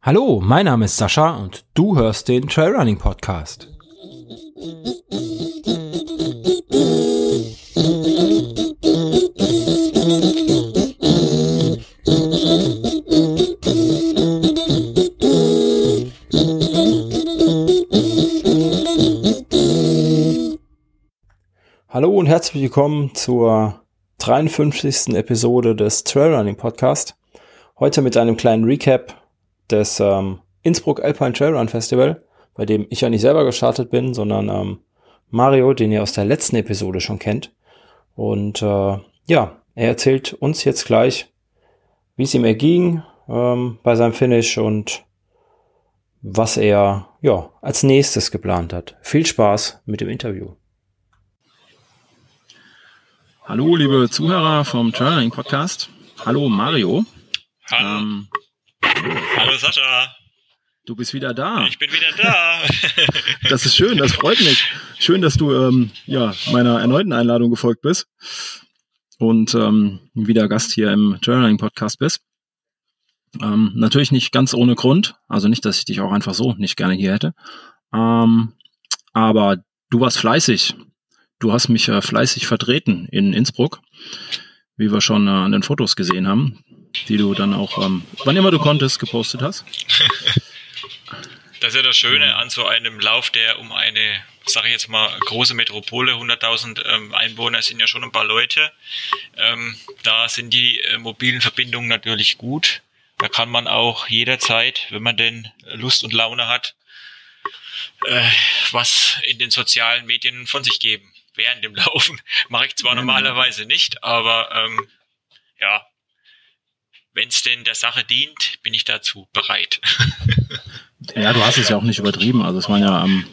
Hallo, mein Name ist Sascha und du hörst den Trailrunning Podcast. Hallo und herzlich willkommen zur 53. Episode des Trailrunning Podcast. Heute mit einem kleinen Recap des ähm, Innsbruck Alpine Trailrun Festival, bei dem ich ja nicht selber gestartet bin, sondern ähm, Mario, den ihr aus der letzten Episode schon kennt. Und äh, ja, er erzählt uns jetzt gleich, wie es ihm erging ähm, bei seinem Finish und was er ja als nächstes geplant hat. Viel Spaß mit dem Interview. Hallo, liebe Zuhörer vom Trailrunning Podcast. Hallo, Mario. Hallo. Ähm, Hallo, Sascha. Du bist wieder da. Ich bin wieder da. das ist schön, das freut mich. Schön, dass du ähm, ja, meiner erneuten Einladung gefolgt bist und ähm, wieder Gast hier im Trailrunning Podcast bist. Ähm, natürlich nicht ganz ohne Grund, also nicht, dass ich dich auch einfach so nicht gerne hier hätte. Ähm, aber du warst fleißig du hast mich äh, fleißig vertreten in Innsbruck, wie wir schon äh, an den Fotos gesehen haben, die du dann auch, ähm, wann immer du konntest, gepostet hast. Das ist ja das Schöne an so einem Lauf, der um eine, sage ich jetzt mal, große Metropole, 100.000 ähm, Einwohner sind ja schon ein paar Leute. Ähm, da sind die äh, mobilen Verbindungen natürlich gut. Da kann man auch jederzeit, wenn man denn Lust und Laune hat, äh, was in den sozialen Medien von sich geben während dem Laufen. Mache ich zwar normalerweise nicht, aber ähm, ja, wenn es denn der Sache dient, bin ich dazu bereit. ja, du hast es ja auch nicht übertrieben. Also es waren ja, ähm,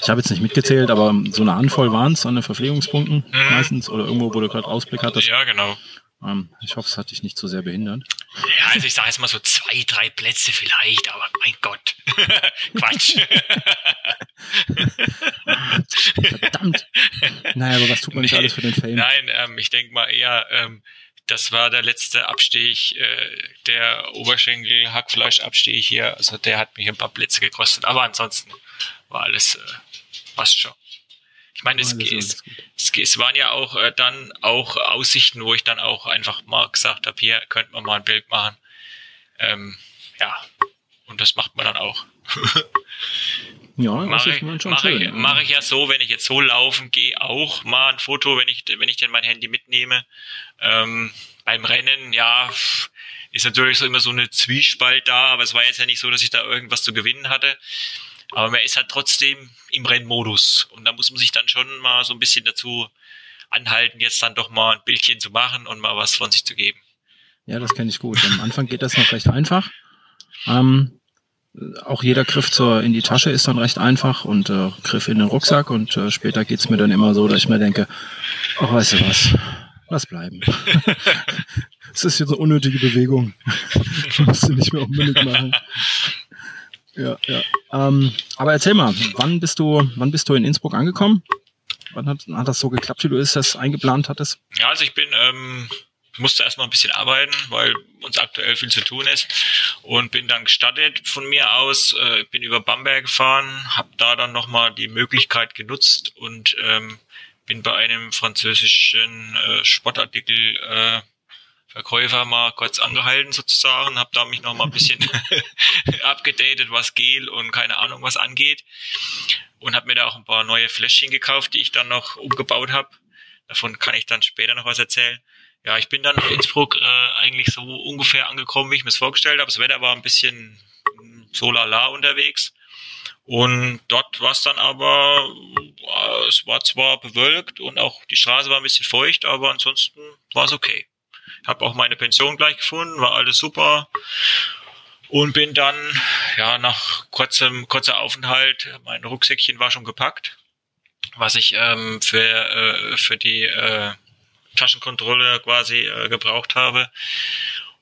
ich habe jetzt nicht mitgezählt, aber so eine Handvoll waren es an den Verpflegungspunkten mhm. meistens oder irgendwo, wo du gerade Ausblick hattest. Ja, genau. Ähm, ich hoffe, es hat dich nicht zu so sehr behindert. Ja, also ich sage jetzt mal so zwei, drei Plätze vielleicht, aber mein Gott. Quatsch. Verdammt. Naja, aber was tut man nicht alles für den Fame? Nein, ähm, ich denke mal eher, ähm, das war der letzte Abstich, äh, der Oberschenkel-Hackfleisch-Abstich hier. Also der hat mich ein paar Plätze gekostet. Aber ansonsten war alles, äh, passt schon. Ich meine, es, es, es, es, waren ja auch äh, dann auch Aussichten, wo ich dann auch einfach mal gesagt habe, hier könnte man mal ein Bild machen. Ähm, ja, und das macht man dann auch. ja, mache ich, mach ich, mach ich ja so, wenn ich jetzt so laufen gehe, auch mal ein Foto, wenn ich, wenn ich denn mein Handy mitnehme. Ähm, beim Rennen, ja, ist natürlich so immer so eine Zwiespalt da, aber es war jetzt ja nicht so, dass ich da irgendwas zu gewinnen hatte. Aber man ist halt trotzdem im Rennmodus. Und da muss man sich dann schon mal so ein bisschen dazu anhalten, jetzt dann doch mal ein Bildchen zu machen und mal was von sich zu geben. Ja, das kenne ich gut. Am Anfang geht das noch recht einfach. Ähm, auch jeder Griff zur, in die Tasche ist dann recht einfach und äh, Griff in den Rucksack und äh, später geht's mir dann immer so, dass ich mir denke, ach, weißt du was, lass bleiben. Es ist jetzt eine unnötige Bewegung. musst du nicht mehr unbedingt machen ja. Ähm, aber erzähl mal, wann bist du, wann bist du in Innsbruck angekommen? Wann hat, hat das so geklappt, wie du es das eingeplant hattest? Ja, also ich bin, ähm, musste erstmal ein bisschen arbeiten, weil uns aktuell viel zu tun ist und bin dann gestartet von mir aus, äh, bin über Bamberg gefahren, habe da dann nochmal die Möglichkeit genutzt und ähm, bin bei einem französischen äh, Sportartikel äh, Verkäufer mal kurz angehalten sozusagen, habe da mich noch mal ein bisschen abgedatet, was Gel und keine Ahnung was angeht und habe mir da auch ein paar neue Fläschchen gekauft, die ich dann noch umgebaut habe. Davon kann ich dann später noch was erzählen. Ja, ich bin dann in Innsbruck äh, eigentlich so ungefähr angekommen, wie ich mir es vorgestellt habe. Das Wetter war ein bisschen so lala unterwegs. Und dort war es dann aber, es war zwar bewölkt und auch die Straße war ein bisschen feucht, aber ansonsten war es okay habe auch meine Pension gleich gefunden, war alles super. Und bin dann ja nach kurzem kurzer Aufenthalt, mein Rucksäckchen war schon gepackt, was ich ähm, für äh, für die äh, Taschenkontrolle quasi äh, gebraucht habe,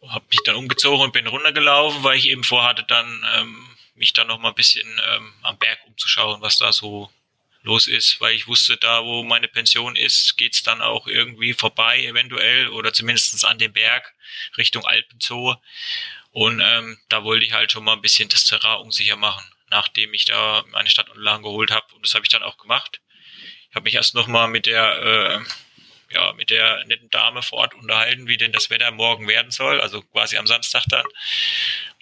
habe mich dann umgezogen und bin runtergelaufen, weil ich eben vorhatte dann ähm, mich dann noch mal ein bisschen ähm, am Berg umzuschauen, was da so los ist, weil ich wusste, da wo meine Pension ist, geht's dann auch irgendwie vorbei eventuell oder zumindestens an den Berg Richtung Alpenzoo. Und ähm, da wollte ich halt schon mal ein bisschen das Terrain unsicher machen, nachdem ich da meine Stadtunterlagen geholt habe. Und das habe ich dann auch gemacht. Ich habe mich erst nochmal mit der äh, ja, mit der netten Dame vor Ort unterhalten, wie denn das Wetter morgen werden soll, also quasi am Samstag dann.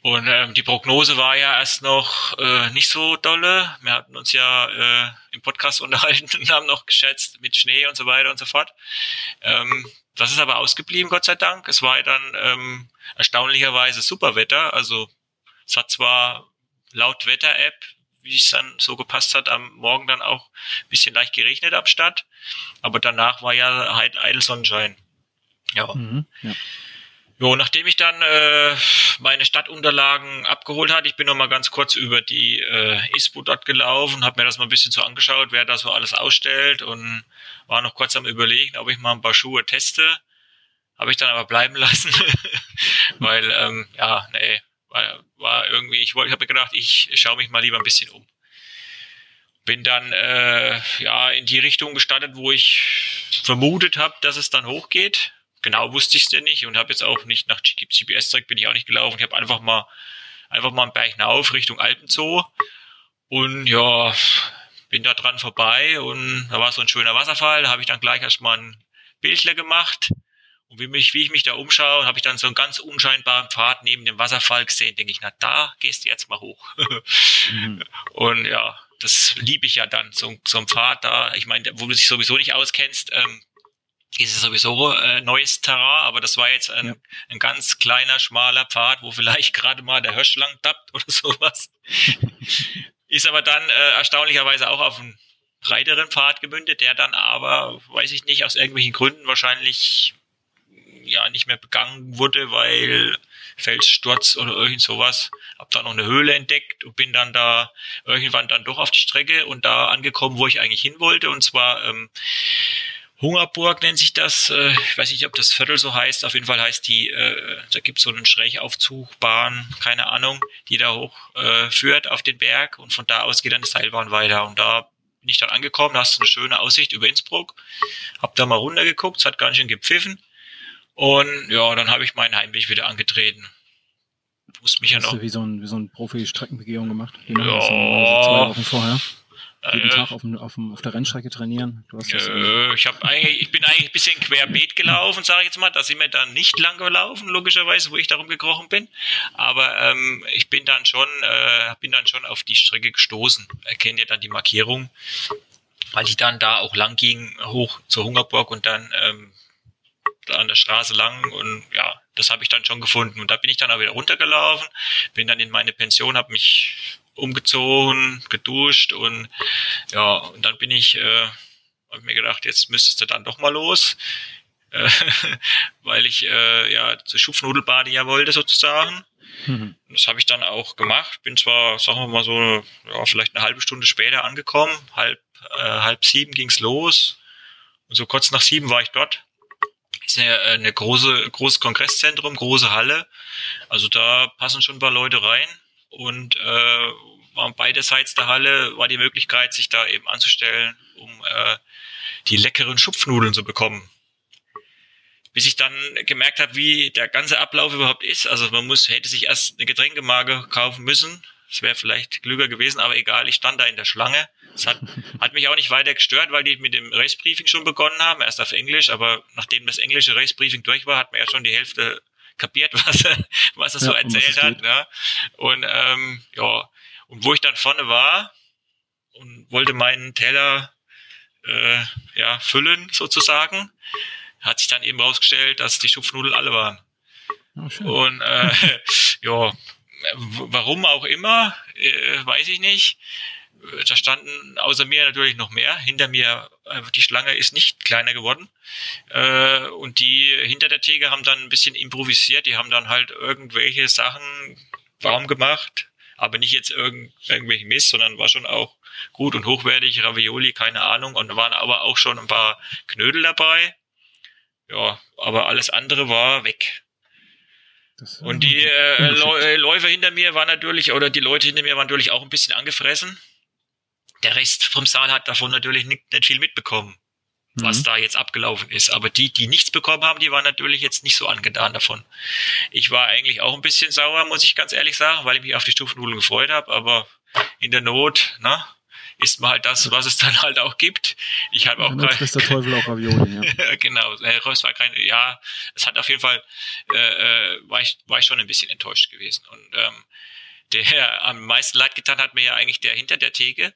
Und ähm, die Prognose war ja erst noch äh, nicht so dolle. Wir hatten uns ja äh, im Podcast unterhalten und haben noch geschätzt mit Schnee und so weiter und so fort. Ähm, das ist aber ausgeblieben, Gott sei Dank. Es war dann ähm, erstaunlicherweise super Wetter. Also es hat zwar laut Wetter-App, wie es dann so gepasst hat, am Morgen dann auch ein bisschen leicht geregnet ab Stadt. Aber danach war ja halt eitel Sonnenschein. Ja. Mhm, ja. Jo, nachdem ich dann äh, meine Stadtunterlagen abgeholt hatte, ich bin noch mal ganz kurz über die äh, ISPO dort gelaufen, habe mir das mal ein bisschen so angeschaut, wer da so alles ausstellt und war noch kurz am überlegen, ob ich mal ein paar Schuhe teste. Habe ich dann aber bleiben lassen, weil ähm, ja, nee, war, war irgendwie, ich wollte, ich habe gedacht, ich schaue mich mal lieber ein bisschen um. Bin dann äh, ja in die Richtung gestartet, wo ich vermutet habe, dass es dann hochgeht genau wusste ich es denn nicht und habe jetzt auch nicht nach GPS-Track bin ich auch nicht gelaufen. Ich habe einfach mal einfach mal einen Berg hinauf Richtung Alpenzoo und ja, bin da dran vorbei und da war so ein schöner Wasserfall. Da habe ich dann gleich erstmal ein Bildler gemacht und wie, mich, wie ich mich da umschaue, habe ich dann so einen ganz unscheinbaren Pfad neben dem Wasserfall gesehen. Denke ich, na da gehst du jetzt mal hoch. mhm. Und ja, das liebe ich ja dann, so, so ein Pfad da. Ich meine, wo du dich sowieso nicht auskennst, ähm, ist es sowieso äh, neues Terrain, aber das war jetzt ein, ja. ein ganz kleiner, schmaler Pfad, wo vielleicht gerade mal der Hirsch lang tappt oder sowas. ist aber dann äh, erstaunlicherweise auch auf einen breiteren Pfad gemündet, der dann aber, weiß ich nicht, aus irgendwelchen Gründen wahrscheinlich ja nicht mehr begangen wurde, weil Felssturz oder irgend sowas. Hab da noch eine Höhle entdeckt und bin dann da irgendwann dann doch auf die Strecke und da angekommen, wo ich eigentlich hin wollte. Und zwar ähm, Hungerburg nennt sich das. Äh, ich weiß nicht, ob das Viertel so heißt. Auf jeden Fall heißt die, äh, da gibt es so einen Schrägaufzugbahn, keine Ahnung, die da hoch äh, führt auf den Berg und von da aus geht dann die Seilbahn weiter. Und da bin ich dann angekommen, da hast du eine schöne Aussicht über Innsbruck. Hab da mal runtergeguckt, es hat ganz schön gepfiffen. Und ja, dann habe ich meinen Heimweg wieder angetreten. Muss mich ja noch. Hast du wie so ein, wie so ein Profi-Streckenbegehung gemacht? Ja. Zwei Wochen vorher jeden äh, Tag auf, dem, auf, dem, auf, der Rennstrecke trainieren? Du hast das äh, ich, hab eigentlich, ich bin eigentlich ein bisschen querbeet gelaufen, sage ich jetzt mal. Da sind wir dann nicht lang gelaufen, logischerweise, wo ich darum gekrochen bin. Aber ähm, ich bin dann schon, äh, bin dann schon auf die Strecke gestoßen. Erkennt ihr dann die Markierung, weil ich dann da auch lang ging, hoch zur Hungerburg und dann ähm, an der Straße lang und ja, das habe ich dann schon gefunden. Und da bin ich dann auch wieder runtergelaufen, bin dann in meine Pension, habe mich umgezogen, geduscht und ja, und dann bin ich, äh, habe mir gedacht, jetzt müsstest du dann doch mal los, äh, weil ich äh, ja zur Schupfnudelbade ja wollte sozusagen. Mhm. Das habe ich dann auch gemacht. Bin zwar, sagen wir mal so, ja, vielleicht eine halbe Stunde später angekommen. Halb, äh, halb sieben ging's los. Und so kurz nach sieben war ich dort. Ist eine, eine große, großes Kongresszentrum, große Halle. Also da passen schon ein paar Leute rein und äh, waren beiderseits der Halle war die Möglichkeit, sich da eben anzustellen, um äh, die leckeren Schupfnudeln zu bekommen. Bis ich dann gemerkt habe, wie der ganze Ablauf überhaupt ist. Also man muss, hätte sich erst eine Getränkemarke kaufen müssen. Das wäre vielleicht klüger gewesen, aber egal, ich stand da in der Schlange. Das hat, hat mich auch nicht weiter gestört, weil die mit dem Race-Briefing schon begonnen haben, erst auf Englisch, aber nachdem das englische Race-Briefing durch war, hat man ja schon die Hälfte kapiert, was er, was er ja, so erzählt hat. Ne? Und ähm, ja, und wo ich dann vorne war und wollte meinen Teller äh, ja, füllen sozusagen, hat sich dann eben rausgestellt, dass die Schupfnudeln alle waren. Oh, und äh, ja, warum auch immer, äh, weiß ich nicht. Da standen außer mir natürlich noch mehr. Hinter mir, äh, die Schlange ist nicht kleiner geworden. Äh, und die hinter der Theke haben dann ein bisschen improvisiert. Die haben dann halt irgendwelche Sachen warm gemacht. Aber nicht jetzt irgend, irgendwelche Mist, sondern war schon auch gut und hochwertig. Ravioli, keine Ahnung. Und waren aber auch schon ein paar Knödel dabei. Ja, aber alles andere war weg. Und die äh, Läufer hinter mir waren natürlich, oder die Leute hinter mir waren natürlich auch ein bisschen angefressen der Rest vom Saal hat davon natürlich nicht, nicht viel mitbekommen, was mhm. da jetzt abgelaufen ist. Aber die, die nichts bekommen haben, die waren natürlich jetzt nicht so angetan davon. Ich war eigentlich auch ein bisschen sauer, muss ich ganz ehrlich sagen, weil ich mich auf die Stufennudeln gefreut habe, aber in der Not, ne? Isst man halt das, was es dann halt auch gibt. Ich habe auch kein, ist der Teufel auch Ravioli, ja. genau, es war kein, ja, es hat auf jeden Fall, äh, äh, war, ich, war ich schon ein bisschen enttäuscht gewesen. Und ähm, der am meisten leid getan hat mir ja eigentlich der hinter der Theke,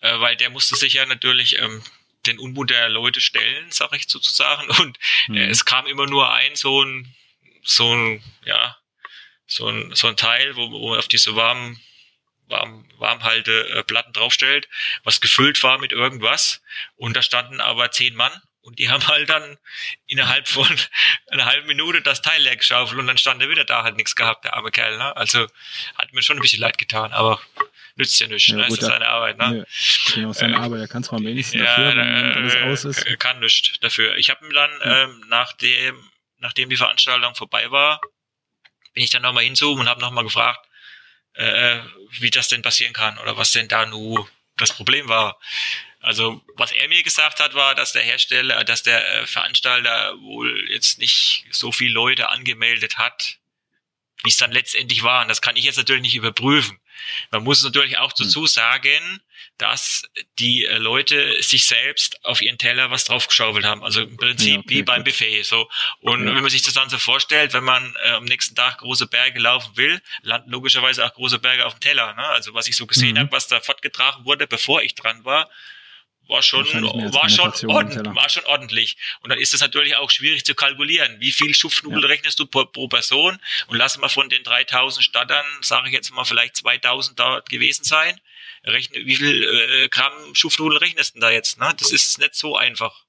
äh, weil der musste sich ja natürlich ähm, den Unmut der Leute stellen, sag ich sozusagen. Und äh, mhm. es kam immer nur ein so ein, so ein, ja, so ein, so ein Teil, wo, wo auf diese warmen warm, Warmhalteplatten draufstellt, was gefüllt war mit irgendwas. Und da standen aber zehn Mann und die haben halt dann innerhalb von einer halben Minute das Teil leer geschaufelt und dann stand er wieder da, hat nichts gehabt, der arme Kerl. Ne? Also hat mir schon ein bisschen leid getan, aber nützt ja nichts, ja, ne? gut, ist seine Arbeit. Ne? Ne, genau, seine äh, Arbeit, er kann zwar wenigstens ja, dafür, wenn alles äh, aus ist. Kann nichts dafür. Ich habe ihm dann, ja. ähm, nachdem, nachdem die Veranstaltung vorbei war, bin ich dann nochmal hinzoomen und habe nochmal gefragt, äh, wie das denn passieren kann oder was denn da nur das Problem war. Also was er mir gesagt hat, war, dass der Hersteller, dass der äh, Veranstalter wohl jetzt nicht so viele Leute angemeldet hat, wie es dann letztendlich war. Und das kann ich jetzt natürlich nicht überprüfen. Man muss natürlich auch dazu hm. sagen, dass die äh, Leute sich selbst auf ihren Teller was draufgeschaufelt haben. Also im Prinzip ja, okay, wie beim. Buffet. So. Und ja. wenn man sich das dann so vorstellt, wenn man äh, am nächsten Tag große Berge laufen will, landen logischerweise auch große Berge auf dem Teller. Ne? Also was ich so gesehen mhm. habe, was da fortgetragen wurde, bevor ich dran war, war schon, war schon, ordentlich, war schon ordentlich. Und dann ist es natürlich auch schwierig zu kalkulieren. Wie viel Schupfnudeln ja. rechnest du pro, pro, Person? Und lassen wir von den 3000 Stattern, sage ich jetzt mal, vielleicht 2000 dort gewesen sein. Rechne, wie viel äh, Gramm Schupfnudeln rechnest du da jetzt? Ne? Das ist nicht so einfach,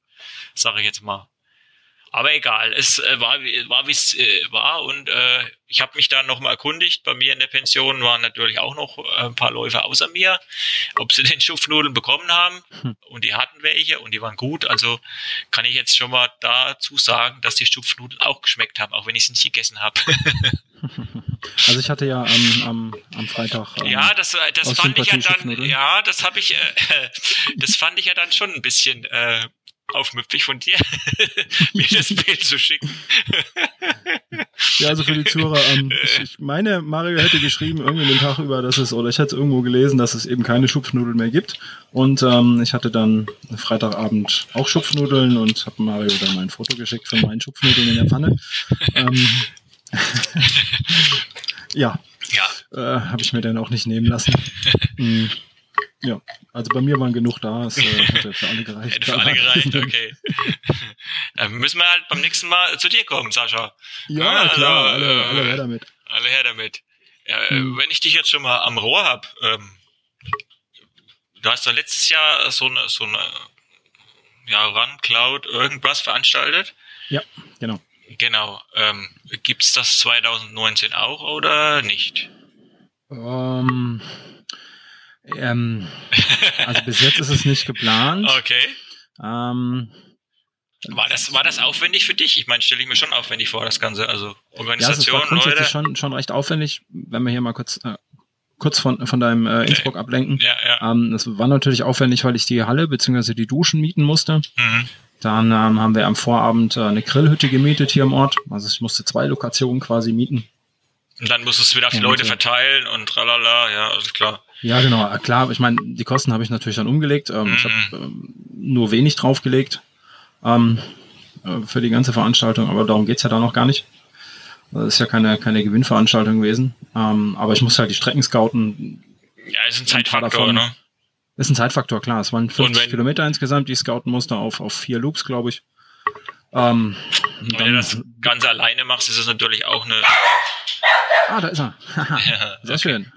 sage ich jetzt mal. Aber egal, es äh, war, war wie es äh, war und äh, ich habe mich da nochmal erkundigt. Bei mir in der Pension waren natürlich auch noch äh, ein paar Läufer außer mir, ob sie den Schupfnudeln bekommen haben. Hm. Und die hatten welche und die waren gut. Also kann ich jetzt schon mal dazu sagen, dass die Schupfnudeln auch geschmeckt haben, auch wenn ich sie nicht gegessen habe. Also ich hatte ja am, am, am Freitag. Ähm, ja, das, äh, das fand ich ja dann, ja, das habe ich, äh, das fand ich ja dann schon ein bisschen äh, aufmüpfig von dir, mir das Bild zu schicken. ja, also für die Zuhörer, ähm, ich, ich meine, Mario hätte geschrieben, irgendwie den Tag über, dass es, oder ich hätte es irgendwo gelesen, dass es eben keine Schupfnudeln mehr gibt. Und ähm, ich hatte dann Freitagabend auch Schupfnudeln und habe Mario dann mein Foto geschickt von meinen Schupfnudeln in der Pfanne. ähm, ja, ja. Äh, habe ich mir dann auch nicht nehmen lassen. Mhm. Ja, also bei mir waren genug da, es äh, hätte für alle gereicht. Hätte für alle gereicht, okay. Dann müssen wir halt beim nächsten Mal zu dir kommen, Sascha. Ja, also, klar, alle, alle her damit. Alle her damit. Ja, hm. Wenn ich dich jetzt schon mal am Rohr hab, ähm, du hast ja letztes Jahr so eine, so eine ja, Run Cloud irgendwas veranstaltet. Ja, genau. Genau. Ähm, gibt's das 2019 auch oder nicht? Ähm, ähm, also bis jetzt ist es nicht geplant. Okay. Ähm, war das, war das aufwendig für dich? Ich meine, stelle ich mir schon aufwendig vor, das Ganze. Also Organisation, ja, es war Leute. Schon, schon recht aufwendig, wenn wir hier mal kurz, äh, kurz von, von deinem äh, Innsbruck ablenken. Ja, ja. Ähm, das war natürlich aufwendig, weil ich die Halle bzw. die Duschen mieten musste. Mhm. Dann ähm, haben wir am Vorabend äh, eine Grillhütte gemietet hier im Ort. Also ich musste zwei Lokationen quasi mieten. Und dann musstest du wieder auf die Leute verteilen und tralala, ja, alles klar. Ja, genau, klar. Ich meine, die Kosten habe ich natürlich dann umgelegt. Ähm, mhm. Ich habe ähm, nur wenig draufgelegt ähm, äh, für die ganze Veranstaltung, aber darum geht's ja da noch gar nicht. Das ist ja keine, keine Gewinnveranstaltung gewesen. Ähm, aber ich muss halt die Strecken scouten. Ja, ist ein Zeitfaktor, ne? Ist ein Zeitfaktor, klar. Es waren 50 wenn, Kilometer insgesamt, die scouten musste, auf, auf vier Loops, glaube ich. Ähm, wenn dann, du das Ganze alleine machst, ist es natürlich auch eine. Ah, da ist er. Sehr okay. schön.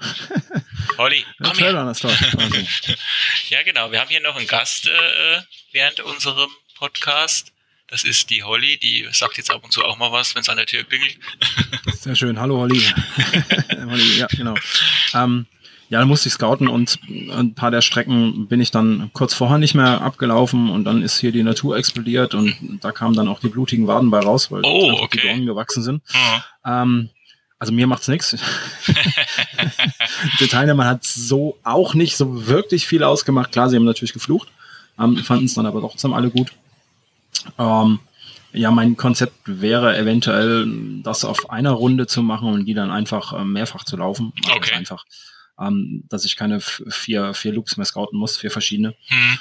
Holly, komm her. Also. ja, genau. Wir haben hier noch einen Gast äh, während unserem Podcast. Das ist die Holly, die sagt jetzt ab und zu auch mal was, wenn es an der Tür klingelt. Sehr schön. Hallo Holly. Holly ja, genau. Ähm, ja, dann musste ich scouten und ein paar der Strecken bin ich dann kurz vorher nicht mehr abgelaufen und dann ist hier die Natur explodiert und da kamen dann auch die blutigen Waden bei raus, weil oh, okay. die Dornen gewachsen sind. Mhm. Ähm, Also mir macht's nichts. Die Teilnehmer hat so auch nicht so wirklich viel ausgemacht. Klar, sie haben natürlich geflucht, ähm, fanden es dann aber trotzdem alle gut. Ähm, ja, mein Konzept wäre eventuell, das auf einer Runde zu machen und die dann einfach äh, mehrfach zu laufen. Also Okay. Einfach, ähm, dass ich keine vier, vier Loops mehr scouten muss, vier verschiedene. Hm.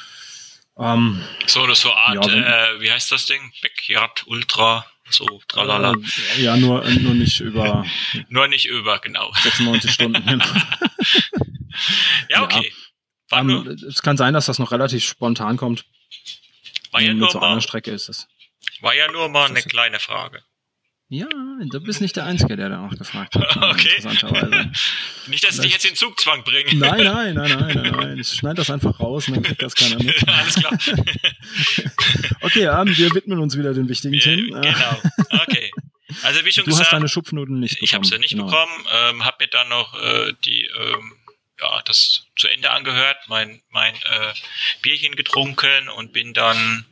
Ähm, So eine so Art, Ja, wenn- äh, wie heißt das Ding? Backyard Ultra, so tralala. äh, ja, nur, nur nicht über Nur nicht über, genau. 96 Stunden. Genau. Ja, okay. War, Ähm, es kann sein, dass das noch relativ spontan kommt. war, ja nur so mal, Strecke ist es. war ja nur mal eine Das- kleine Frage. Ja, du bist nicht der Einzige, der danach gefragt hat. Okay. Interessanterweise. Nicht, dass ich dich jetzt in Zugzwang bringe. Nein, nein, nein, nein, nein, nein. Ich schneid das einfach raus und dann kriegt das keiner mit. Alles klar. Okay, ähm, wir widmen uns wieder den wichtigen Themen. Genau. Okay. Also wie schon Du hast gesagt, deine Schupfnoten nicht bekommen. ich habe sie nicht Genau. bekommen, ähm, habe mir dann noch äh, die ähm, ja das zu Ende angehört, mein mein äh, Bierchen getrunken und bin dann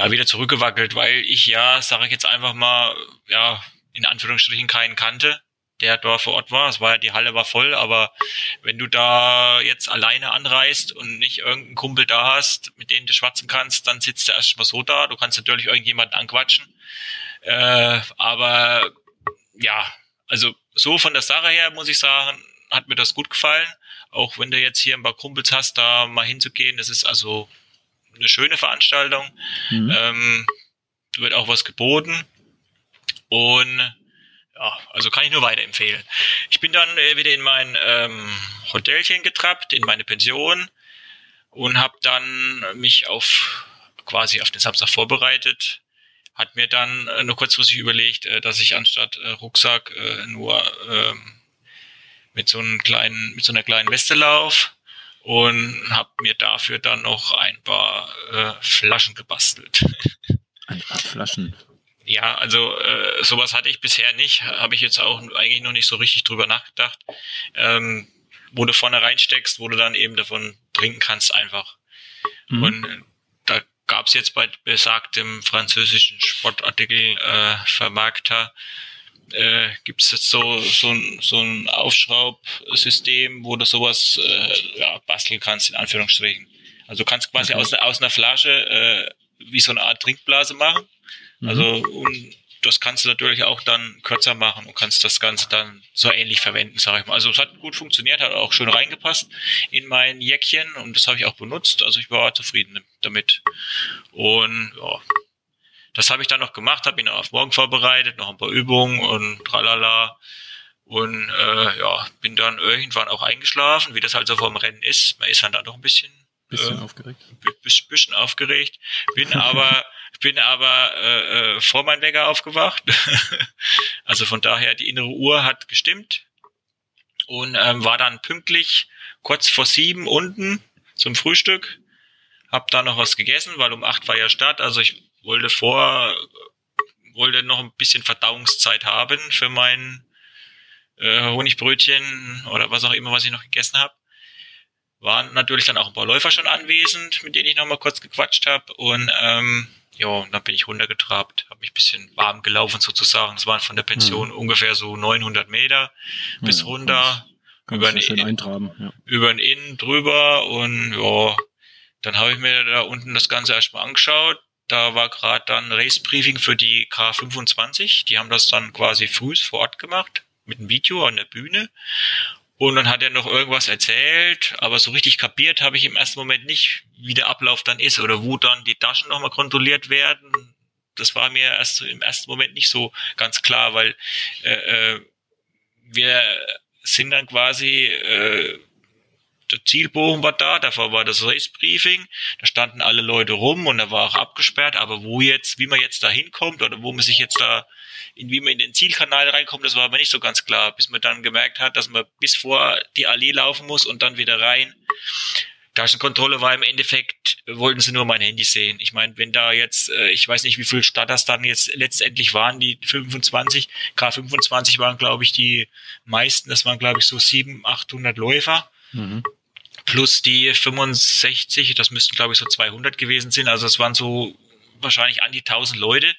ja wieder zurückgewackelt, weil ich ja, sage ich jetzt einfach mal, ja in Anführungsstrichen keinen kannte, der dort vor Ort war. Es war ja die Halle war voll, aber wenn du da jetzt alleine anreist und nicht irgendeinen Kumpel da hast, mit dem du schwatzen kannst, dann sitzt du erstmal so da. Du kannst natürlich irgendjemanden anquatschen. Äh, aber ja, also so von der Sache her muss ich sagen, hat mir das gut gefallen. Auch wenn du jetzt hier ein paar Kumpels hast, da mal hinzugehen, das ist also eine schöne Veranstaltung. Mhm. Ähm, wird auch was geboten. Und ja, also kann ich nur weiterempfehlen. Ich bin dann äh, wieder in mein ähm, Hotelchen getrappt, in meine Pension und habe dann mich auf quasi auf den Samstag vorbereitet. Hat mir dann äh, nur kurzfristig überlegt, äh, dass ich anstatt äh, Rucksack äh, nur ähm, mit so einem kleinen, mit so einer kleinen Weste lauf und habe mir dafür dann noch ein paar äh, Flaschen gebastelt. Ein paar Flaschen. Ja, also äh, sowas hatte ich bisher nicht, habe ich jetzt auch eigentlich noch nicht so richtig drüber nachgedacht. Ähm, wo du vorne reinsteckst, wo du dann eben davon trinken kannst einfach. Mhm. Und äh, da gab's jetzt bei besagtem französischen Sportartikel äh, Äh, gibt's jetzt so so ein, so ein Aufschraubsystem, wo du sowas äh, ja, basteln kannst in Anführungsstrichen. Also du kannst quasi Okay. aus, aus einer Flasche äh, wie so eine Art Trinkblase machen. Mhm. Also und das kannst du natürlich auch dann kürzer machen und kannst das Ganze dann so ähnlich verwenden, sage ich mal. Also es hat gut funktioniert, hat auch schön reingepasst in mein Jäckchen und das habe ich auch benutzt. Also ich war zufrieden damit. Und ja, das habe ich dann noch gemacht, habe ihn auf morgen vorbereitet, noch ein paar Übungen und tralala. Und äh, ja, bin dann irgendwann auch eingeschlafen, wie das halt so vom Rennen ist. Man ist dann da noch ein bisschen Bisschen äh, aufgeregt. bi- bisschen aufgeregt, bin aber bin aber äh, äh, vor meinem Wecker aufgewacht. also von daher die innere Uhr hat gestimmt und ähm, war dann pünktlich kurz vor sieben unten zum Frühstück. Hab da noch was gegessen, weil um acht war ja Start. Also ich wollte vor wollte noch ein bisschen Verdauungszeit haben für mein äh, Honigbrötchen oder was auch immer, was ich noch gegessen habe waren natürlich dann auch ein paar Läufer schon anwesend, mit denen ich noch mal kurz gequatscht habe und ähm, ja, dann bin ich runtergetrabt, habe mich ein bisschen warm gelaufen sozusagen. Es waren von der Pension ungefähr so 900 Meter bis Ja, runter, Kann über man schön den- eintraben. Ja. über den Innen drüber und ja, dann habe ich mir da unten das Ganze erstmal angeschaut. Da war gerade dann Race Briefing für die K25. Die haben das dann quasi früh vor Ort gemacht mit einem Video an der Bühne. Und dann hat er noch irgendwas erzählt, aber so richtig kapiert habe ich im ersten Moment nicht, wie der Ablauf dann ist oder wo dann die Taschen nochmal kontrolliert werden. Das war mir erst im ersten Moment nicht so ganz klar, weil äh, äh, wir sind dann quasi, äh, der Zielbogen war da, davor war das Race Briefing, da standen alle Leute rum und da war auch abgesperrt, aber wo jetzt, wie man jetzt da hinkommt oder wo man sich jetzt da, in wie man in den Zielkanal reinkommt, das war aber nicht so ganz klar, bis man dann gemerkt hat, dass man bis vor die Allee laufen muss und dann wieder rein. Taschenkontrolle war im Endeffekt, wollten sie nur mein Handy sehen. Ich meine, wenn da jetzt, äh, ich weiß nicht, wie viel Starters dann jetzt letztendlich waren, die 25, K25 waren, glaube ich, die meisten, das waren, glaube ich, so 700, 800 Läufer Mhm. Plus die 65, das müssten glaube ich so 200 gewesen sein. Also es waren so wahrscheinlich an die 1000 Leute,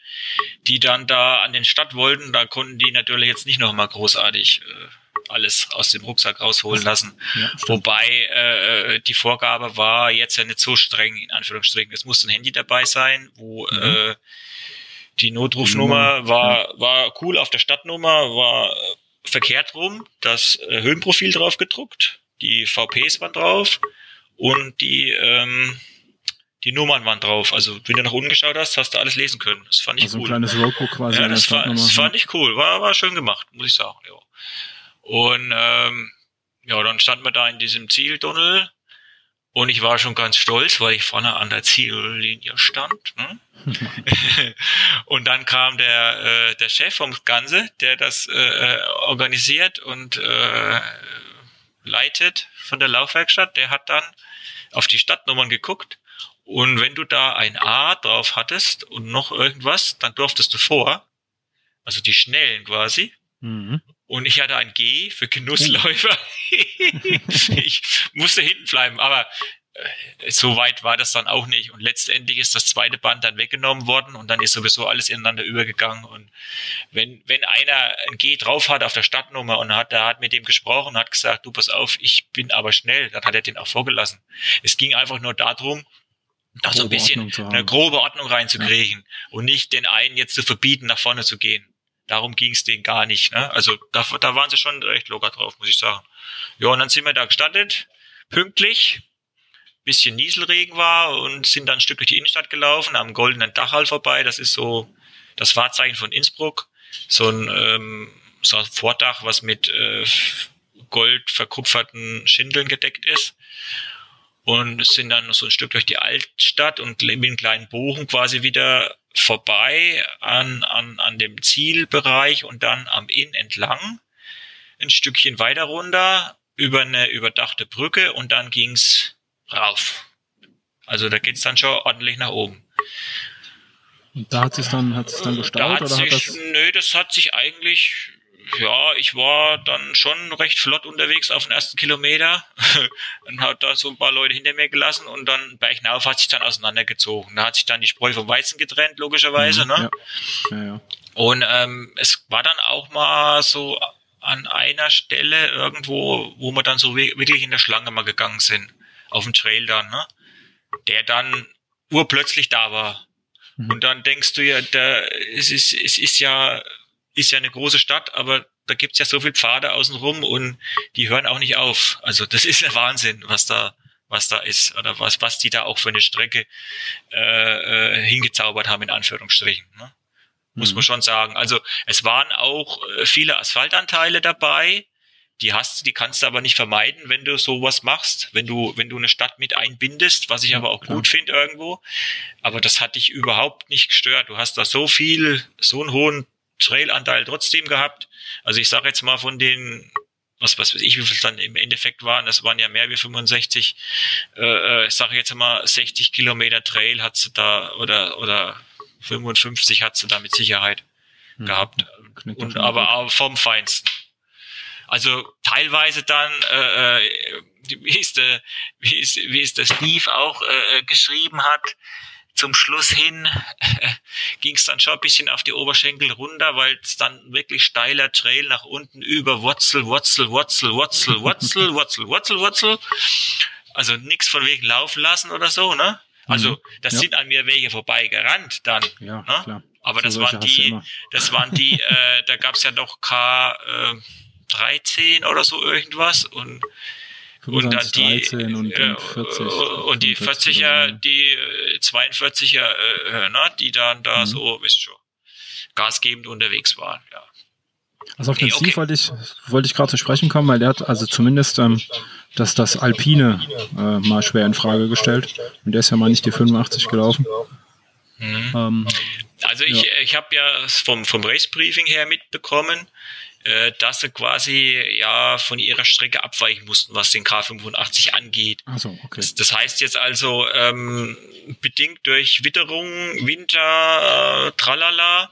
die dann da an den Start wollten. Da konnten die natürlich jetzt nicht noch mal großartig äh, alles aus dem Rucksack rausholen lassen. Ja, Wobei äh, die Vorgabe war jetzt ja nicht so streng, in Anführungsstrichen. Es muss ein Handy dabei sein, wo mhm. äh, die Notrufnummer war, war cool auf der Stadtnummer, war verkehrt rum, das äh, Höhenprofil drauf gedruckt, die VPs waren drauf und die ähm, die Nummern waren drauf. Also wenn du nach unten geschaut hast, hast du alles lesen können. Das fand ich also cool. Ein kleines Roadbook quasi. Ja, das, war, das fand ich cool. War, war schön gemacht, muss ich sagen. Ja. Und ähm, ja, dann standen wir da in diesem Zieltunnel und ich war schon ganz stolz, weil ich vorne an der Ziellinie stand. Ne? und dann kam der, äh, der Chef vom Ganze, der das äh, organisiert und äh, leitet von der Laufwerkstatt, der hat dann auf die Stadtnummern geguckt und wenn du da ein A drauf hattest und noch irgendwas, dann durftest du vor, also die Schnellen quasi. Mhm. Und ich hatte ein G für Genussläufer. ich musste hinten bleiben, aber so weit war das dann auch nicht. Und letztendlich ist das zweite Band dann weggenommen worden und dann ist sowieso alles ineinander übergegangen. Und wenn, wenn einer ein G drauf hat auf der Stadtnummer und hat, der hat mit dem gesprochen, hat gesagt, du pass auf, ich bin aber schnell, dann hat er den auch vorgelassen. Es ging einfach nur darum, da so ein bisschen eine grobe Ordnung reinzukriegen ja. und nicht den einen jetzt zu verbieten, nach vorne zu gehen. Darum ging es denen gar nicht. Ne? Also da, da waren sie schon recht locker drauf, muss ich sagen. Ja, und dann sind wir da gestartet, pünktlich, bisschen Nieselregen war und sind dann ein Stück durch die Innenstadt gelaufen, am goldenen Dachhall vorbei. Das ist so das Wahrzeichen von Innsbruck. So ein, ähm, so ein Vordach, was mit äh, gold verkupferten Schindeln gedeckt ist und sind dann so ein Stück durch die Altstadt und mit einem kleinen Bogen quasi wieder vorbei an, an, an dem Zielbereich und dann am Inn entlang. Ein Stückchen weiter runter über eine überdachte Brücke und dann ging's rauf. Also da geht's dann schon ordentlich nach oben. Und da hat sich dann, hat sich dann gestaut? Da hat oder sich, hat das nö, das hat sich eigentlich ja, ich war dann schon recht flott unterwegs auf den ersten Kilometer und hat da so ein paar Leute hinter mir gelassen und dann Bergnauf hat sich dann auseinandergezogen. Da hat sich dann die Spreu vom Weizen getrennt, logischerweise. Mhm, ne? Ja. Ja, ja. Und ähm, es war dann auch mal so an einer Stelle irgendwo, wo wir dann so wirklich in der Schlange mal gegangen sind, auf dem Trail dann, ne? der dann urplötzlich da war. Mhm. Und dann denkst du ja, da, es ist, es ist ja ist ja eine große Stadt, aber da gibt's ja so viel Pfade außenrum und die hören auch nicht auf. Also das ist der Wahnsinn, was da was da ist oder was was die da auch für eine Strecke äh, äh, hingezaubert haben in Anführungsstrichen. Ne? Muss mhm. man schon sagen. Also es waren auch äh, viele Asphaltanteile dabei. Die hast, die kannst du aber nicht vermeiden, wenn du sowas machst, wenn du, wenn du eine Stadt mit einbindest, was ich ja, aber auch klar. gut finde irgendwo. Aber das hat dich überhaupt nicht gestört. Du hast da so viel, so einen hohen Trailanteil trotzdem gehabt. Also ich sage jetzt mal von den was, was weiß ich, wie viel es dann im Endeffekt waren, das waren ja mehr wie 65, äh, äh, ich sage jetzt mal 60 Kilometer Trail hat sie da oder oder 55 hat sie da mit Sicherheit hm. gehabt. Und aber vom Feinsten. Also teilweise dann, äh, äh wie ist der, wie ist, wie ist der Steve auch äh, äh geschrieben hat, zum Schluss hin ging es dann schon ein bisschen auf die Oberschenkel runter, weil es dann wirklich steiler Trail nach unten über Wurzel, Wurzel, Wurzel, Wurzel, Wurzel, Wurzel, Wurzel, Wurzel. Also nichts von wegen laufen lassen oder so, ne? Also mhm. das ja. sind an mir welche vorbei gerannt dann. Ja, ne? klar. Aber das waren, die, das waren die, äh, da gab's ja noch K äh, 13 oder so irgendwas und und dann die und, und, 40, und die 40er, die 42er, äh, ne, die dann da mhm. so, wisst schon, gasgebend unterwegs waren, ja. Also auf den nee, Steve okay. wollte ich, wollte ich gerade zu sprechen kommen, weil der hat also zumindest ähm, das, das Alpine äh, mal schwer in Frage gestellt. Und der ist ja mal nicht die 85 gelaufen. Mhm. Ähm, also ich, ja. ich habe ja vom, vom Race Briefing her mitbekommen, äh, dass sie quasi ja von ihrer Strecke abweichen mussten, was den K85 angeht. Ach so, okay. das, das heißt jetzt also ähm, bedingt durch Witterung, Winter, äh, tralala.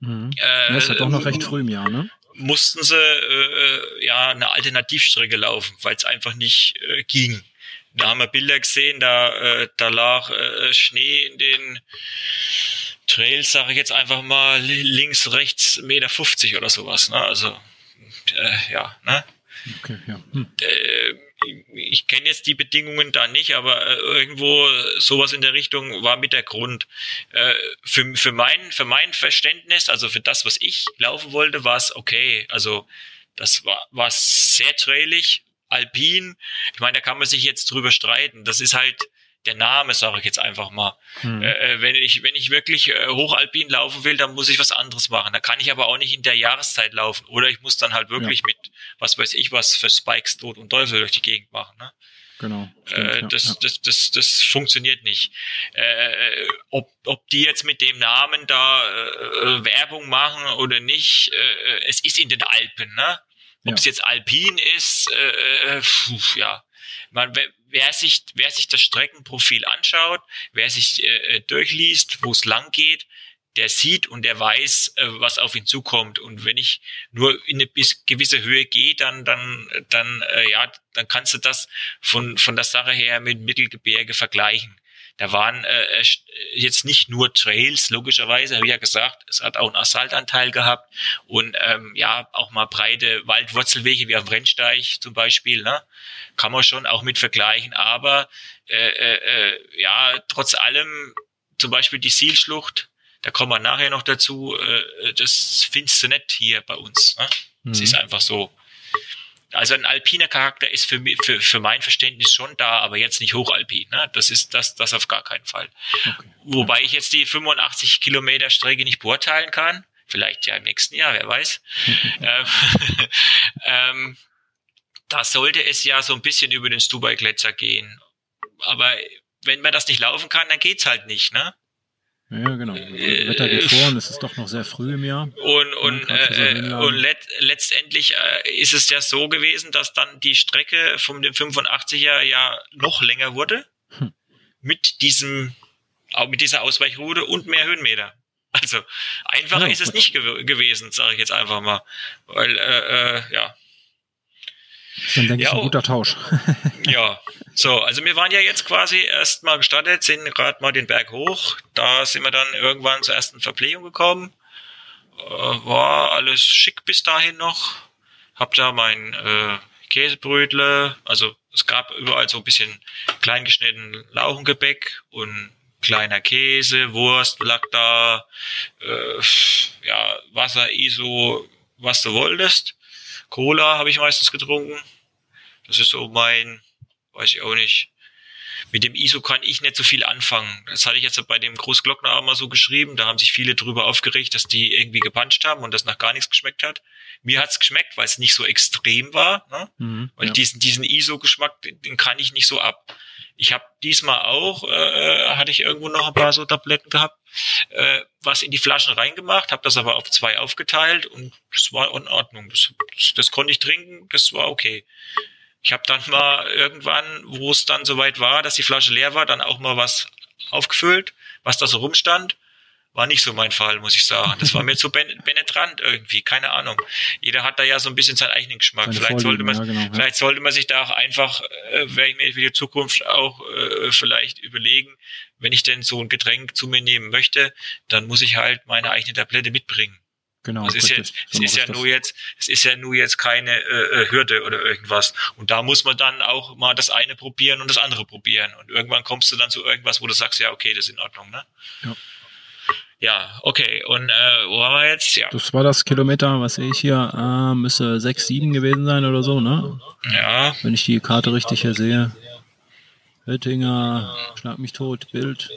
Mhm. Äh, das ist ja doch noch recht früh im Jahr, ne? Mussten sie äh, ja eine Alternativstrecke laufen, weil es einfach nicht äh, ging. Da haben wir Bilder gesehen, da, äh, da lag äh, Schnee in den Trails, sage ich jetzt einfach mal, links, rechts, Meter 50 oder sowas. Ne? Also, äh, ja, ne? Okay, ja. Hm. Äh, ich kenne jetzt die Bedingungen da nicht, aber äh, irgendwo sowas in der Richtung war mit der Grund. Äh, für, für, mein, für mein Verständnis, also für das, was ich laufen wollte, war es okay. Also das war, war sehr trailig, alpin. Ich meine, da kann man sich jetzt drüber streiten. Das ist halt der Name, sage ich jetzt einfach mal. Hm. Äh, äh, wenn ich wenn ich wirklich äh, hochalpin laufen will, dann muss ich was anderes machen. Da kann ich aber auch nicht in der Jahreszeit laufen. Oder ich muss dann halt wirklich ja. mit, was weiß ich, was für Spikes, Tod und Teufel durch die Gegend machen. Ne? Genau. Stimmt, äh, das, ja. Das, das, das funktioniert nicht. Äh, ob, ob die jetzt mit dem Namen da äh, Werbung machen oder nicht, äh, es ist in den Alpen, ne? Ob es jetzt alpin ist, äh, pf, ja. Man, wer sich, wer sich das Streckenprofil anschaut, wer sich äh, äh durchliest, wo es lang geht, der sieht und der weiß, äh, was auf ihn zukommt. Und wenn ich nur in eine bis gewisse Höhe gehe, dann, dann, dann, äh, ja, dann kannst du das von, von der Sache her mit Mittelgebirge vergleichen. Da waren äh, jetzt nicht nur Trails, logischerweise, habe ich ja gesagt, es hat auch einen Asphaltanteil gehabt und ähm, ja, auch mal breite Waldwurzelwege wie am Rennsteig zum Beispiel, ne? kann man schon auch mit vergleichen, aber äh, äh, äh, ja, trotz allem, zum Beispiel die Sielschlucht, da kommen wir nachher noch dazu, äh, das findest du nicht hier bei uns. Ne? Es mhm. ist einfach so. Also ein alpiner Charakter ist für, für, für mein Verständnis schon da, aber jetzt nicht hochalpin. Ne? Das ist das, das auf gar keinen Fall. Okay. Wobei ich jetzt die 85 Kilometer Strecke nicht beurteilen kann. Vielleicht ja im nächsten Jahr, wer weiß. ähm, ähm, da sollte es ja so ein bisschen über den Stubai-Gletscher gehen. Aber wenn man das nicht laufen kann, dann geht's halt nicht, ne? Ja, genau. Äh, Wetter geht vor und es ist doch noch sehr früh im Jahr. Und, und, äh, und let, letztendlich äh, ist es ja so gewesen, dass dann die Strecke vom dem 85er ja noch länger wurde. Hm. Mit diesem, auch mit dieser Ausweichroute und mehr Höhenmeter. Also einfacher ja, ist es nicht gew gewesen, sage ich jetzt einfach mal. Weil, äh, äh, ja. Dann denke ja, ich ein guter Tausch. ja, so, also wir waren ja jetzt quasi erstmal gestartet, sind gerade mal den Berg hoch. Da sind wir dann irgendwann zur ersten Verpflegung gekommen. Äh, war alles schick bis dahin noch. Hab da mein äh, Käsebrötle, also es gab überall so ein bisschen kleingeschnitten Lauchengebäck und kleiner Käse, Wurst lag da, äh, ja, Wasser, ISO, was du wolltest. Cola habe ich meistens getrunken. Das ist so mein weiß ich auch nicht. Mit dem ISO kann ich nicht so viel anfangen. Das hatte ich jetzt bei dem Großglockner auch mal so geschrieben. Da haben sich viele drüber aufgeregt, dass die irgendwie gepuncht haben und das nach gar nichts geschmeckt hat. Mir hat's geschmeckt, weil es nicht so extrem war. Ne? Mhm, weil ja. diesen, diesen ISO-Geschmack, den, den kann ich nicht so ab. Ich habe diesmal auch, äh, hatte ich irgendwo noch ein paar so Tabletten gehabt, äh, was in die Flaschen reingemacht, habe das aber auf zwei aufgeteilt und das war in Ordnung. Das, das, das konnte ich trinken, das war okay. Ich habe dann mal irgendwann, wo es dann soweit war, dass die Flasche leer war, dann auch mal was aufgefüllt, was da so rumstand. War nicht so mein Fall, muss ich sagen. Das war mir zu penetrant irgendwie, keine Ahnung. Jeder hat da ja so ein bisschen seinen eigenen Geschmack. vielleicht sollte man, ja, genau, ja. vielleicht sollte man sich da auch einfach, äh, werde ich mir für die Zukunft auch äh, vielleicht überlegen, wenn ich denn so ein Getränk zu mir nehmen möchte, dann muss ich halt meine eigene Tablette mitbringen. Genau. Es ist, ja, es ist ja nur jetzt, es ist ja nur jetzt keine äh, äh, Hürde oder irgendwas. Und da muss man dann auch mal das eine probieren und das andere probieren. Und irgendwann kommst du dann zu irgendwas, wo du sagst, ja, okay, das ist in Ordnung, ne? Ja. Ja, okay. Und äh, wo haben wir jetzt? Ja. Das war das Kilometer, was sehe ich hier? Äh, müsste 6, 7 gewesen sein oder so, ne? Ja. Wenn ich die Karte richtig hier sehe. Hüttinger, schlag mich tot, Bild.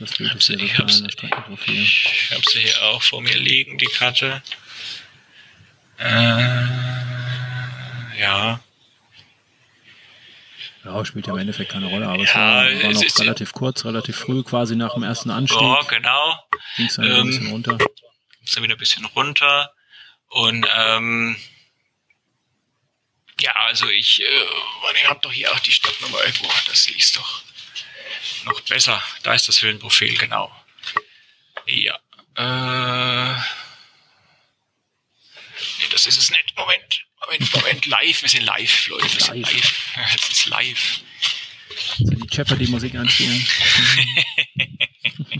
Das Bild ist ich habe sie, ich hab sie hier auch vor mir liegen, die Karte. Äh, ja. Ja, spielt ja im Endeffekt keine Rolle, aber ja, es war, war noch es relativ kurz, relativ früh, quasi nach dem ersten Anstieg. Ja, genau. Ging es dann ähm, ein bisschen runter. Ist dann wieder ein bisschen runter. Und ähm, ja, also ich, äh, ich habe doch hier auch die Stadtnummer irgendwo, das sehe ich doch noch besser. Da ist das Höhenprofil, genau. Ja. Äh, nee, das ist es nicht. Moment. Moment, Moment, live, wir sind live, Leute, wir sind live. Es ist live. So die Jeopardy-Musik anspielen.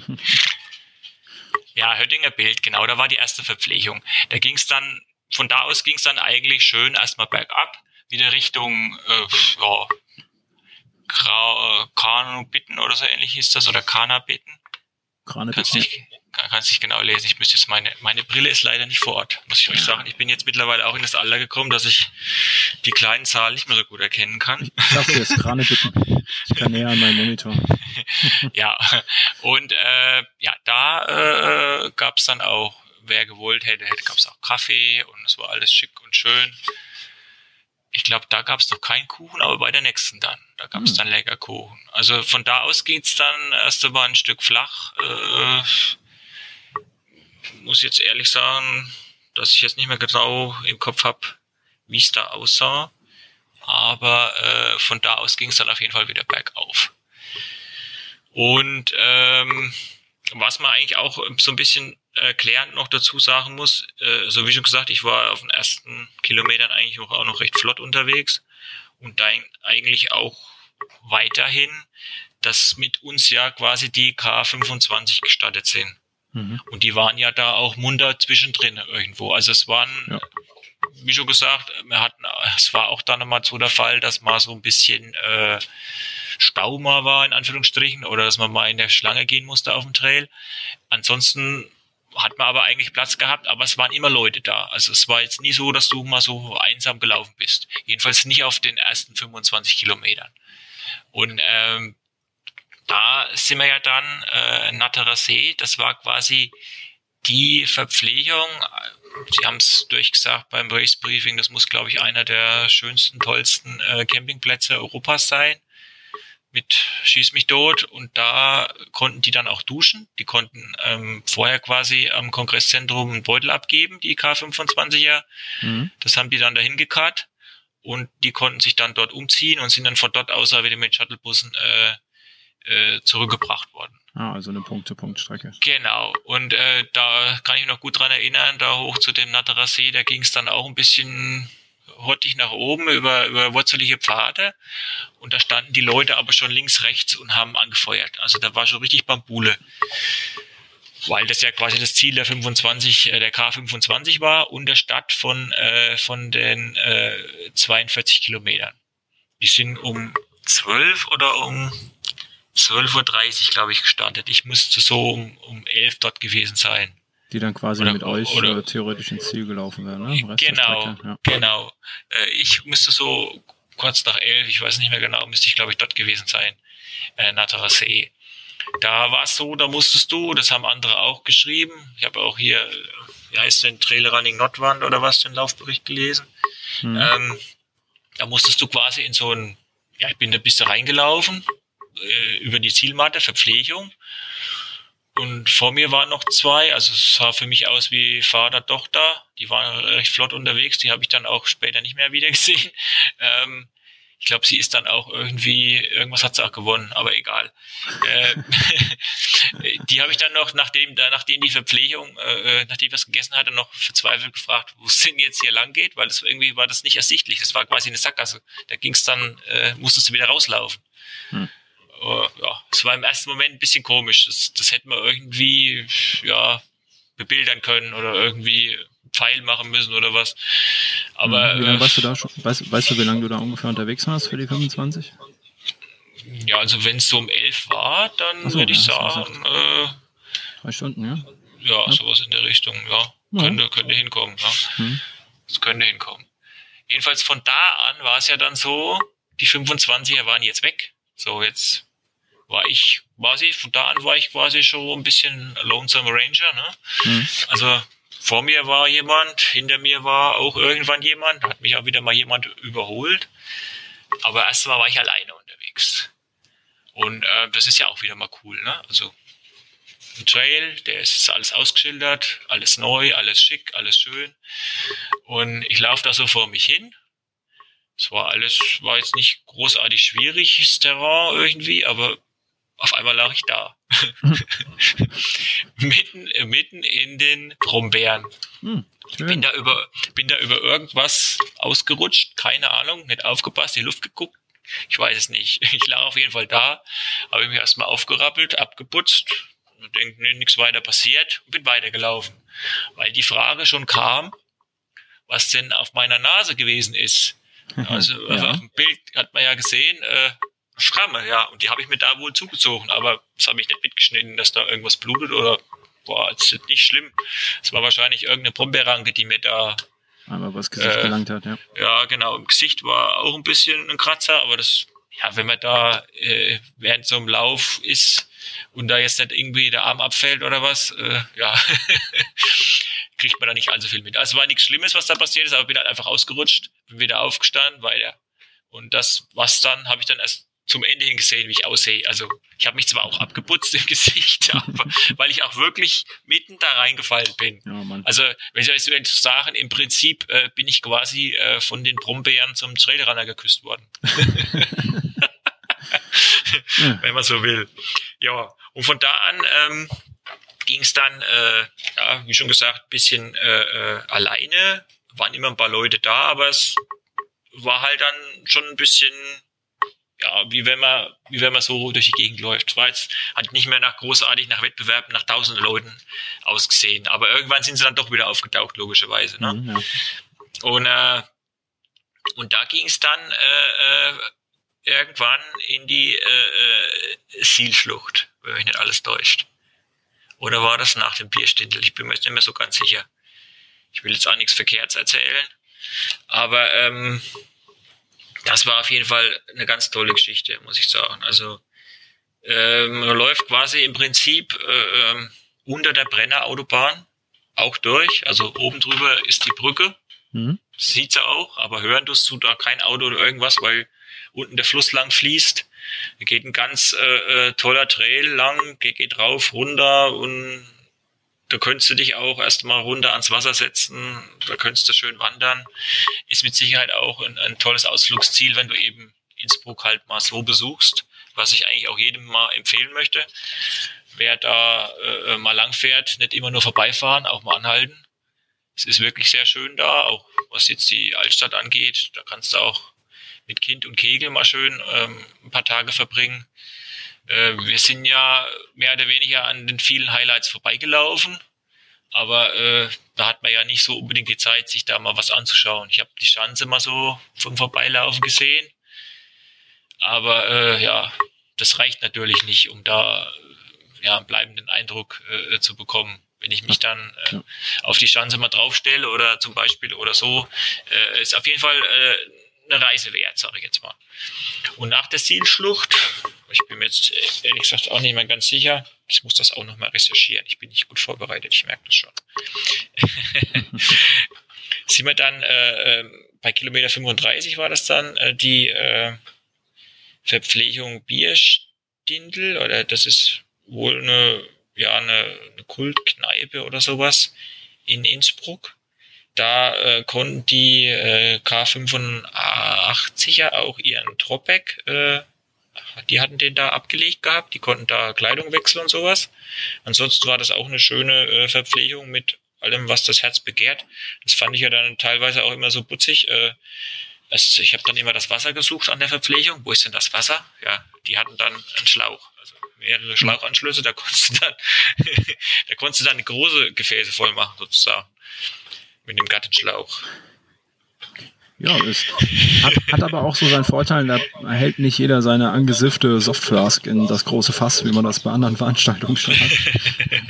ja, Höttinger Bild, genau, da war die erste Verpflegung. Da ging es dann, von da aus ging es dann eigentlich schön erstmal bergab, wieder Richtung, äh, ja, Kanu-Bitten oder so ähnlich hieß das, oder Kana-Bitten. Kannst nicht, kannst nicht genau lesen. Ich müsste jetzt meine, meine Brille ist leider nicht vor Ort, muss ich euch sagen. Ich bin jetzt mittlerweile auch in das Alter gekommen, dass ich die kleinen Zahlen nicht mehr so gut erkennen kann. Ich darf dir jetzt Krane bitten. Ich kann näher an meinen Monitor. ja, und äh, ja, da äh, gab es dann auch, wer gewollt hätte, hätte gab es auch Kaffee und es war alles schick und schön. Ich glaube, da gab es noch keinen Kuchen, aber bei der nächsten dann. Da gab es hm. dann lecker Kuchen. Also von da aus geht's dann erst einmal ein Stück flach. Äh, muss jetzt ehrlich sagen, dass ich jetzt nicht mehr genau im Kopf habe, wie es da aussah. Aber äh, von da aus ging es dann auf jeden Fall wieder bergauf. Und ähm, was man eigentlich auch so ein bisschen erklärend noch dazu sagen muss, äh, so wie schon gesagt, ich war auf den ersten Kilometern eigentlich auch noch recht flott unterwegs und dann eigentlich auch weiterhin, dass mit uns ja quasi die K25 gestattet sind. Mhm. Und die waren ja da auch munter zwischendrin irgendwo. Also es waren, ja. wie schon gesagt, wir hatten, es war auch dann mal so der Fall, dass mal so ein bisschen äh, Stau mal war, in Anführungsstrichen, oder dass man mal in der Schlange gehen musste auf dem Trail. Ansonsten hat man aber eigentlich Platz gehabt, aber es waren immer Leute da. Also es war jetzt nie so, dass du mal so einsam gelaufen bist. Jedenfalls nicht auf den ersten 25 Kilometern. Und ähm, da sind wir ja dann äh, Natterer See, das war quasi die Verpflegung. Sie haben es durchgesagt beim Race Briefing, das muss, glaube ich, einer der schönsten, tollsten äh, Campingplätze Europas sein. Mit Schieß mich tot und da konnten die dann auch duschen. Die konnten ähm, vorher quasi am Kongresszentrum einen Beutel abgeben, die K25er. Mhm. Das haben die dann dahin gekarrt und die konnten sich dann dort umziehen und sind dann von dort aus wieder mit Shuttlebussen äh, äh, zurückgebracht worden. Ah, also eine Punkt-zu-Punkt-Strecke. Genau. Und äh, da kann ich mich noch gut dran erinnern, da hoch zu dem Natterer See, da ging es dann auch ein bisschen hottig nach oben über, über wurzelige Pfade. Und da standen die Leute aber schon links, rechts und haben angefeuert. Also da war schon richtig Bambule. Weil das ja quasi das Ziel der 25, äh, der K25 war und der Stadt von, äh, von den äh, 42 Kilometern. Die sind um 12 oder um 12.30 Uhr, glaube ich, gestartet. Ich müsste so um, um 11 dort gewesen sein. Die dann quasi oder, mit euch oder, theoretisch ins Ziel gelaufen wären, ne? genau, ja. genau. Äh, ich müsste so kurz nach 11, ich weiß nicht mehr genau, müsste ich, glaube ich, dort gewesen sein. Äh, Natterer See. Da war es so, da musstest du, das haben andere auch geschrieben. Ich habe auch hier, wie heißt denn, Trail Running Nordwand oder was, den Laufbericht gelesen. Hm. Ähm, da musstest du quasi in so ein, ja, ich bin da bist du reingelaufen, äh, über die Zielmatte, Verpflegung. Und vor mir waren noch zwei, also es sah für mich aus wie Vater, Tochter. Die waren recht flott unterwegs, die habe ich dann auch später nicht mehr wieder gesehen. Ähm, ich glaube, sie ist dann auch irgendwie, irgendwas hat sie auch gewonnen, aber egal. Äh, die habe ich dann noch, nachdem, da, nachdem die Verpflegung, äh, nachdem ich was gegessen hatte, noch verzweifelt gefragt, wo es denn jetzt hier lang geht, weil das irgendwie war das nicht ersichtlich. Das war quasi eine Sackgasse. Da ging es dann, äh, musstest du wieder rauslaufen. Hm ja, es war im ersten Moment ein bisschen komisch. Das, das hätten wir irgendwie, ja, bebildern können oder irgendwie Pfeil machen müssen oder was. Aber. Wie lange äh, warst du da schon? Weißt, weißt du, wie lange du da ungefähr unterwegs warst für die 25? Ja, also wenn es so um 11 war, dann so, würde ich sagen, äh, drei Stunden, ja? Ja, ja, sowas in der Richtung, ja. ja. Könnte, könnte hinkommen, ja. Hm. Das könnte hinkommen. Jedenfalls von da an war es ja dann so, die 25er waren jetzt weg. So, jetzt war ich quasi, von da an war ich quasi schon ein bisschen Lonesome Ranger. Ne? Mhm. Also vor mir war jemand, hinter mir war auch irgendwann jemand, hat mich auch wieder mal jemand überholt. Aber erstmal war ich alleine unterwegs. Und äh, das ist ja auch wieder mal cool. Ne? Also ein Trail, der ist alles ausgeschildert, alles neu, alles schick, alles schön. Und ich laufe da so vor mich hin es war alles, war jetzt nicht großartig schwieriges Terrain irgendwie, aber auf einmal lag ich da. mitten, mitten in den Brombeeren. Hm. Bin da über, bin da über irgendwas ausgerutscht, keine Ahnung, nicht aufgepasst, die Luft geguckt. Ich weiß es nicht. Ich lag auf jeden Fall da, habe mich erstmal aufgerappelt, abgeputzt und denke, nee, nichts weiter passiert und bin weitergelaufen. Weil die Frage schon kam, was denn auf meiner Nase gewesen ist. Also ja. auf dem Bild hat man ja gesehen, äh, Schramme, ja, und die habe ich mir da wohl zugezogen, aber das habe ich nicht mitgeschnitten, dass da irgendwas blutet oder boah, es ist nicht schlimm. Es war wahrscheinlich irgendeine Brombeeranke, die mir da einmal was Gesicht äh, gelangt hat, ja. Ja, genau. Im Gesicht war auch ein bisschen ein Kratzer, aber das, ja, wenn man da äh, während so einem Lauf ist und da jetzt nicht irgendwie der Arm abfällt oder was, äh, ja, kriegt man da nicht allzu viel mit. Also war nichts Schlimmes, was da passiert ist, aber bin halt einfach ausgerutscht, bin wieder aufgestanden, weiter. Und das, was dann, habe ich dann erst zum Ende hin gesehen, wie ich aussehe. Also ich habe mich zwar auch abgeputzt im Gesicht, aber weil ich auch wirklich mitten da reingefallen bin. Ja, also wenn ich so sagen, im Prinzip äh, bin ich quasi äh, von den Brombeeren zum Trailrunner geküsst worden. ja. Wenn man so will. Ja, und von da an ähm, ging es dann, äh, ja, wie schon gesagt, bisschen äh, äh, alleine. Waren immer ein paar Leute da, aber es war halt dann schon ein bisschen wie wenn man, wie wenn man so durch die Gegend läuft. War jetzt, hat nicht mehr nach großartig nach Wettbewerben, nach tausenden Leuten ausgesehen. Aber irgendwann sind sie dann doch wieder aufgetaucht, logischerweise. Ne? Mhm, ja. Und, äh, und da ging es dann äh, äh, irgendwann in die äh, äh, Zielschlucht, wenn mich nicht alles täuscht. Oder war das nach dem Bierstindel? Ich bin mir jetzt nicht mehr so ganz sicher. Ich will jetzt auch nichts Verkehrts erzählen. Aber ähm, das war auf jeden Fall eine ganz tolle Geschichte, muss ich sagen. Also ähm, man läuft quasi im Prinzip äh, ähm, unter der Brennerautobahn auch durch. Also oben drüber ist die Brücke. Mhm. Sieht sie auch, aber hören tust du da kein Auto oder irgendwas, weil unten der Fluss lang fließt. Da geht ein ganz äh, äh, toller Trail lang, geht, geht rauf, runter und da könntest du dich auch erstmal runter ans Wasser setzen, da könntest du schön wandern. Ist mit Sicherheit auch ein, ein tolles Ausflugsziel, wenn du eben Innsbruck halt mal so besuchst, was ich eigentlich auch jedem mal empfehlen möchte. Wer da äh, mal lang fährt, nicht immer nur vorbeifahren, auch mal anhalten. Es ist wirklich sehr schön da, auch was jetzt die Altstadt angeht. Da kannst du auch mit Kind und Kegel mal schön ähm, ein paar Tage verbringen. Äh, wir sind ja mehr oder weniger an den vielen Highlights vorbeigelaufen, aber äh, da hat man ja nicht so unbedingt die Zeit, sich da mal was anzuschauen. Ich habe die Schanze mal so vom Vorbeilaufen gesehen, aber äh, ja, das reicht natürlich nicht, um da ja, einen bleibenden Eindruck äh, zu bekommen. Wenn ich mich dann äh, auf die Schanze mal draufstelle oder zum Beispiel oder so, äh, ist auf jeden Fall äh, eine Reise wert, sage ich jetzt mal. Und nach der Zielschlucht, ich bin mir jetzt ehrlich gesagt auch nicht mehr ganz sicher, ich muss das auch nochmal recherchieren. Ich bin nicht gut vorbereitet, ich merke das schon. sind wir dann äh, ähm, bei Kilometer 35 war das dann äh, die äh, Verpflegung Bierstindel oder das ist wohl eine ja eine, eine Kultkneipe oder sowas in Innsbruck. Da äh, konnten die äh, K85er auch ihren Tropeck, äh, die hatten den da abgelegt gehabt, die konnten da Kleidung wechseln und sowas. Ansonsten war das auch eine schöne äh, Verpflegung mit allem, was das Herz begehrt. Das fand ich ja dann teilweise auch immer so putzig. Äh, also ich habe dann immer das Wasser gesucht an der Verpflegung. Wo ist denn das Wasser? Ja, die hatten dann einen Schlauch, also mehrere Schlauchanschlüsse. Da konntest du dann, da konntest du dann große Gefäße voll machen sozusagen mit dem Gattenschlauch. Ja, es hat, hat aber auch so seinen Vorteil, da erhält nicht jeder seine angesiffte Softflask in das große Fass, wie man das bei anderen Veranstaltungen schon hat.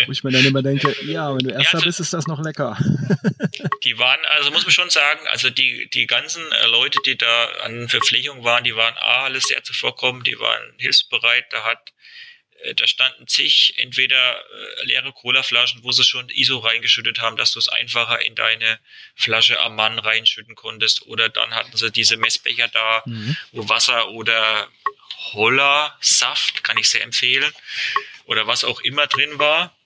Wo ich mir dann immer denke, ja, wenn du erster ja, also, bist, ist das noch lecker. Die waren, also muss man schon sagen, also die, die ganzen äh, Leute, die da an Verpflegung waren, die waren A, alles sehr zuvorkommend, die waren hilfsbereit, da hat da standen zig entweder äh, leere Colaflaschen, wo sie schon ISO reingeschüttet haben, dass du es einfacher in deine Flasche am Mann reinschütten konntest. Oder dann hatten sie diese Messbecher da, mhm. wo Wasser oder Holler Saft, kann ich sehr empfehlen, oder was auch immer drin war,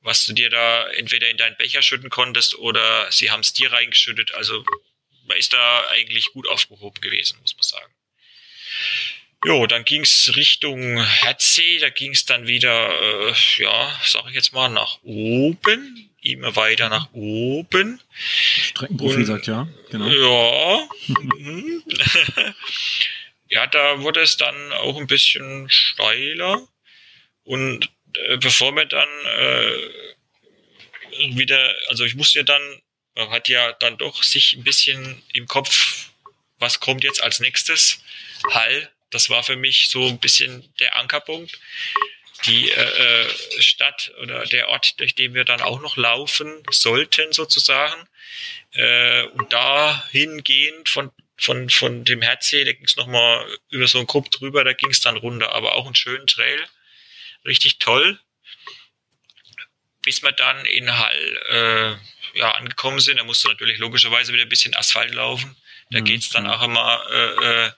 was du dir da entweder in deinen Becher schütten konntest oder sie haben es dir reingeschüttet. Also man ist da eigentlich gut aufgehoben gewesen, muss man sagen. Jo, dann ging's Richtung Hertsee, da ging's dann wieder, äh, ja, sag ich jetzt mal, nach oben immer weiter nach oben. Streckenprofil und, sagt ja, genau. Ja. ja, da wurde es dann auch ein bisschen steiler. Und äh, bevor wir dann äh, wieder, also ich musste ja dann, hat ja dann doch sich ein bisschen im Kopf, was kommt jetzt als nächstes? Hall, das war für mich so ein bisschen der Ankerpunkt. Die äh, äh, Stadt oder der Ort, durch den wir dann auch noch laufen sollten, sozusagen. Äh, und dahingehend von von, von dem Herzsee, da ging es nochmal über so einen Grupp drüber, da ging es dann runter, aber auch einen schönen Trail. Richtig toll bis wir dann in Hall äh, ja, angekommen sind. Da musste natürlich logischerweise wieder ein bisschen Asphalt laufen. Da mhm. geht's dann auch immer äh, äh,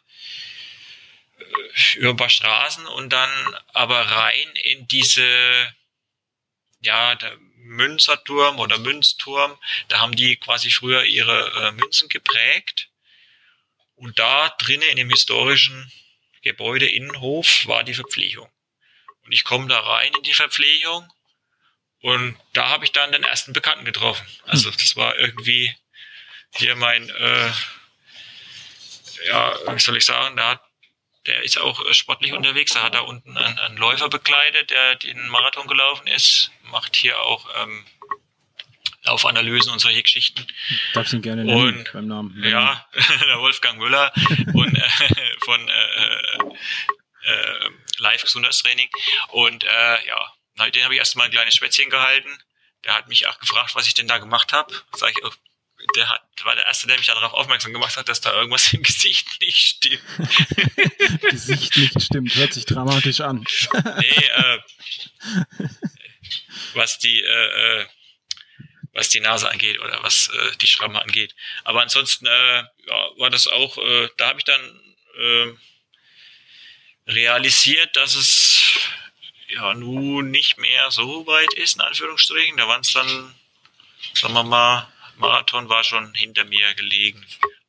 über ein paar Straßen und dann aber rein in diese, ja, der Münzerturm oder Münzturm. Da haben die quasi früher ihre äh, Münzen geprägt. Und da drinnen in dem historischen Gebäude Innenhof war die Verpflegung. Und ich komme da rein in die Verpflegung und da habe ich dann den ersten Bekannten getroffen. Also das war irgendwie hier mein, äh, ja, wie soll ich sagen, der, hat, der ist auch sportlich unterwegs. Da hat er unten einen, einen Läufer bekleidet, der den Marathon gelaufen ist. Macht hier auch ähm, Laufanalysen und solche Geschichten. Darfst ihn gerne nennen und, beim Namen. Ja, der Wolfgang Müller und äh, von äh, äh, Live Gesundheitstraining. Und äh, ja, den habe ich erstmal ein kleines Schwätzchen gehalten. Der hat mich auch gefragt, was ich denn da gemacht habe. Sag ich, oh, der hat, war der Erste, der mich darauf aufmerksam gemacht hat, dass da irgendwas im Gesicht nicht stimmt. Gesicht nicht stimmt, hört sich dramatisch an. nee, äh, was die, äh, äh, was die Nase angeht oder was äh, die Schramme angeht. Aber ansonsten äh, ja, war das auch, äh, da habe ich dann äh, realisiert, dass es ja nun nicht mehr so weit ist, in Anführungsstrichen. Da waren es dann, sagen wir mal, Marathon war schon hinter mir gelegen.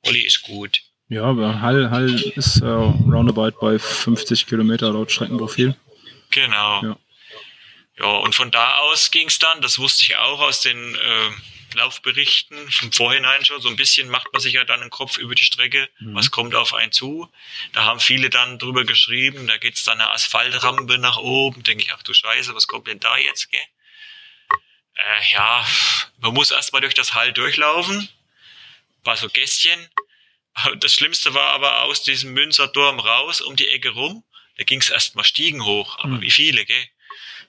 Olli ist gut. Ja, aber Hall, Hall ist äh, roundabout bei 50 Kilometer laut Streckenprofil. Genau. Ja, ja und von da aus ging es dann, das wusste ich auch aus den äh, Laufberichten vom Vorhinein schon. So ein bisschen macht man sich ja dann einen Kopf über die Strecke, mhm. was kommt auf einen zu. Da haben viele dann drüber geschrieben, da geht's dann eine Asphaltrampe nach oben. Denke ich, ach du Scheiße, was kommt denn da jetzt, gell? Äh, ja, man muss erstmal durch das Hall durchlaufen. War so Gästchen. Das Schlimmste war aber aus diesem Münzerdorm raus, um die Ecke rum. Da ging's erstmal Stiegen hoch. Aber mhm. wie viele, gell?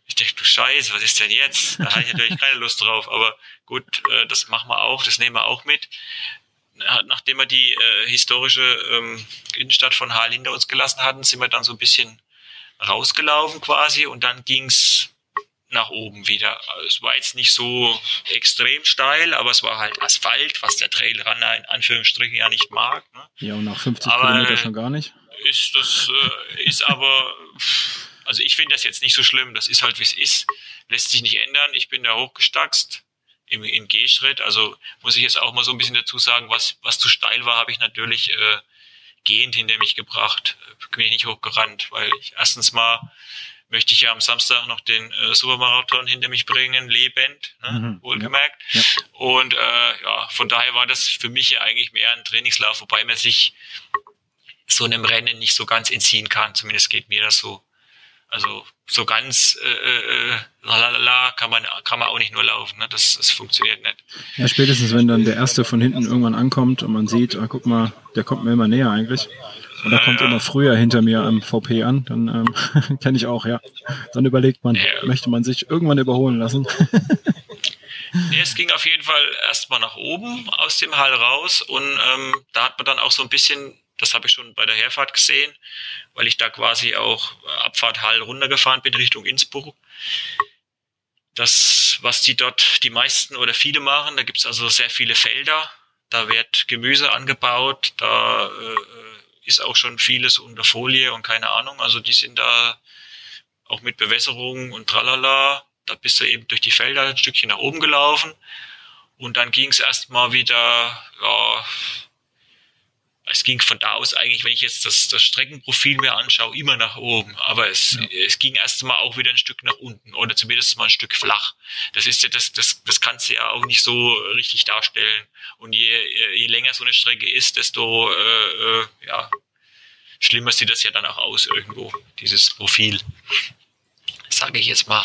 Ich dachte, du Scheiße, was ist denn jetzt? Da hatte ich natürlich keine Lust drauf, aber gut, äh, das machen wir auch, das nehmen wir auch mit. Nachdem wir die äh, historische ähm, Innenstadt von Haal hinter uns gelassen hatten, sind wir dann so ein bisschen rausgelaufen quasi und dann ging's nach oben wieder. Es war jetzt nicht so extrem steil, aber es war halt Asphalt, was der Trailrunner in Anführungsstrichen ja nicht mag. Ne? Ja, und nach 50 aber Kilometer schon gar nicht. Ist das äh, ist aber also ich finde das jetzt nicht so schlimm, das ist halt wie es ist, lässt sich nicht ändern. Ich bin da hochgestackst im, im Gehschritt, also muss ich jetzt auch mal so ein bisschen dazu sagen, was, was zu steil war, habe ich natürlich äh, gehend hinter mich gebracht, bin ich nicht hochgerannt, weil ich erstens mal möchte ich ja am Samstag noch den äh, Supermarathon hinter mich bringen, lebend, ne, mhm, wohlgemerkt. Ja, ja. Und äh, ja, von daher war das für mich ja eigentlich mehr ein Trainingslauf, wobei man sich so einem Rennen nicht so ganz entziehen kann. Zumindest geht mir das so. Also so ganz äh, äh, lalala kann man kann man auch nicht nur laufen, ne? das, das funktioniert nicht. Ja, spätestens wenn dann der erste von hinten irgendwann ankommt und man sieht, ah, guck mal, der kommt mir immer näher eigentlich. Und ja, kommt ja. immer früher hinter mir am VP an, dann ähm, kenne ich auch, ja. Dann überlegt man, ja. möchte man sich irgendwann überholen lassen. nee, es ging auf jeden Fall erstmal nach oben aus dem Hall raus und ähm, da hat man dann auch so ein bisschen das habe ich schon bei der Herfahrt gesehen, weil ich da quasi auch Abfahrt Hall runtergefahren bin Richtung Innsbruck. Das, was die dort, die meisten oder viele machen, da gibt es also sehr viele Felder, da wird Gemüse angebaut, da äh, ist auch schon vieles unter Folie und keine Ahnung. Also die sind da auch mit Bewässerung und tralala. Da bist du eben durch die Felder ein Stückchen nach oben gelaufen. Und dann ging es erstmal wieder, ja, es ging von da aus eigentlich, wenn ich jetzt das, das Streckenprofil mir anschaue, immer nach oben. Aber es, ja. es ging erst mal auch wieder ein Stück nach unten oder zumindest mal ein Stück flach. Das ist ja, das, das, das kannst du ja auch nicht so richtig darstellen. Und je, je länger so eine Strecke ist, desto äh, äh, ja, schlimmer sieht das ja dann auch aus irgendwo, dieses Profil. Sage ich jetzt mal.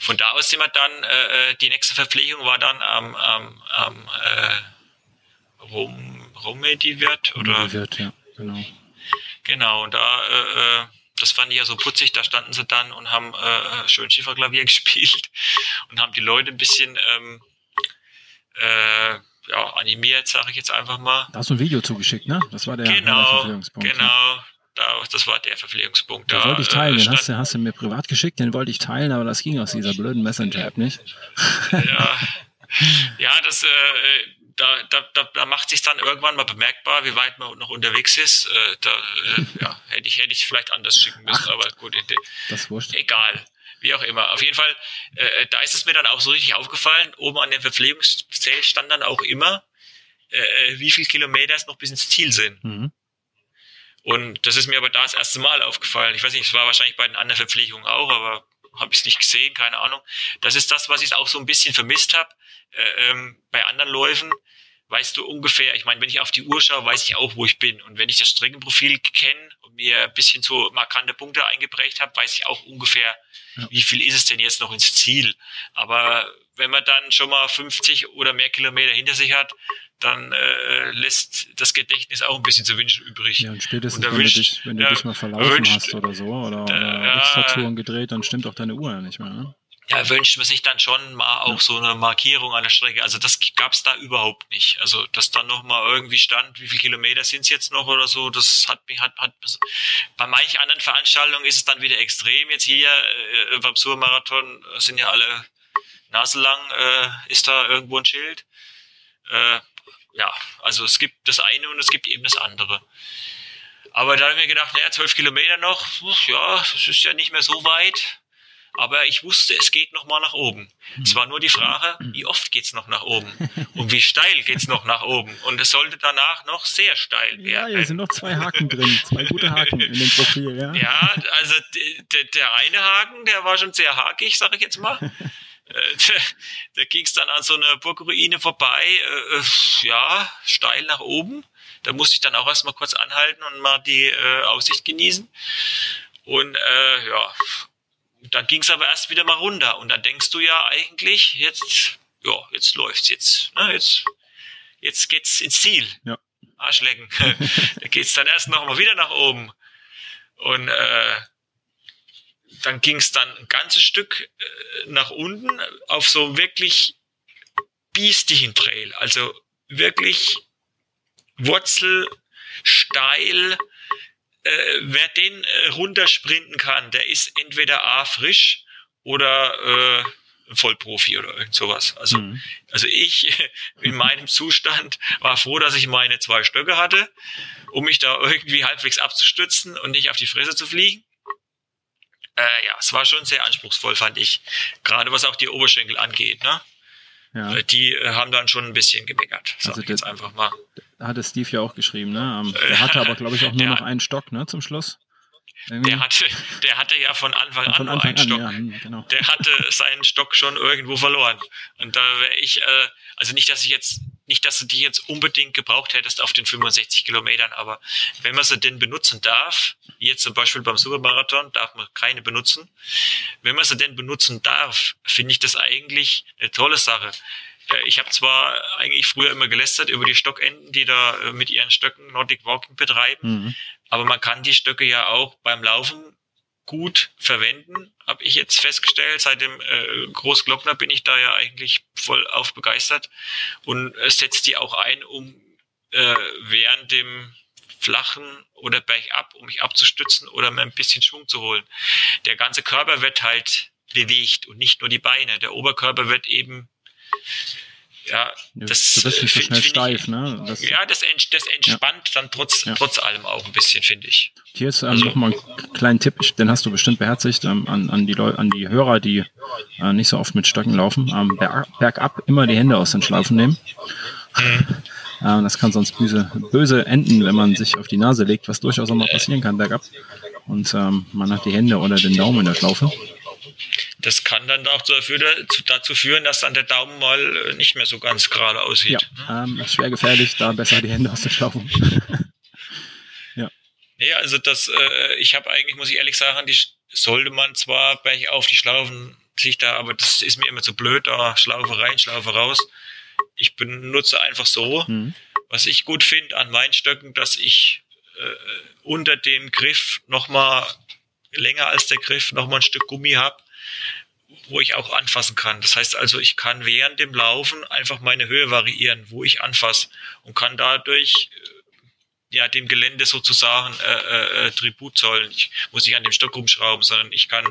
Von da aus sind wir dann, äh, äh die nächste Verpflegung war dann am, am, am äh, Rom, Romedi-Wirt oder? Wirt, ja, genau. Genau, und da, äh, äh, das fand ich ja so putzig, da standen sie dann und haben äh, schön Schieferklavier gespielt und haben die Leute ein bisschen ähm, äh, ja, animiert, sage ich jetzt einfach mal. Da hast du ein Video zugeschickt, ne? Das war der, genau, der Verpflegungspunkt. Genau, da, das war der Verpflegungspunkt. Da, wollte ich teilen, äh, den hast du, hast du mir privat geschickt, den wollte ich teilen, aber das ging aus dieser blöden Messenger-App nicht. Ja, ja das, äh, da, da, da, da macht sich dann irgendwann mal bemerkbar, wie weit man noch unterwegs ist. Äh, da äh, ja, hätte ich hätte ich vielleicht anders schicken müssen, Ach, aber gut, das wurscht. egal. Wie auch immer. Auf jeden Fall, äh, da ist es mir dann auch so richtig aufgefallen. Oben an dem Verpflegungszelt stand dann auch immer, äh, wie viel Kilometer es noch bis ins Ziel sind. Mhm. Und das ist mir aber da das erste Mal aufgefallen. Ich weiß nicht, es war wahrscheinlich bei den anderen Verpflegungen auch, aber habe ich es nicht gesehen, keine Ahnung. Das ist das, was ich auch so ein bisschen vermisst habe äh, ähm, bei anderen Läufen weißt du ungefähr, ich meine, wenn ich auf die Uhr schaue, weiß ich auch, wo ich bin. Und wenn ich das Streckenprofil kenne und mir ein bisschen so markante Punkte eingeprägt habe, weiß ich auch ungefähr, ja. wie viel ist es denn jetzt noch ins Ziel. Aber wenn man dann schon mal 50 oder mehr Kilometer hinter sich hat, dann äh, lässt das Gedächtnis auch ein bisschen zu wünschen übrig. Ja, und spätestens, und wenn, wünscht, du dich, wenn du ja, dich mal verlaufen wünscht, hast oder so, oder, oder äh, extra Touren gedreht, dann stimmt auch deine Uhr ja nicht mehr. Ne? Ja, wünscht man sich dann schon mal auch so eine Markierung an der Strecke. Also das gab's da überhaupt nicht. Also dass dann noch mal irgendwie stand, wie viele Kilometer sind's jetzt noch oder so, das hat mich hat, hat bei manchen anderen Veranstaltungen ist es dann wieder extrem. Jetzt hier äh, beim Surmarathon sind ja alle naselang, äh, ist da irgendwo ein Schild. Äh, ja, also es gibt das eine und es gibt eben das andere. Aber da habe ich mir gedacht, naja, zwölf Kilometer noch, ja, das ist ja nicht mehr so weit aber ich wusste, es geht noch mal nach oben. Es war nur die Frage, wie oft geht's noch nach oben und wie steil geht's noch nach oben. Und es sollte danach noch sehr steil werden. Ja, hier sind noch zwei Haken drin, zwei gute Haken in dem Profil. Ja, ja also der eine Haken, der war schon sehr hakig, sage ich jetzt mal. Äh, da ging es dann an so einer Burgruine vorbei, äh, ja, steil nach oben. Da musste ich dann auch erstmal kurz anhalten und mal die äh, Aussicht genießen. Und äh, ja, dann ging es aber erst wieder mal runter. Und dann denkst du ja eigentlich, jetzt, ja, jetzt läuft's jetzt. Ne, jetzt, jetzt geht's ins Ziel. Ja. Arschlecken. da geht's dann erst noch mal wieder nach oben. Und äh, dann ging es dann ein ganzes Stück äh, nach unten auf so wirklich biestigen Trail. Also wirklich Wurzel steil, äh, wer den äh, runtersprinten kann, der ist entweder A frisch oder äh, Vollprofi oder irgend sowas. Also, mhm. also ich in meinem Zustand war froh, dass ich meine zwei Stöcke hatte, um mich da irgendwie halbwegs abzustützen und nicht auf die Fresse zu fliegen. Äh, ja, es war schon sehr anspruchsvoll, fand ich. Gerade was auch die Oberschenkel angeht, ne? Ja. Äh, die äh, haben dann schon ein bisschen gemeckert, sag also jetzt einfach mal hatte Steve ja auch geschrieben, ne? Ähm, der hatte aber, glaube ich, auch nur noch einen Stock, ne, zum Schluss. Der hatte, der hatte ja von Anfang von an Anfang einen Stock. An, ja, genau. Der hatte seinen Stock schon irgendwo verloren. Und da wäre ich, äh, also nicht, dass ich jetzt, nicht, dass du die jetzt unbedingt gebraucht hättest auf den 65 Kilometern, aber wenn man sie denn benutzen darf, jetzt zum Beispiel beim Supermarathon darf man keine benutzen. Wenn man sie denn benutzen darf, finde ich das eigentlich eine tolle Sache. Ich habe zwar eigentlich früher immer gelästert über die Stockenden, die da äh, mit ihren Stöcken Nordic Walking betreiben, mhm. aber man kann die Stöcke ja auch beim Laufen gut verwenden, habe ich jetzt festgestellt. Seit dem äh, Großglockner bin ich da ja eigentlich voll auf begeistert und äh, setzt die auch ein, um äh, während dem flachen oder bergab, um mich abzustützen oder mir ein bisschen Schwung zu holen. Der ganze Körper wird halt bewegt und nicht nur die Beine. Der Oberkörper wird eben ja, das du bist nicht so schnell steif, ich, ne? Das, ja, das, das entspannt ja. dann trotz, ja. trotz allem auch ein bisschen, finde ich. Hier ist ähm, also, noch mal ein kleiner Tipp, den hast du bestimmt beherzigt ähm, an, an, die an die Hörer, die äh, nicht so oft mit Stöcken laufen. Ähm, berg, bergab immer die Hände aus den Schlaufen nehmen. Mhm. Ähm, das kann sonst böse, böse enden, wenn man sich auf die Nase legt, was durchaus auch mal passieren kann bergab. Und ähm, man hat die Hände oder den Daumen in der Schlaufe. Das kann dann auch dazu führen, dass dann der Daumen mal äh, nicht mehr so ganz gerade aussieht. Ja, ähm, schwer gefährlich, da besser die Hände aus ja. Nee, also das, äh, ich habe eigentlich, muss ich ehrlich sagen, die sollte man zwar auf die Schlaufen sich da, aber das ist mir immer zu blöd, da Schlaufe rein, Schlaufe raus. Ich benutze einfach so. Mhm. Was ich gut finde an Weinstöcken, dass ich äh, unter dem Griff nochmal länger als der Griff nochmal ein Stück Gummi habe, wo ich auch anfassen kann. Das heißt also, ich kann während dem Laufen einfach meine Höhe variieren, wo ich anfasse und kann dadurch äh, ja, dem Gelände sozusagen äh, äh, Tribut zollen. Ich muss nicht an dem Stock rumschrauben, sondern ich kann,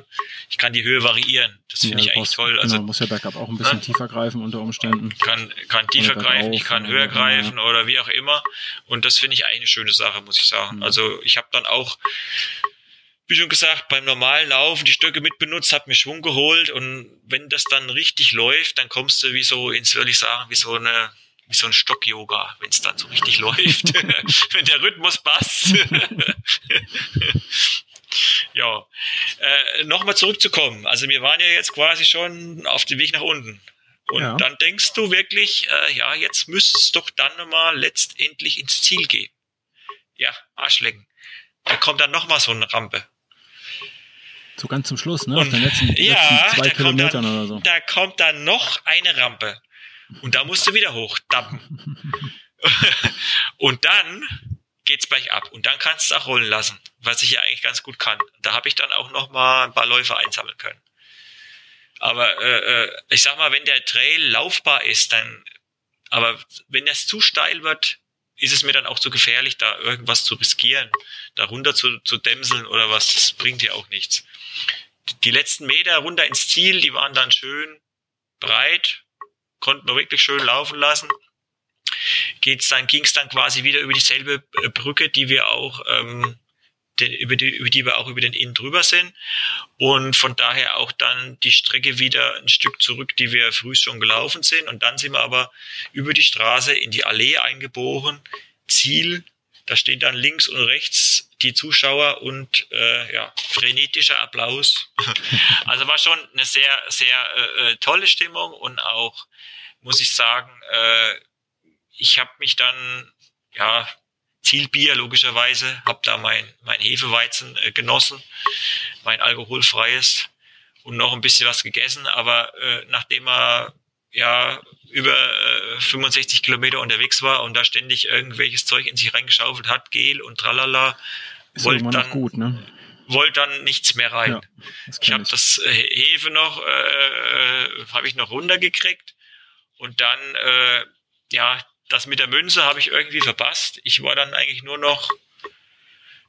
ich kann die Höhe variieren. Das finde ja, ich eigentlich toll. Also genau, muss ja bergab auch ein bisschen ne? tiefer greifen unter Umständen. Kann, kann tiefer greifen, ich kann höher greifen oder wie auch immer. Und das finde ich eigentlich eine schöne Sache, muss ich sagen. Mhm. Also ich habe dann auch wie schon gesagt, beim normalen Laufen die Stöcke mitbenutzt, habe mir Schwung geholt und wenn das dann richtig läuft, dann kommst du wie so ins, würde ich sagen, wie so eine wie so ein Stock-Yoga, wenn es dann so richtig läuft, wenn der Rhythmus passt. ja, äh, nochmal zurückzukommen. Also wir waren ja jetzt quasi schon auf dem Weg nach unten. Und ja. dann denkst du wirklich, äh, ja, jetzt müsste es doch dann mal letztendlich ins Ziel gehen. Ja, Arschlecken. Da kommt dann nochmal so eine Rampe. So ganz zum Schluss, ne? Und, Auf den letzten, ja, letzten zwei Kilometern dann, oder so. Da kommt dann noch eine Rampe. Und da musst du wieder hochdappen. und dann geht's gleich ab. Und dann kannst du es auch rollen lassen, was ich ja eigentlich ganz gut kann. Da habe ich dann auch noch mal ein paar Läufer einsammeln können. Aber äh, äh, ich sag mal, wenn der Trail laufbar ist, dann, aber wenn es zu steil wird, ist es mir dann auch zu gefährlich, da irgendwas zu riskieren, da runter zu, zu dämseln oder was, das bringt ja auch nichts. Die letzten Meter runter ins Ziel, die waren dann schön breit, konnten wir wirklich schön laufen lassen. Geht's dann, ging's dann quasi wieder über dieselbe äh, Brücke, die wir auch, ähm, den, über, die, über die wir auch über den Inn drüber sind. Und von daher auch dann die Strecke wieder ein Stück zurück, die wir früh schon gelaufen sind. Und dann sind wir aber über die Straße in die Allee eingeboren. Ziel, da stehen dann links und rechts die Zuschauer und äh, ja, frenetischer Applaus. also war schon eine sehr, sehr äh, äh tolle Stimmung und auch muss ich sagen, äh, ich habe mich dann, ja, Zielbier logischerweise, habe da mein, mein Hefeweizen äh, genossen, mein alkoholfreies und noch ein bisschen was gegessen, aber äh, nachdem er ja über äh, 65 Kilometer unterwegs war und da ständig irgendwelches Zeug in sich reingeschaufelt hat, Gel und tralala, wollte dann, gut, ne? wollt dann nichts mehr rein. Ja, ich habe das äh, Hefe noch, äh, äh habe ich noch runtergekriegt und dann, äh, ja, das mit der Münze habe ich irgendwie verpasst. Ich war dann eigentlich nur noch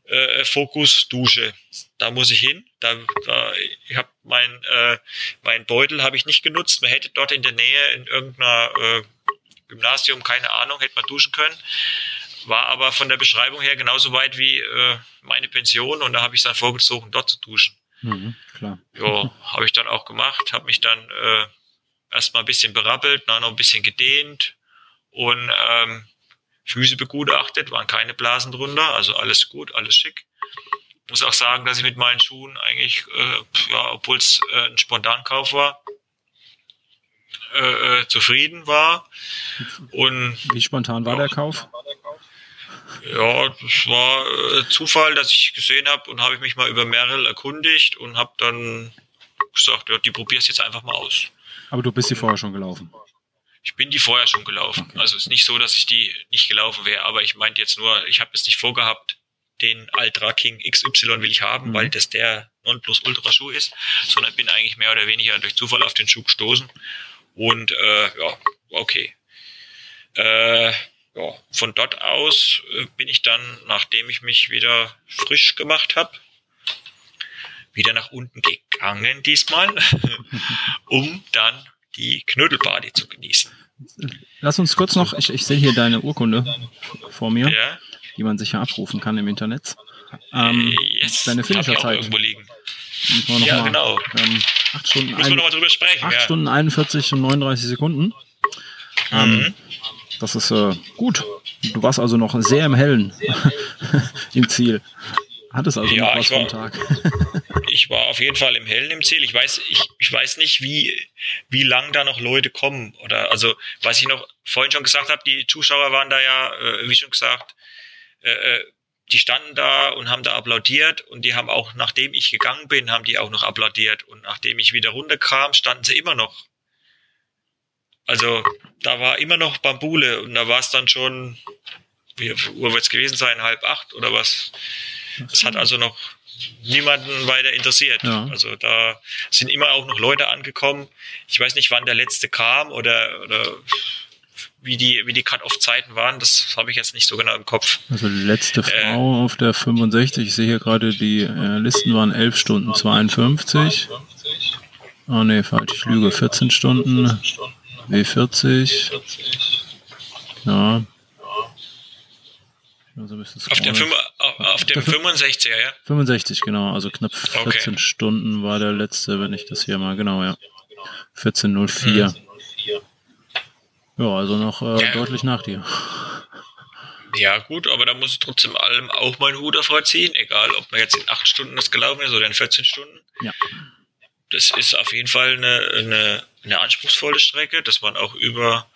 äh, Fokus Dusche. Da muss ich hin. Da, da ich habe mein äh, mein Beutel habe ich nicht genutzt. Man hätte dort in der Nähe in irgendeiner äh, Gymnasium keine Ahnung, hätte man duschen können. War aber von der Beschreibung her genauso weit wie äh, meine Pension und da habe ich dann vorgezogen, dort zu duschen. Mhm, klar. Ja, habe ich dann auch gemacht, habe mich dann äh, erstmal ein bisschen berappelt, dann noch ein bisschen gedehnt und ähm, Füße begutachtet, waren keine Blasen drunter, also alles gut, alles schick. Muss auch sagen, dass ich mit meinen Schuhen eigentlich, äh, ja, obwohl es äh, ein Spontankauf war, äh, äh, zufrieden war. Und wie spontan war ja, der Kauf? Ja, das war äh, Zufall, dass ich gesehen habe und habe ich mich mal über Merrill erkundigt und habe dann gesagt, ja, die probier's jetzt einfach mal aus. Aber du bist die vorher schon gelaufen? Ich bin die vorher schon gelaufen. Okay. Also es ist nicht so, dass ich die nicht gelaufen wäre, aber ich meinte jetzt nur, ich habe es nicht vorgehabt, den Ultra King XY will ich haben, mhm. weil das der Nonplusultra-Schuh ist, sondern bin eigentlich mehr oder weniger durch Zufall auf den Schuh gestoßen. Und äh, ja, okay. Äh, ja, von dort aus äh, bin ich dann, nachdem ich mich wieder frisch gemacht habe, wieder nach unten gegangen diesmal, um dann die Knödelparty zu genießen. Lass uns kurz noch, ich, ich sehe hier deine Urkunde vor mir, ja. die man sicher abrufen kann im Internet. Ähm, yes, deine Finisherzeit. Ja, mal, genau. Ähm, 8 Stunden, Müssen wir nochmal drüber sprechen. 8 ja. Stunden 41 und 39 Sekunden. Ähm, mhm. Das ist äh, gut. Du warst also noch sehr im Hellen im Ziel. Hattest also ja, noch was vom Tag. Ich war auf jeden Fall im Hellen im Ziel. Ich weiß, ich, ich weiß nicht, wie, wie lang da noch Leute kommen. Oder also, was ich noch vorhin schon gesagt habe, die Zuschauer waren da ja, äh, wie schon gesagt, äh, äh, die standen da und haben da applaudiert und die haben auch, nachdem ich gegangen bin, haben die auch noch applaudiert. Und nachdem ich wieder runterkam, standen sie immer noch. Also da war immer noch Bambule und da war es dann schon, wie Uhr wird es gewesen sein, halb acht oder was. Das hat also noch niemanden weiter interessiert. Ja. Also da sind immer auch noch Leute angekommen. Ich weiß nicht, wann der letzte kam oder, oder wie die, wie die Cut-Off-Zeiten waren, das habe ich jetzt nicht so genau im Kopf. Also die letzte äh, Frau auf der 65, ich sehe hier gerade, die äh, Listen waren 11 Stunden 52. Oh ah, ne, falsch, ich lüge, 14 Stunden. W40. Ja. Also auf dem, auf, auf dem 65er, ja? 65, genau. Also knapp 14 okay. Stunden war der letzte, wenn ich das hier mal, genau, ja. 14.04. Mhm. Ja, also noch äh, ja. deutlich nach dir. Ja, gut, aber da muss ich trotzdem allem auch meinen Hut davor ziehen, egal ob man jetzt in 8 Stunden das gelaufen ist oder in 14 Stunden. Ja. Das ist auf jeden Fall eine, eine, eine anspruchsvolle Strecke. Das waren auch über,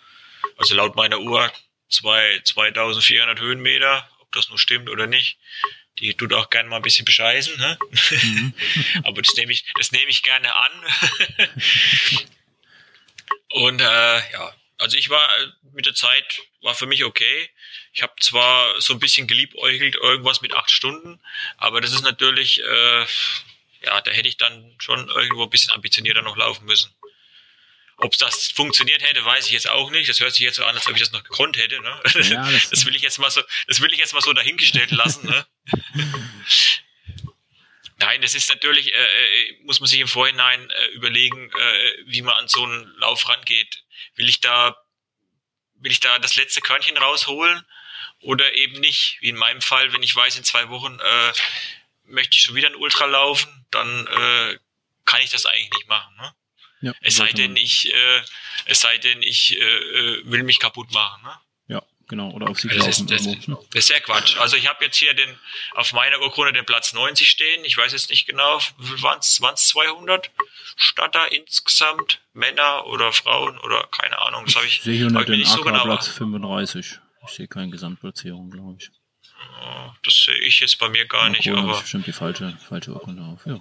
also laut meiner Uhr, zwei, 2400 Höhenmeter, ob das nur stimmt oder nicht. Die tut auch gerne mal ein bisschen bescheißen, ne? Mhm. aber das nehme ich, das nehme ich gerne an. Und äh, ja, also ich war äh, mit der Zeit, war für mich okay. Ich habe zwar so ein bisschen geliebäugelt, irgendwas mit acht Stunden, aber das ist natürlich, äh, ja, da hätte ich dann schon irgendwo ein bisschen ambitionierter noch laufen müssen. Ob das funktioniert hätte, weiß ich jetzt auch nicht. Das hört sich jetzt so an, als ob ich das noch gekonnt hätte. Ne? Ja, das, das, will ich jetzt mal so, das will ich jetzt mal so dahingestellt lassen. Ne? Nein, das ist natürlich, äh, äh, muss man sich im Vorhinein äh, überlegen, äh, wie man an so einen Lauf rangeht. Will ich da, will ich da das letzte Körnchen rausholen oder eben nicht? Wie in meinem Fall, wenn ich weiß, in zwei Wochen äh, möchte ich schon wieder ein Ultra laufen, dann äh, kann ich das eigentlich nicht machen. Ne? Ja, es sei denn, ich, äh, es sei denn, ich äh, äh, will mich kaputt machen. Ne? genau, oder auf sie also das, ist, das, das ist ja Quatsch. Also ich habe jetzt hier den auf meiner Urkunde den Platz 90 stehen. Ich weiß jetzt nicht genau, waren es 200 Statter insgesamt, Männer oder Frauen oder keine Ahnung. Das habe ich, ich sehe hier nur den so genau Platz 35. Ich sehe keine Gesamtplatzierung, glaube ich. Das sehe ich jetzt bei mir gar nicht. aber bestimmt die falsche, falsche Urkunde auf. Ja,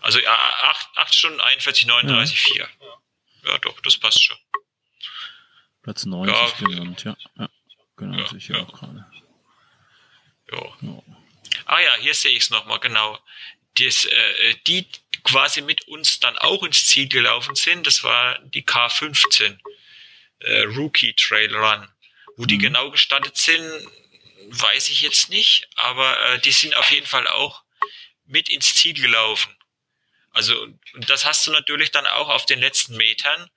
Also 8, 8 Stunden 41, 39, ja. 4. Ja, doch, das passt schon. Platz 90 ja, genannt, ja. ja. Genau, ja, ich ja. auch gerade. Ja. ja. Ah ja, hier sehe ich es nochmal, genau. Das, äh, die quasi mit uns dann auch ins Ziel gelaufen sind, das war die K15 äh, Rookie Trail Run. Wo die mhm. genau gestartet sind, weiß ich jetzt nicht, aber äh, die sind auf jeden Fall auch mit ins Ziel gelaufen. Also, und das hast du natürlich dann auch auf den letzten Metern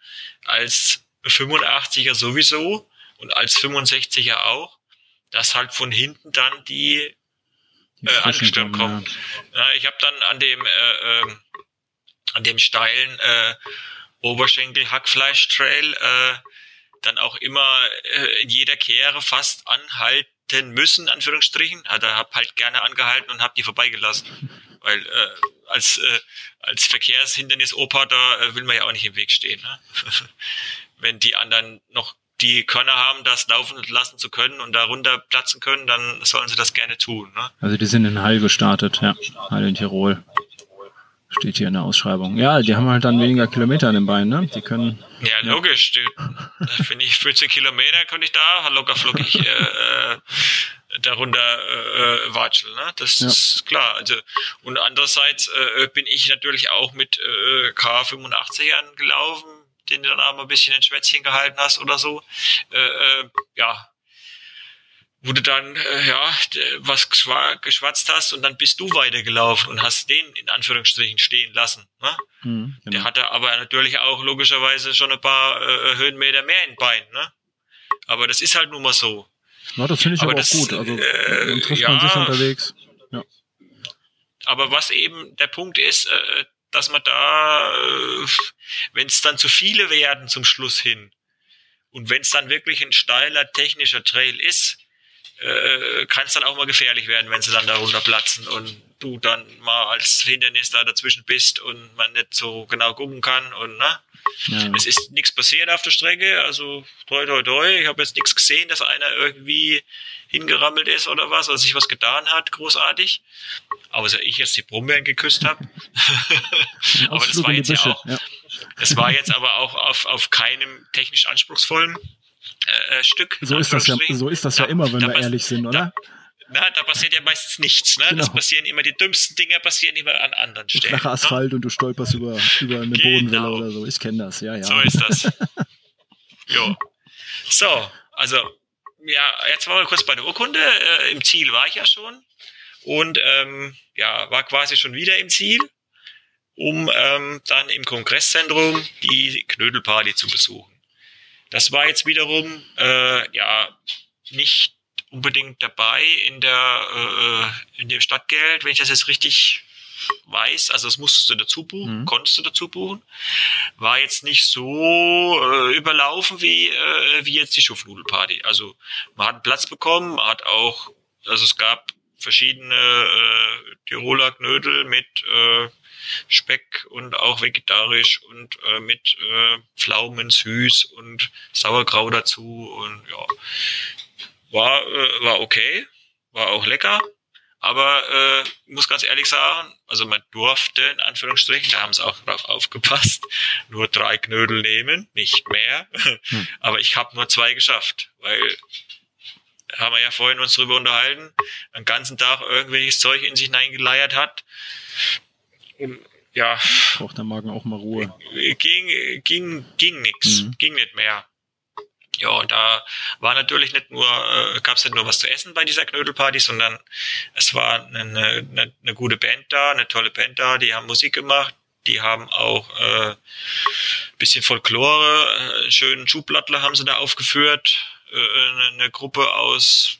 als 85er sowieso und als 65er auch, dass halt von hinten dann die, die äh, angestürmt kommen. Ja. ja ich habe dann an dem äh, äh, an dem steilen äh, Oberschenkel Hackfleisch Trail äh, dann auch immer äh, in jeder Kehre fast anhalten müssen, Anführungsstrichen. Also hab halt gerne angehalten und hab die vorbeigelassen. Weil äh, als, äh, als Verkehrshindernis Opa, da äh, will man ja auch nicht im Weg stehen. Ne? wenn die anderen noch die Körner haben, das laufen lassen zu können und darunter platzen können, dann sollen sie das gerne tun. Ne? Also die sind in Hall gestartet, ja. Hall in Tirol. Steht hier in der Ausschreibung. Ja, die haben halt dann weniger Kilometer an den Beinen, ne? Die können. Ja, ja. logisch. Finde ich 14 Kilometer könnte ich da locker flockig äh, äh, darunter äh, watscheln. Ne? Das ja. ist klar. Also und andererseits äh, bin ich natürlich auch mit äh, K85ern gelaufen den du dann auch mal ein bisschen ein Schwätzchen gehalten hast oder so. Äh, äh, ja, wo du dann äh, ja was geschwatzt hast und dann bist du weitergelaufen und hast den in Anführungsstrichen stehen lassen. Ne? Mhm, genau. Der hatte aber natürlich auch logischerweise schon ein paar äh, Höhenmeter mehr in Bein. Ne? Aber das ist halt nun mal so. Ja, das finde ich aber, aber das, auch gut. Also äh, trifft ja, man sich unterwegs. Ja. Aber was eben der Punkt ist, äh, dass man da, äh, wenn es dann zu viele werden zum Schluss hin Und wenn es dann wirklich ein steiler technischer Trail ist, äh, kann es dann auch mal gefährlich werden, wenn sie dann darunter platzen und du dann mal als Hindernis da dazwischen bist und man nicht so genau gucken kann und ne? Ja. Es ist nichts passiert auf der Strecke, also toi toi toi, ich habe jetzt nichts gesehen, dass einer irgendwie hingerammelt ist oder was, oder sich was getan hat, großartig. Außer ich jetzt die Brombeeren geküsst habe. aber das war jetzt ja auch, ja. es war jetzt aber auch auf, auf keinem technisch anspruchsvollen äh, äh, Stück. So ist das ja, so ist das da, ja immer, wenn wir ehrlich sind, oder? Da, na, da passiert ja meistens nichts. Ne? Genau. Das passieren immer die dümmsten Dinge, passieren immer an anderen Stellen. Flacher ne? Asphalt ne? und du stolperst über, über eine genau. Bodenwelle oder so. Ich kenne das, ja, ja. So ist das. jo. So, also, ja, jetzt waren wir kurz bei der Urkunde. Äh, Im Ziel war ich ja schon. Und ähm, ja, war quasi schon wieder im Ziel, um ähm, dann im Kongresszentrum die Knödelparty zu besuchen. Das war jetzt wiederum äh, ja nicht unbedingt dabei in der äh, in dem Stadtgeld, wenn ich das jetzt richtig weiß, also das musstest du dazu buchen, mhm. konntest du dazu buchen, war jetzt nicht so äh, überlaufen wie äh, wie jetzt die Schufnudelparty. Also man hat einen Platz bekommen, man hat auch, also es gab verschiedene äh, Tiroler Knödel mit äh, Speck und auch vegetarisch und äh, mit äh, Pflaumen süß und Sauerkraut dazu und ja, war, äh, war okay, war auch lecker. Aber äh, muss ganz ehrlich sagen, also man durfte in Anführungsstrichen, da haben sie auch drauf aufgepasst, nur drei Knödel nehmen, nicht mehr. Hm. Aber ich habe nur zwei geschafft, weil haben wir ja vorhin uns drüber unterhalten, einen ganzen Tag irgendwelches Zeug in sich hineingeleiert hat. Und ja. Braucht der Magen auch mal Ruhe. Ging, ging, ging nix, mhm. ging nicht mehr. Ja, und da war natürlich nicht nur, äh, gab es nicht nur was zu essen bei dieser Knödelparty, sondern es war eine, eine, eine gute Band da, eine tolle Band da, die haben Musik gemacht, die haben auch äh, bisschen Folklore, äh, schönen Schublattler haben sie da aufgeführt, äh, eine, eine Gruppe aus,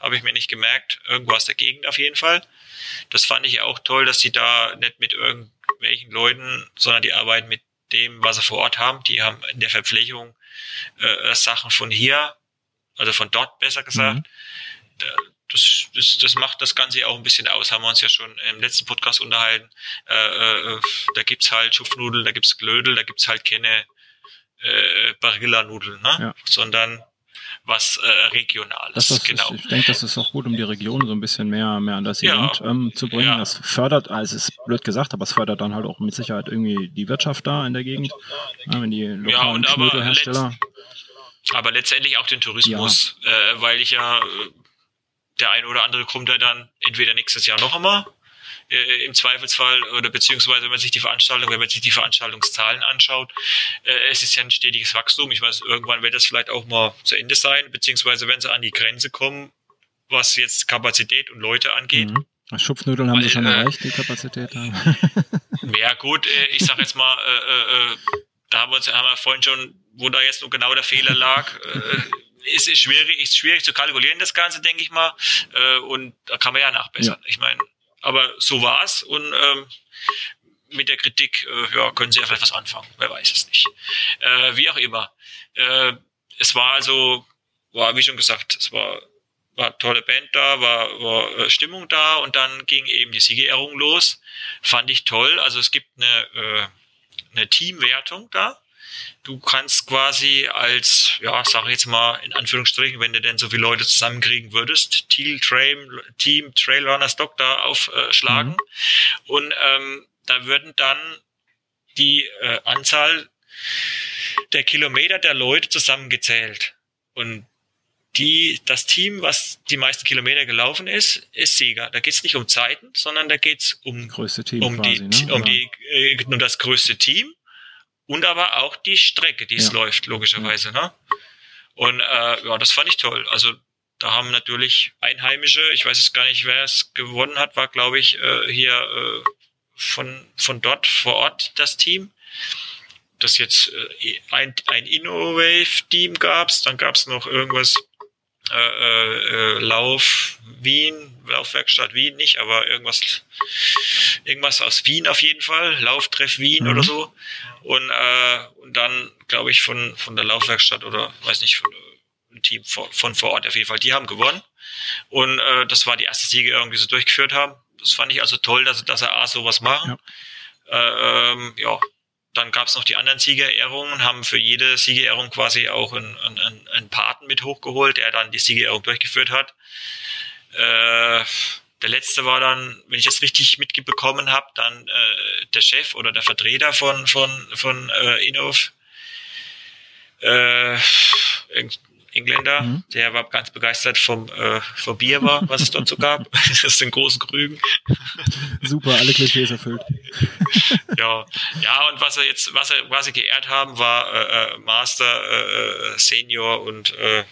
habe ich mir nicht gemerkt, irgendwo aus der Gegend auf jeden Fall. Das fand ich auch toll, dass sie da nicht mit irgendwelchen Leuten, sondern die arbeiten mit dem, was sie vor Ort haben. Die haben in der Verpflegung äh, Sachen von hier, also von dort besser gesagt. Mhm. Das, das, das macht das Ganze auch ein bisschen aus, haben wir uns ja schon im letzten Podcast unterhalten. Äh, äh, da gibt's halt Schupfnudeln, da gibt's Glödel, da gibt's halt keine äh, Barilla-Nudeln, ne? Ja. sondern was äh, Regionales. Das, das genau. Ist, ich denke, das ist auch gut, um die Region so ein bisschen mehr, mehr an das Event ja. ähm, zu bringen. Ja. Das fördert, also es ist blöd gesagt, aber es fördert dann halt auch mit Sicherheit irgendwie die Wirtschaft da in der Gegend. Ja, wenn die lokalen ja, aber letztendlich auch den Tourismus, ja. äh, weil ich ja äh, der eine oder andere kommt ja dann entweder nächstes Jahr noch einmal äh, im Zweifelsfall oder beziehungsweise wenn man sich die Veranstaltung, wenn man sich die Veranstaltungszahlen anschaut, äh, es ist ja ein stetiges Wachstum. Ich weiß, irgendwann wird das vielleicht auch mal zu Ende sein, beziehungsweise wenn sie an die Grenze kommen, was jetzt Kapazität und Leute angeht. Mhm. Schupfnudeln haben Weil, sie schon äh, erreicht, die Kapazität. ja gut, äh, ich sag jetzt mal, äh, äh, da haben wir, uns, haben wir vorhin schon, wo da jetzt nur genau der Fehler lag, ist, ist schwierig, ist schwierig zu kalkulieren, das Ganze, denke ich mal. Äh, und da kann man ja nachbessern. Ja. Ich meine, aber so war's und ähm, mit der Kritik, äh, ja, können Sie ja vielleicht was anfangen. Wer weiß es nicht. Äh, wie auch immer. Äh, es war also, war wie schon gesagt, es war war tolle Band da, war, war äh, Stimmung da und dann ging eben die Siegerehrung los. Fand ich toll. Also es gibt eine, äh, eine Teamwertung da du kannst quasi als, ja, sag ich jetzt mal in Anführungsstrichen, wenn du denn so viele Leute zusammenkriegen würdest, Team, Trail, Team Trailrunners Doctor aufschlagen. Mhm. Und ähm, da würden dann die äh, Anzahl der Kilometer der Leute zusammengezählt. Und die, das Team, was die meisten Kilometer gelaufen ist, ist Sieger. Da geht es nicht um Zeiten, sondern da geht es um, größte Team um, quasi, die, ne? um, die, äh, um das größte Team und aber auch die Strecke, die es ja. läuft, logischerweise. Ne? Und äh, ja, das fand ich toll. Also da haben natürlich Einheimische, ich weiß jetzt gar nicht, wer es gewonnen hat, war glaube ich äh, hier äh, von, von dort vor Ort das Team. Das jetzt äh, ein, ein Innovave-Team gab's, dann gab's noch irgendwas äh, äh, Lauf Wien, Laufwerkstatt Wien nicht, aber irgendwas, irgendwas aus Wien auf jeden Fall, Lauftreff Wien mhm. oder so. Und, äh, und dann, glaube ich, von, von der Laufwerkstatt oder weiß nicht, von, ein Team von, von vor Ort auf jeden Fall, die haben gewonnen. Und äh, das war die erste Siegerehrung, die sie durchgeführt haben. Das fand ich also toll, dass, dass er A sowas machen. Ja. Äh, ähm, ja, dann gab es noch die anderen Siegerehrungen, haben für jede Siegerehrung quasi auch einen, einen, einen Paten mit hochgeholt, der dann die Siegerehrung durchgeführt hat. Äh, der letzte war dann, wenn ich das richtig mitbekommen habe, dann äh, der Chef oder der Vertreter von von von äh, Inov. Äh, Engländer, mhm. der war ganz begeistert vom, äh, vom Bier war, was es dort so gab. das den großen Krügen. Super, alle Klischees erfüllt. ja, ja, und was er jetzt, was er quasi geehrt haben, war äh, äh Master, äh, Senior und äh,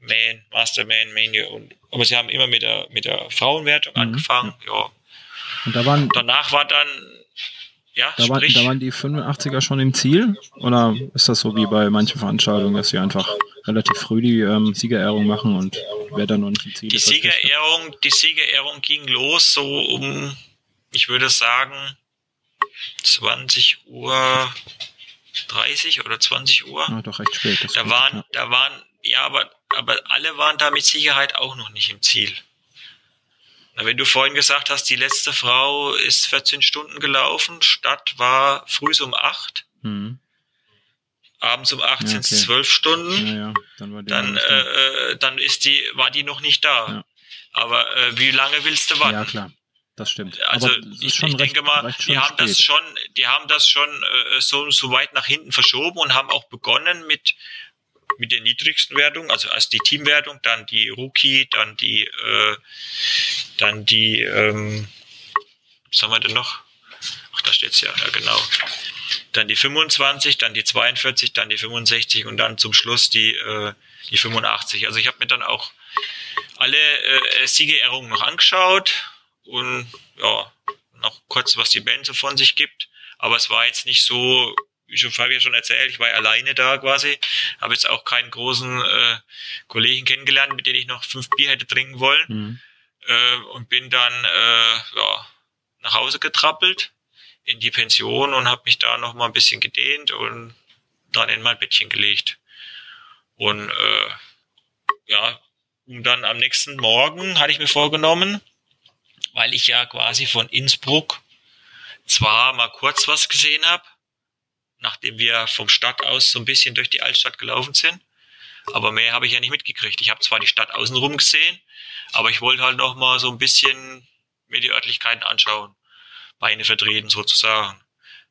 Man, Master Man, und aber sie haben immer mit der mit der Frauenwertung mhm. angefangen, ja. Und da waren danach war dann ja, da, waren, da waren die 85er schon im Ziel? Oder ist das so wie bei manchen Veranstaltungen, dass sie einfach relativ früh die ähm, Siegerehrung machen und wer dann noch nicht im Ziel die ist? Siegerehrung, die Siegerehrung ging los so um, ich würde sagen, 20 Uhr 30 oder 20 Uhr. Ja, doch recht spät. da gut, waren, ja. da waren, ja, aber, aber alle waren da mit Sicherheit auch noch nicht im Ziel. Na, wenn du vorhin gesagt hast, die letzte Frau ist 14 Stunden gelaufen, Stadt war früh um 8. Mhm. Abends um 8 ja, es 12 Stunden. Ja, ja. Dann, dann, äh, äh, dann ist die, war die noch nicht da. Aber äh, wie lange willst du warten? Ja, klar. Das stimmt. Also ich, ich denke mal, die haben spät. das schon, die haben das schon äh, so, so weit nach hinten verschoben und haben auch begonnen mit mit der niedrigsten Wertung, also als die Teamwertung, dann die Rookie, dann die, äh, dann die, ähm, was haben wir denn noch? Ach, da steht's ja, ja genau. Dann die 25, dann die 42, dann die 65 und dann zum Schluss die, äh, die 85. Also ich habe mir dann auch alle äh, Siegerehrungen noch angeschaut und ja, noch kurz, was die Band so von sich gibt. Aber es war jetzt nicht so wie schon Fabian schon erzählt, ich war alleine da quasi, habe jetzt auch keinen großen äh, Kollegen kennengelernt, mit denen ich noch fünf Bier hätte trinken wollen mhm. äh, und bin dann äh, ja, nach Hause getrappelt in die Pension und habe mich da noch mal ein bisschen gedehnt und dann in mein Bettchen gelegt und äh, ja, um dann am nächsten Morgen hatte ich mir vorgenommen, weil ich ja quasi von Innsbruck zwar mal kurz was gesehen habe, nachdem wir vom Stadt aus so ein bisschen durch die Altstadt gelaufen sind. Aber mehr habe ich ja nicht mitgekriegt. Ich habe zwar die Stadt außenrum gesehen, aber ich wollte halt noch mal so ein bisschen mir die Örtlichkeiten anschauen, Beine vertreten sozusagen.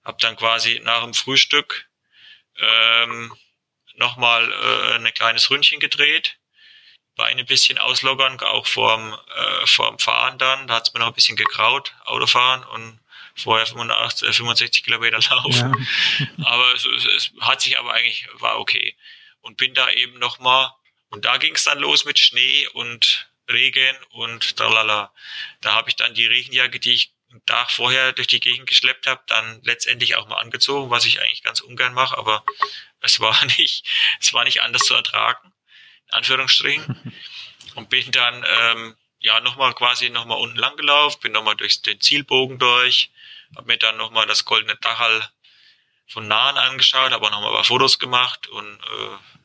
Hab dann quasi nach dem Frühstück ähm, noch mal äh, ein kleines Ründchen gedreht, Beine ein bisschen auslockern, auch vorm, äh, vorm Fahren dann. Da hat's mir noch ein bisschen gekraut, Autofahren und vorher 85, 65 Kilometer laufen. Ja. aber es, es, hat sich aber eigentlich, war okay. Und bin da eben nochmal, und da ging es dann los mit Schnee und Regen und tralala. Da habe ich dann die Regenjacke, die ich Tag vorher durch die Gegend geschleppt habe, dann letztendlich auch mal angezogen, was ich eigentlich ganz ungern mache, aber es war nicht, es war nicht anders zu ertragen, in Anführungsstrichen. Und bin dann ähm, ja nochmal quasi nochmal unten lang gelaufen, bin nochmal durch den Zielbogen durch, habe mir dann nochmal das goldene Dachal von nahen angeschaut, habe auch nochmal ein paar Fotos gemacht und äh,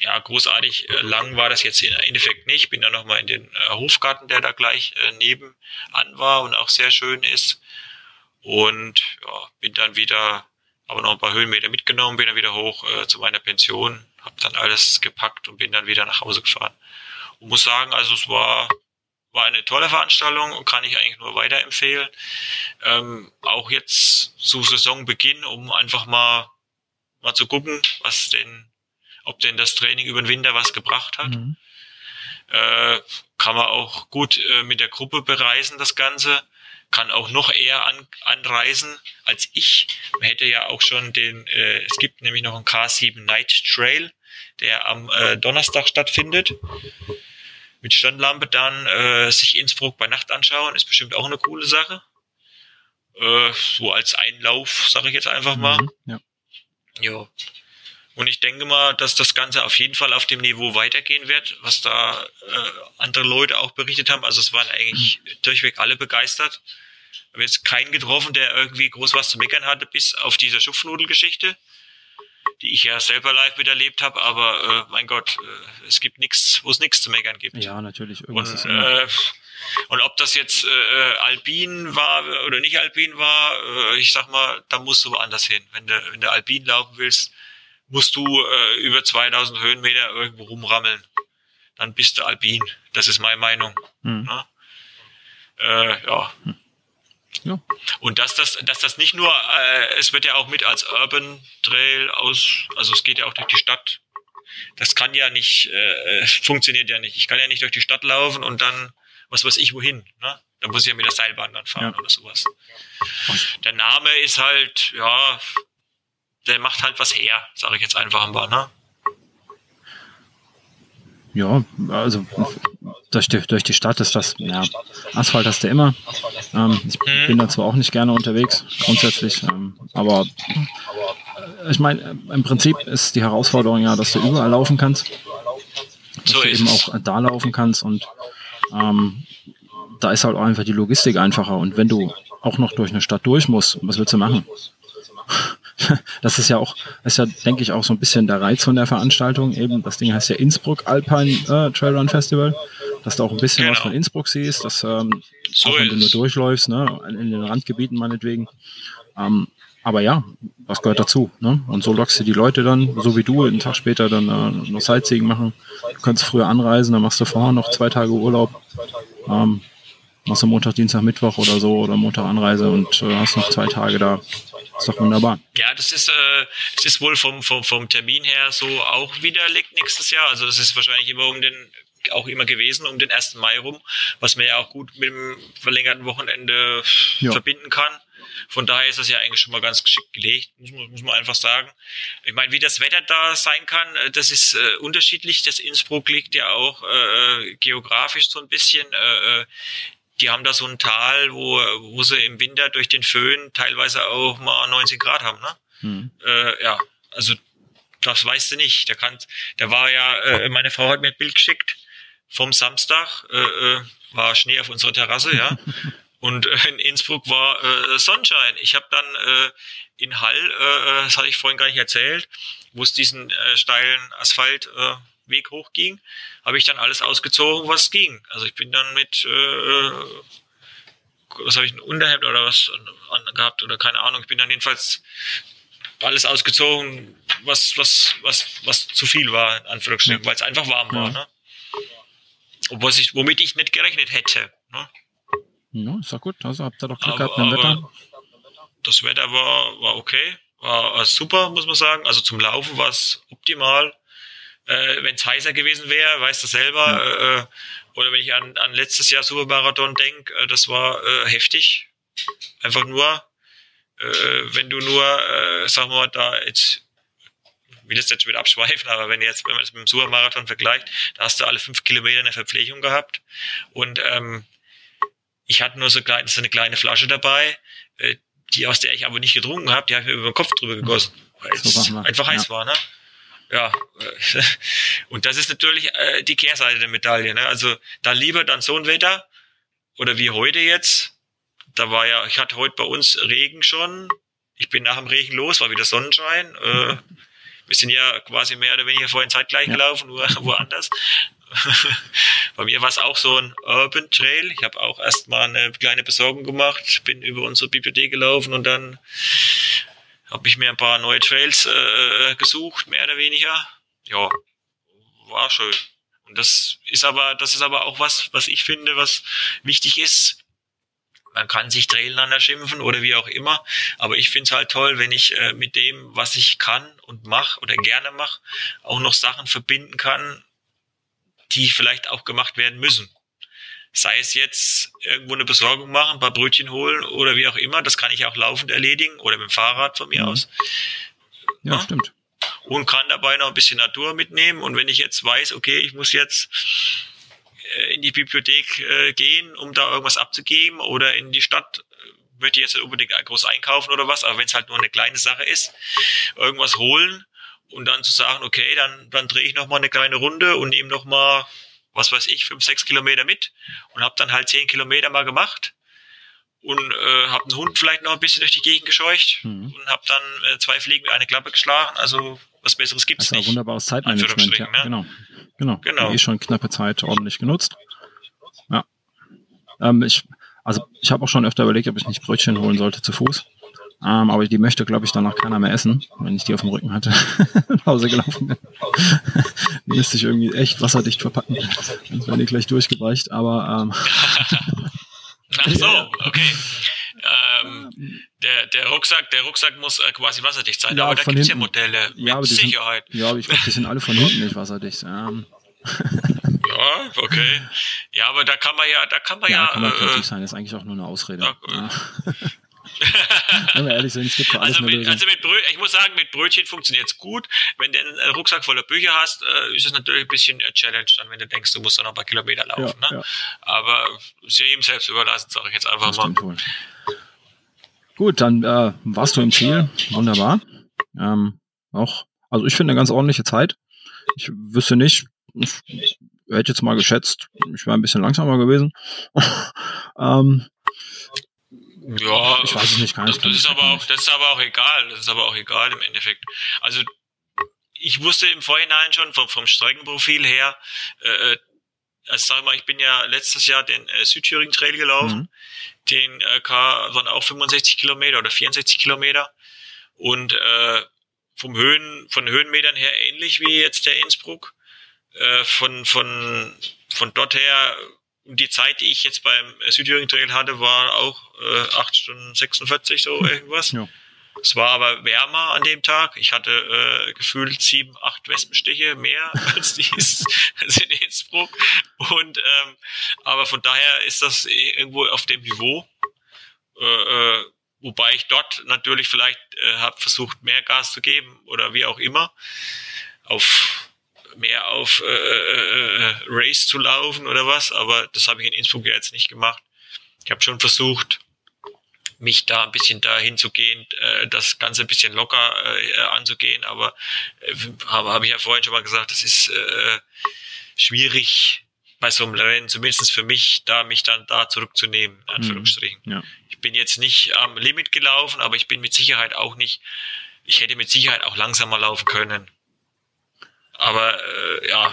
ja, großartig äh, lang war das jetzt im Endeffekt nicht. Bin dann nochmal in den äh, Hofgarten, der da gleich äh, nebenan war und auch sehr schön ist. Und ja, bin dann wieder, aber noch ein paar Höhenmeter mitgenommen, bin dann wieder hoch äh, zu meiner Pension, habe dann alles gepackt und bin dann wieder nach Hause gefahren. Und muss sagen, also es war war eine tolle Veranstaltung und kann ich eigentlich nur weiterempfehlen. Ähm, auch jetzt zu Saisonbeginn, um einfach mal, mal zu gucken, was denn, ob denn das Training über den Winter was gebracht hat. Mhm. Äh, kann man auch gut äh, mit der Gruppe bereisen, das Ganze. Kann auch noch eher an, anreisen als ich. Man hätte ja auch schon den, äh, es gibt nämlich noch einen K7 Night Trail, der am äh, Donnerstag stattfindet mit Standlampe dann äh, sich Innsbruck bei Nacht anschauen, ist bestimmt auch eine coole Sache. Äh, so als Einlauf, sage ich jetzt einfach mal. Mhm, ja. ja. Und ich denke mal, dass das Ganze auf jeden Fall auf dem Niveau weitergehen wird, was da äh, andere Leute auch berichtet haben. Also es waren eigentlich mhm. durchweg alle begeistert. Ich habe jetzt keinen getroffen, der irgendwie groß was zu meckern hatte, bis auf diese Schupfnudelgeschichte, die ich ja selber live miterlebt habe. Aber äh, mein Gott, äh, es gibt nichts, wo es nichts zu meckern gibt. Ja, natürlich. Irgendwas und, äh, und ob das jetzt äh, Alpin war oder nicht Alpin war, äh, ich sag mal, da musst du woanders hin. Wenn du, wenn du Alpin laufen willst, musst du äh, über 2000 Höhenmeter irgendwo rumrammeln. Dann bist du Alpin. Das ist meine Meinung. Mhm. Ja? Äh, ja. ja. Und dass das, dass das nicht nur, äh, es wird ja auch mit als Urban Trail aus, also es geht ja auch durch die Stadt. Das kann ja nicht, äh, funktioniert ja nicht. Ich kann ja nicht durch die Stadt laufen und dann, was weiß ich, wohin. Ne? Da muss ich ja mit der Seilbahn dann fahren ja. oder sowas. Der Name ist halt, ja, der macht halt was her, sage ich jetzt einfach mal, ne? Ja, also durch die, durch die Stadt ist das, ja, Asphalt hast du immer. Ähm, ich hm. bin da zwar auch nicht gerne unterwegs, grundsätzlich, ähm, aber ich meine, im Prinzip ist die Herausforderung ja, dass du überall laufen kannst. Dass so du eben auch da laufen kannst und ähm, da ist halt auch einfach die Logistik einfacher. Und wenn du auch noch durch eine Stadt durch musst, was willst du machen? das ist ja auch, ist ja, denke ich, auch so ein bisschen der Reiz von der Veranstaltung. Eben, das Ding heißt ja Innsbruck Alpine äh, Trailrun Festival, dass du auch ein bisschen genau. was von Innsbruck siehst, dass ähm, so auch wenn du nur durchläufst, ne, in den Randgebieten meinetwegen. Ähm, aber ja, was gehört dazu? Ne? Und so lockst du die Leute dann, so wie du, einen Tag später dann äh, noch Sightseeing machen. Du kannst früher anreisen, dann machst du vorher noch zwei Tage Urlaub. Ähm, machst du Montag, Dienstag, Mittwoch oder so oder Montag Anreise und äh, hast noch zwei Tage da. Ist doch wunderbar. Ja, das ist, äh, das ist wohl vom, vom, vom Termin her so auch widerlegt nächstes Jahr. Also das ist wahrscheinlich immer um den auch immer gewesen um den 1. Mai rum, was man ja auch gut mit dem verlängerten Wochenende ja. verbinden kann. Von daher ist das ja eigentlich schon mal ganz geschickt gelegt, muss man, muss man einfach sagen. Ich meine, wie das Wetter da sein kann, äh, das ist äh, unterschiedlich. Das Innsbruck liegt ja auch äh, geografisch so ein bisschen äh, äh die haben da so ein Tal, wo, wo sie im Winter durch den Föhn teilweise auch mal 90 Grad haben, ne? Hm. Äh, ja, also das weißt du nicht. Der kann, der war ja, äh, meine Frau hat mir ein Bild geschickt vom Samstag, äh, äh war Schnee auf unserer Terrasse, ja. Und äh, in Innsbruck war äh, Sonnenschein. Ich habe dann äh, in Hall, äh, das hatte ich vorhin gar nicht erzählt, wo es diesen äh, steilen Asphalt äh, Weg hochging, habe ich dann alles ausgezogen, was ging. Also ich bin dann mit, äh, was habe ich, ein Unterhemd oder was gehabt oder keine Ahnung. Ich bin dann jedenfalls alles ausgezogen, was, was, was, was zu viel war, in Anführungsstrichen, ja. weil es einfach warm war. Ne? Obwohl ich, womit ich nicht gerechnet hätte. Ne? Ja, ist doch gut. Also habt ihr doch Glück gehabt mit dem Wetter. Das Wetter war, war okay. War, war super, muss man sagen. Also zum Laufen war es optimal. Äh, wenn es heißer gewesen wäre, weißt du selber. Äh, oder wenn ich an, an letztes Jahr Supermarathon denke, äh, das war äh, heftig. Einfach nur, äh, wenn du nur, äh, sagen wir mal, da jetzt will das jetzt wieder abschweifen, aber wenn jetzt, wenn man das mit dem Supermarathon vergleicht, da hast du alle fünf Kilometer eine Verpflegung gehabt. Und ähm, ich hatte nur so, klein, so eine kleine Flasche dabei, äh, die aus der ich aber nicht getrunken habe, die habe ich mir über den Kopf drüber gegossen, weil es einfach heiß ja. war, ne? Ja, und das ist natürlich äh, die Kehrseite der Medaille. Ne? Also da lieber dann so ein Wetter oder wie heute jetzt. Da war ja, ich hatte heute bei uns Regen schon. Ich bin nach dem Regen los, war wieder Sonnenschein. Äh, wir sind ja quasi mehr oder weniger vorhin zeitgleich ja. gelaufen, nur woanders. bei mir war es auch so ein Urban Trail. Ich habe auch erstmal eine kleine Besorgung gemacht, bin über unsere Bibliothek gelaufen und dann habe ich mir ein paar neue Trails äh, gesucht, mehr oder weniger. Ja, war schön. Und das ist aber, das ist aber auch was, was ich finde, was wichtig ist. Man kann sich Traileinander schimpfen oder wie auch immer, aber ich finde es halt toll, wenn ich äh, mit dem, was ich kann und mache oder gerne mache, auch noch Sachen verbinden kann, die vielleicht auch gemacht werden müssen. Sei es jetzt irgendwo eine Besorgung machen, ein paar Brötchen holen oder wie auch immer, das kann ich auch laufend erledigen oder mit dem Fahrrad von mir mhm. aus. Ja, ja, stimmt. Und kann dabei noch ein bisschen Natur mitnehmen. Und wenn ich jetzt weiß, okay, ich muss jetzt äh, in die Bibliothek äh, gehen, um da irgendwas abzugeben oder in die Stadt, äh, möchte ich jetzt nicht unbedingt groß einkaufen oder was, aber wenn es halt nur eine kleine Sache ist, irgendwas holen und dann zu sagen, okay, dann, dann drehe ich noch mal eine kleine Runde und nehme noch mal, was weiß ich, fünf, sechs Kilometer mit und habe dann halt zehn Kilometer mal gemacht und äh, habe einen Hund vielleicht noch ein bisschen durch die Gegend gescheucht Mhm. und habe dann äh, zwei Fliegen mit einer Klappe geschlagen. Also was Besseres gibt's ein nicht. wunderbares Zeitmanagement. Ja, Anführungsstrichen, ne? genau. Genau. Genau. Eh schon knappe Zeit ordentlich genutzt. Ja. Ähm, ich, also ich habe auch schon öfter überlegt, ob ich nicht Brötchen holen sollte zu Fuß. Ähm, aber die möchte, glaube ich, danach keiner mehr essen, wenn ich die auf dem Rücken hatte, nach Hause gelaufen bin. die müsste ich irgendwie echt wasserdicht verpacken. Sonst werden die gleich durchgebreicht. Aber ähm, Ach so, okay. Ähm, der, der Rucksack, der Rucksack muss äh, quasi wasserdicht sein, Ja, aber da von gibt's ja. Modelle mit Ja, aber die sind- Sicherheit. ja, aber ich glaube, die sind alle von hinten nicht wasserdicht. Ähm, Ja, okay. Ja, aber da kann man ja, da kann man ja, ja, kann man äh, sein. Das ist eigentlich auch nur eine Ausrede. Ja. Wenn wir ehrlich sind, es gibt alles Also eine mit, also mit Brö ich muss sagen, mit Brötchen funktioniert's gut. Wenn du einen Rucksack voller Bücher hast, äh, ist es natürlich ein bisschen äh, Challenge dann, wenn du denkst, du musst dann noch ein paar Kilometer laufen. Ja, ne? ja. Aber ist ja jedem selbst überlassen, sage ich jetzt einfach Das mal. wohl. Gut, dann äh, warst du im Ziel. Wunderbar. Ähm, auch, also ich finde eine ganz ordentliche Zeit. Ich wüsste nicht, ich hätte jetzt mal geschätzt, ich wäre ein bisschen langsamer gewesen. ähm, Ja, Ich weiß es nicht, kann das, das ist aber auch, das ist aber auch egal. Das ist aber auch egal im Endeffekt. Also ich wusste im Vorhinein schon vom, vom Streckenprofil her, äh, also sag mal, ich bin ja letztes Jahr den äh, Südthüringen Trail gelaufen. mhm. Den äh, K waren auch 65 Kilometer oder 64 Kilometer. Und äh, vom Höhen, von Höhenmetern her ähnlich wie jetzt der Innsbruck. Äh, von, von, von dort her, die Zeit, die ich jetzt beim Südthüringen Trail hatte, war auch äh, 8 Stunden 46, so irgendwas. Ja. Es war aber wärmer an dem Tag. Ich hatte äh, gefühlt sieben, acht Wespenstiche mehr als dies als in Innsbruck. Und ähm, aber von daher ist das irgendwo auf dem Niveau. Äh, äh, wobei ich dort natürlich vielleicht äh, habe versucht, mehr Gas zu geben oder wie auch immer. Auf mehr auf äh, äh, äh, Race zu laufen oder was, aber das habe ich in Innsbruck ja jetzt nicht gemacht. Ich habe schon versucht, mich da ein bisschen dahin zu gehen, äh, das Ganze ein bisschen locker äh, anzugehen, aber äh, habe hab ich ja vorhin schon mal gesagt, das ist äh, schwierig bei so einem Rennen, zumindest für mich, da mich dann da zurückzunehmen, in Anführungsstrichen. Ja. Ich bin jetzt nicht am Limit gelaufen, aber ich bin mit Sicherheit auch nicht, ich hätte mit Sicherheit auch langsamer laufen können. Aber äh, ja,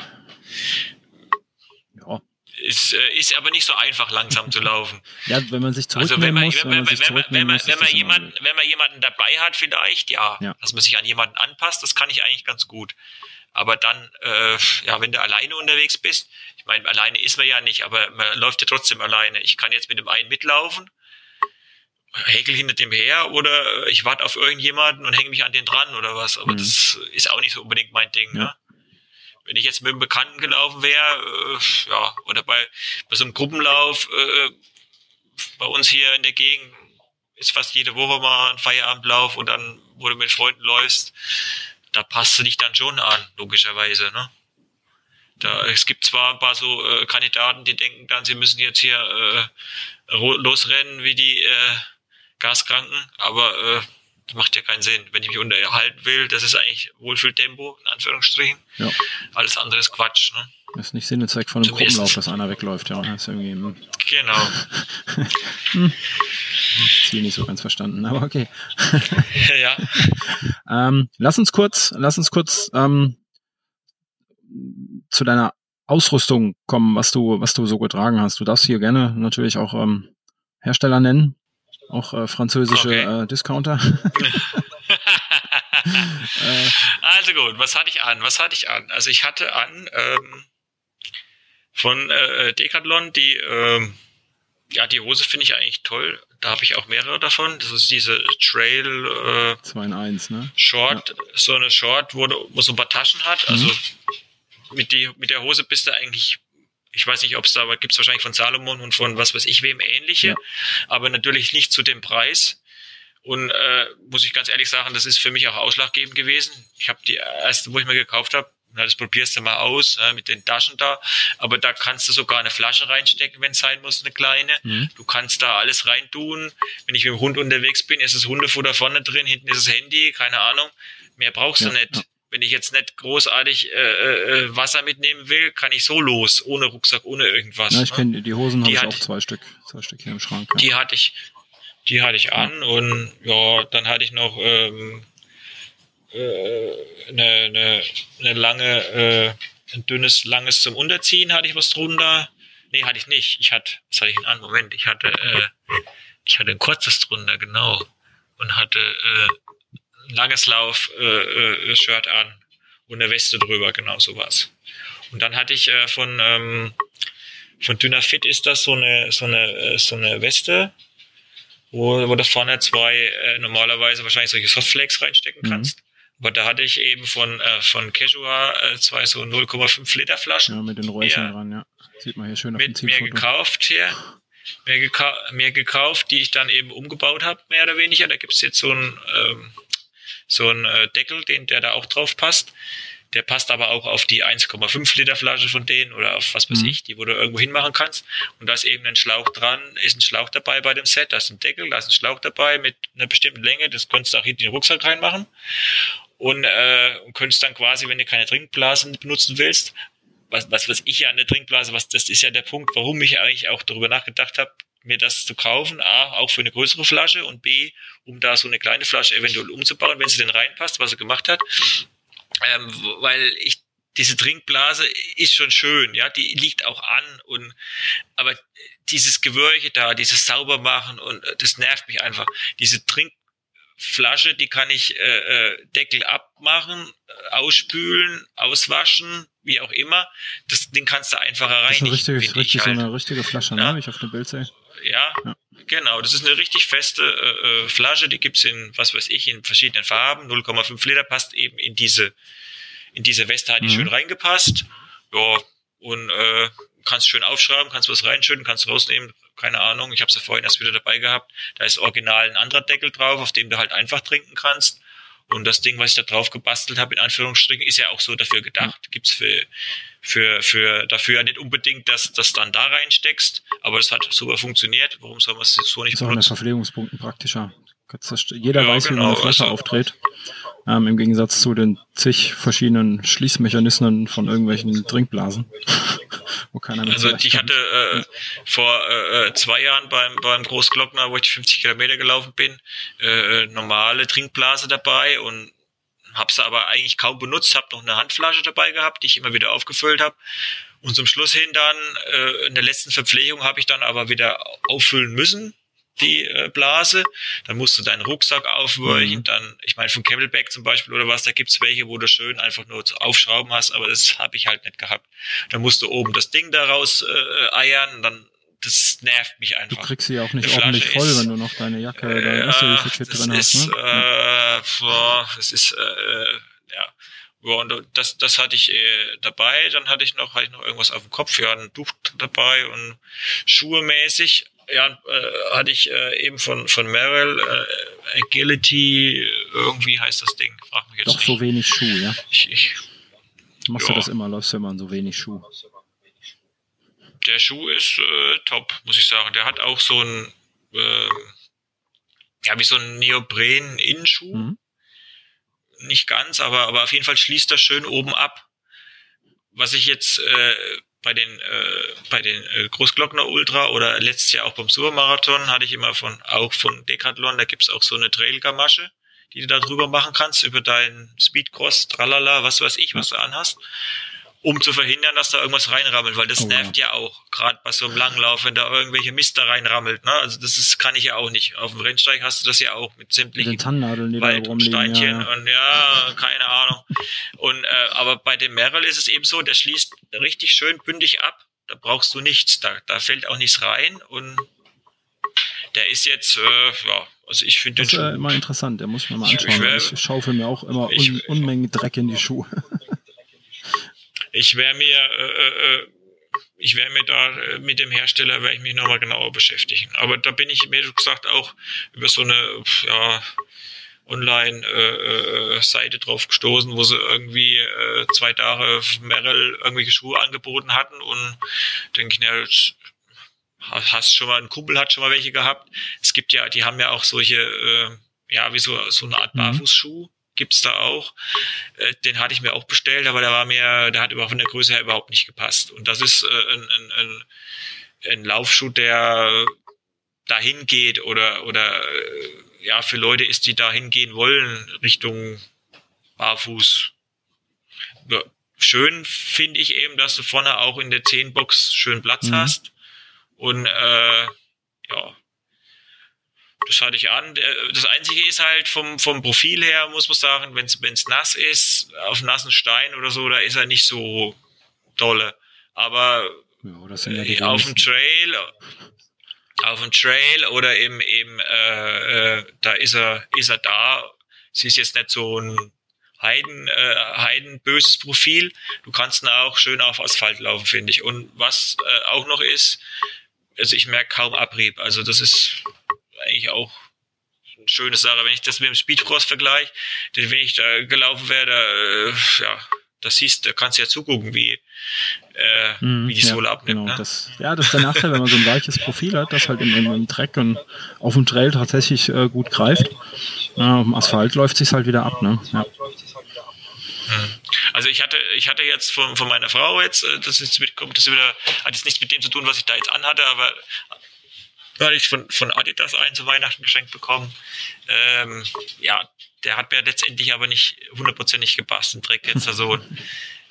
ja. ist, äh, ist aber nicht so einfach, langsam zu laufen. ja, wenn man sich Also zurücknehmen wenn man, muss, wenn wenn man, wenn man, wenn man, wenn jemanden, wenn man jemanden dabei hat, vielleicht, ja, Ja. dass man sich an jemanden anpasst, das kann ich eigentlich ganz gut. Aber dann, äh, ja, wenn du alleine unterwegs bist, ich meine, alleine ist man ja nicht, aber man läuft ja trotzdem alleine. Ich kann jetzt mit dem einen mitlaufen, häkel hinter dem her oder ich warte auf irgendjemanden und hänge mich an den dran oder was. Aber Mhm. das ist auch nicht so unbedingt mein Ding. Ja. Ne? Wenn ich jetzt mit einem Bekannten gelaufen wäre, äh, ja, oder bei, bei so einem Gruppenlauf, äh, bei uns hier in der Gegend ist fast jede Woche mal ein Feierabendlauf und dann, wo du mit Freunden läufst, da passt du dich dann schon an, logischerweise, ne? Da, es gibt zwar ein paar so äh, Kandidaten, die denken dann, sie müssen jetzt hier äh, losrennen wie die äh, Gaskranken, aber äh, das macht ja keinen Sinn. Wenn ich mich unterhalten will, das ist eigentlich Wohlfühltempo, in Anführungsstrichen. Ja. Alles andere ist Quatsch, ne? Das ist nicht Sinn und Zweck von einem Zumindest- Gruppenlauf, dass einer wegläuft. Ja, das ist irgendwie hm, Genau. Ziel nicht so ganz verstanden, aber okay. ja. Ähm, lass uns kurz, lass uns kurz ähm, zu deiner Ausrüstung kommen, was du, was du so getragen hast. Du darfst hier gerne natürlich auch ähm, Hersteller nennen, auch äh, französische Okay. äh, Discounter. äh, Also gut, was hatte ich an? Was hatte ich an? Also ich hatte an ähm, von äh, Decathlon die ähm, ja die Hose finde ich eigentlich toll. Da habe ich auch mehrere davon. Das ist diese Trail äh, 2 in 1, ne? Short, so eine Short, wo, wo so ein paar Taschen hat. Also mit, die, mit der Hose bist du eigentlich, ich weiß nicht, ob es da, aber gibt es wahrscheinlich von Salomon und von was weiß ich wem ähnliche, Ja. aber natürlich nicht zu dem Preis. Und äh, muss ich ganz ehrlich sagen, das ist für mich auch ausschlaggebend gewesen. Ich habe die erste, wo ich mir gekauft habe, na, das probierst du mal aus äh, mit den Taschen da. Aber da kannst du sogar eine Flasche reinstecken, wenn es sein muss, eine kleine. Mhm. Du kannst da alles reintun. Wenn ich mit dem Hund unterwegs bin, ist das Hundefutter vorne drin, hinten ist das Handy, keine Ahnung. Mehr brauchst Ja, du nicht. ja. Wenn ich jetzt nicht großartig äh, äh, äh, Wasser mitnehmen will, kann ich so los, ohne Rucksack, ohne irgendwas. Ja, ich ne? kenne die Hosen habe ich auch zwei Stück, zwei Stück hier im Schrank. Ja. Die hatte ich, die hatte ich an und ja, dann hatte ich noch ähm, äh, eine, eine, eine lange, äh, ein dünnes, langes zum Unterziehen hatte ich was drunter. Nee, hatte ich nicht. Ich hatte, was hatte ich denn an? Moment, ich hatte, äh, ich hatte ein kurzes drunter, genau. Und hatte äh, ein langes Lauf äh, äh, an und eine Weste drüber, genau sowas. Und dann hatte ich äh, von ähm, von Dünner Fit ist das so eine so eine so eine Weste, wo, wo du vorne zwei äh, normalerweise wahrscheinlich solche Softflakes reinstecken Mhm. kannst. Aber da hatte ich eben von äh, von Casual äh, zwei so 0,5 Liter Flaschen ja, mit den Räuchern dran, ja. Sieht man hier schön auf dem mit mir Zielfoto. gekauft hier. Mir, gekau mir gekauft, die ich dann eben umgebaut habe, mehr oder weniger. Da gibt's jetzt so einen ähm, so einen äh, Deckel, den der da auch drauf passt. Der passt aber auch auf die 1,5 Liter Flasche von denen oder auf was weiß Mhm. ich, die wo du irgendwo hinmachen kannst. Und da ist eben ein Schlauch dran, ist ein Schlauch dabei bei dem Set, da ist ein Deckel, da ist ein Schlauch dabei mit einer bestimmten Länge, das könntest du auch hinten in den Rucksack reinmachen. Und, äh, und könntest dann quasi, wenn du keine Trinkblasen benutzen willst, was, was, was ich ja an der Trinkblase, was, das ist ja der Punkt, warum ich eigentlich auch darüber nachgedacht habe, mir das zu kaufen, A, auch für eine größere Flasche und B, um da so eine kleine Flasche eventuell umzubauen, wenn sie denn reinpasst, was er gemacht hat. Ähm, weil ich, diese Trinkblase ist schon schön, ja, die liegt auch an und, aber dieses Gewürche da, dieses Saubermachen und äh, das nervt mich einfach. Diese Trinkflasche, die kann ich äh, äh, Deckel abmachen, äh, ausspülen, auswaschen, wie auch immer. Das, den kannst du einfacher Das ist eine reinigen. richtige, richtig ich so halt. eine richtige Flasche, Ja. ne? Ich auf dem Bild sehe. Ja, Ja. genau. Das ist eine richtig feste äh, äh, Flasche. Die gibt's in, was weiß ich, in verschiedenen Farben. 0,5 Liter passt eben in diese, in diese Weste, hat die Mhm. schön reingepasst. Ja, und äh, kannst schön aufschreiben, kannst was reinschütten, kannst rausnehmen. Keine Ahnung. Ich habe sie vorhin erst wieder dabei gehabt. Da ist original ein anderer Deckel drauf, auf dem du halt einfach trinken kannst. Und das Ding, was ich da drauf gebastelt habe, in Anführungsstrichen, ist ja auch so dafür gedacht. Gibt's für, für, für dafür ja nicht unbedingt, dass das dann da reinsteckst, aber das hat super funktioniert. Warum soll man es so nicht Ist auch in den benutzen? Verpflegungspunkten praktischer. Das- Jeder Ja, weiß, wie man genau, eine Flasche also- aufdreht. Ähm, Im Gegensatz zu den zig verschiedenen Schließmechanismen von irgendwelchen Trinkblasen. Wo keiner mit Also ich hatte äh, vor äh, äh, zwei Jahren beim, beim Großglockner, wo ich die 50 Kilometer gelaufen bin, äh, normale Trinkblase dabei und habe sie aber eigentlich kaum benutzt, habe noch eine Handflasche dabei gehabt, die ich immer wieder aufgefüllt habe. Und zum Schluss hin dann, äh, in der letzten Verpflegung habe ich dann aber wieder auffüllen müssen, die äh, Blase. Dann musst du deinen Rucksack aufweichen, Mhm. dann, ich meine, vom Camelback zum Beispiel oder was, da gibt's welche, wo du schön einfach nur zu aufschrauben hast, aber das habe ich halt nicht gehabt. Dann musst du oben das Ding daraus äh, eiern, dann das nervt mich Du einfach. kriegst sie ja auch nicht ordentlich voll, ist- wenn du noch deine Jacke oder Ja, Erste-Hilfe-Kit das drin ist, hast. Ne? Äh, boah, das ist, äh, ja. Ja, und das, das hatte ich äh, dabei. Dann hatte ich noch, hatte ich noch irgendwas auf dem Kopf, ja, ein Tuch dabei und Schuhe mäßig. Ja, äh, hatte ich äh, eben von, von Merrill äh, Agility, irgendwie heißt das Ding. Frag mich jetzt Doch so nicht. wenig Schuh, ja. Ich, ich, Machst Ja. du das immer, läufst du immer in so wenig Schuh. der Schuh ist äh, top, muss ich sagen. Der hat auch so ein, äh, ja, wie so ein Neopren-Innenschuh. Mhm. nicht ganz, aber, aber auf jeden Fall schließt das schön oben ab. Was ich jetzt äh, bei den, äh, bei den äh, Großglockner Ultra oder letztes Jahr auch beim Supermarathon hatte ich immer von, auch von Decathlon, da gibt's auch so eine Trailgamasche, die du da drüber machen kannst, über deinen Speedcross, tralala, was weiß ich, was du anhast, um zu verhindern, dass da irgendwas reinrammelt, weil das Oh, ja. nervt ja auch, gerade bei so einem Langlauf, wenn da irgendwelche Mist da reinrammelt, ne? Also das ist, kann ich ja auch nicht. Auf dem Rennsteig hast du das ja auch mit sämtlichen die Wald und. Steinchen Ja, ja. und ja, keine Ahnung. Und äh, aber bei dem Merrill ist es eben so, der schließt richtig schön bündig ab. Da brauchst du nichts, da, da fällt auch nichts rein und der ist jetzt, äh, ja, also ich finde den Das ist Schuh. immer interessant, der muss ich mir mal Ich- ich anschauen. wär- Ich, schaufel mir auch immer Ich- un, Unmengen Dreck in die Schuhe. Ich wäre mir, äh, äh, ich wäre mir da äh, mit dem Hersteller werde ich mich nochmal genauer beschäftigen. Aber da bin ich, wie du gesagt, auch über so eine ja, Online-Seite drauf gestoßen, wo sie irgendwie äh, zwei Tage Merrill irgendwelche Schuhe angeboten hatten und denke ich, na, hast schon mal, ein Kumpel hat schon mal welche gehabt. Es gibt ja, die haben ja auch solche, äh, ja, wie so, so eine Art Mhm. Barfußschuh, gibt's da auch. Äh, den hatte ich mir auch bestellt, aber der war mir, der hat überhaupt von der Größe her überhaupt nicht gepasst. Und das ist äh, ein, ein, ein, ein Laufschuh, der dahin geht oder oder äh, ja für Leute ist, die dahin gehen wollen Richtung Barfuß. Ja, schön finde ich eben, dass du vorne auch in der 10 Box schön Platz mhm. hast und äh, ja das hatte ich an. Das Einzige ist halt vom, vom Profil her, muss man sagen, wenn es nass ist, auf nassen Stein oder so, da ist er nicht so dolle. Aber ja, auf dem Trail, auf dem Trail oder im, im äh, äh, da ist er, ist er da. Sie ist jetzt nicht so ein Heiden, äh, heidenböses Profil. Du kannst ihn auch schön auf Asphalt laufen, finde ich. Und was äh, auch noch ist, also ich merke kaum Abrieb. Also das ist eigentlich auch eine schöne Sache. Wenn ich das mit dem Speedcross vergleiche, denn wenn ich da gelaufen wäre, äh, ja, das siehst, da kannst du ja zugucken, wie, äh, mm, wie die Sohle ja, abnimmt. Genau, ne? das, ja, das ist der Nachteil, wenn man so ein weiches Profil hat, das halt im, im, Dreck und auf dem Trail tatsächlich äh, gut greift. Äh, auf dem Asphalt läuft sich halt wieder ab, ne? Ja. Mhm. Also ich hatte, ich hatte jetzt von, von meiner Frau jetzt, äh, das ist mitkommt, das ist wieder, hat jetzt nichts mit dem zu tun, was ich da jetzt anhatte, aber ich von, von Adidas einen zu Weihnachten geschenkt bekommen. Ähm, ja, der hat mir letztendlich aber nicht hundertprozentig gepasst und trägt jetzt so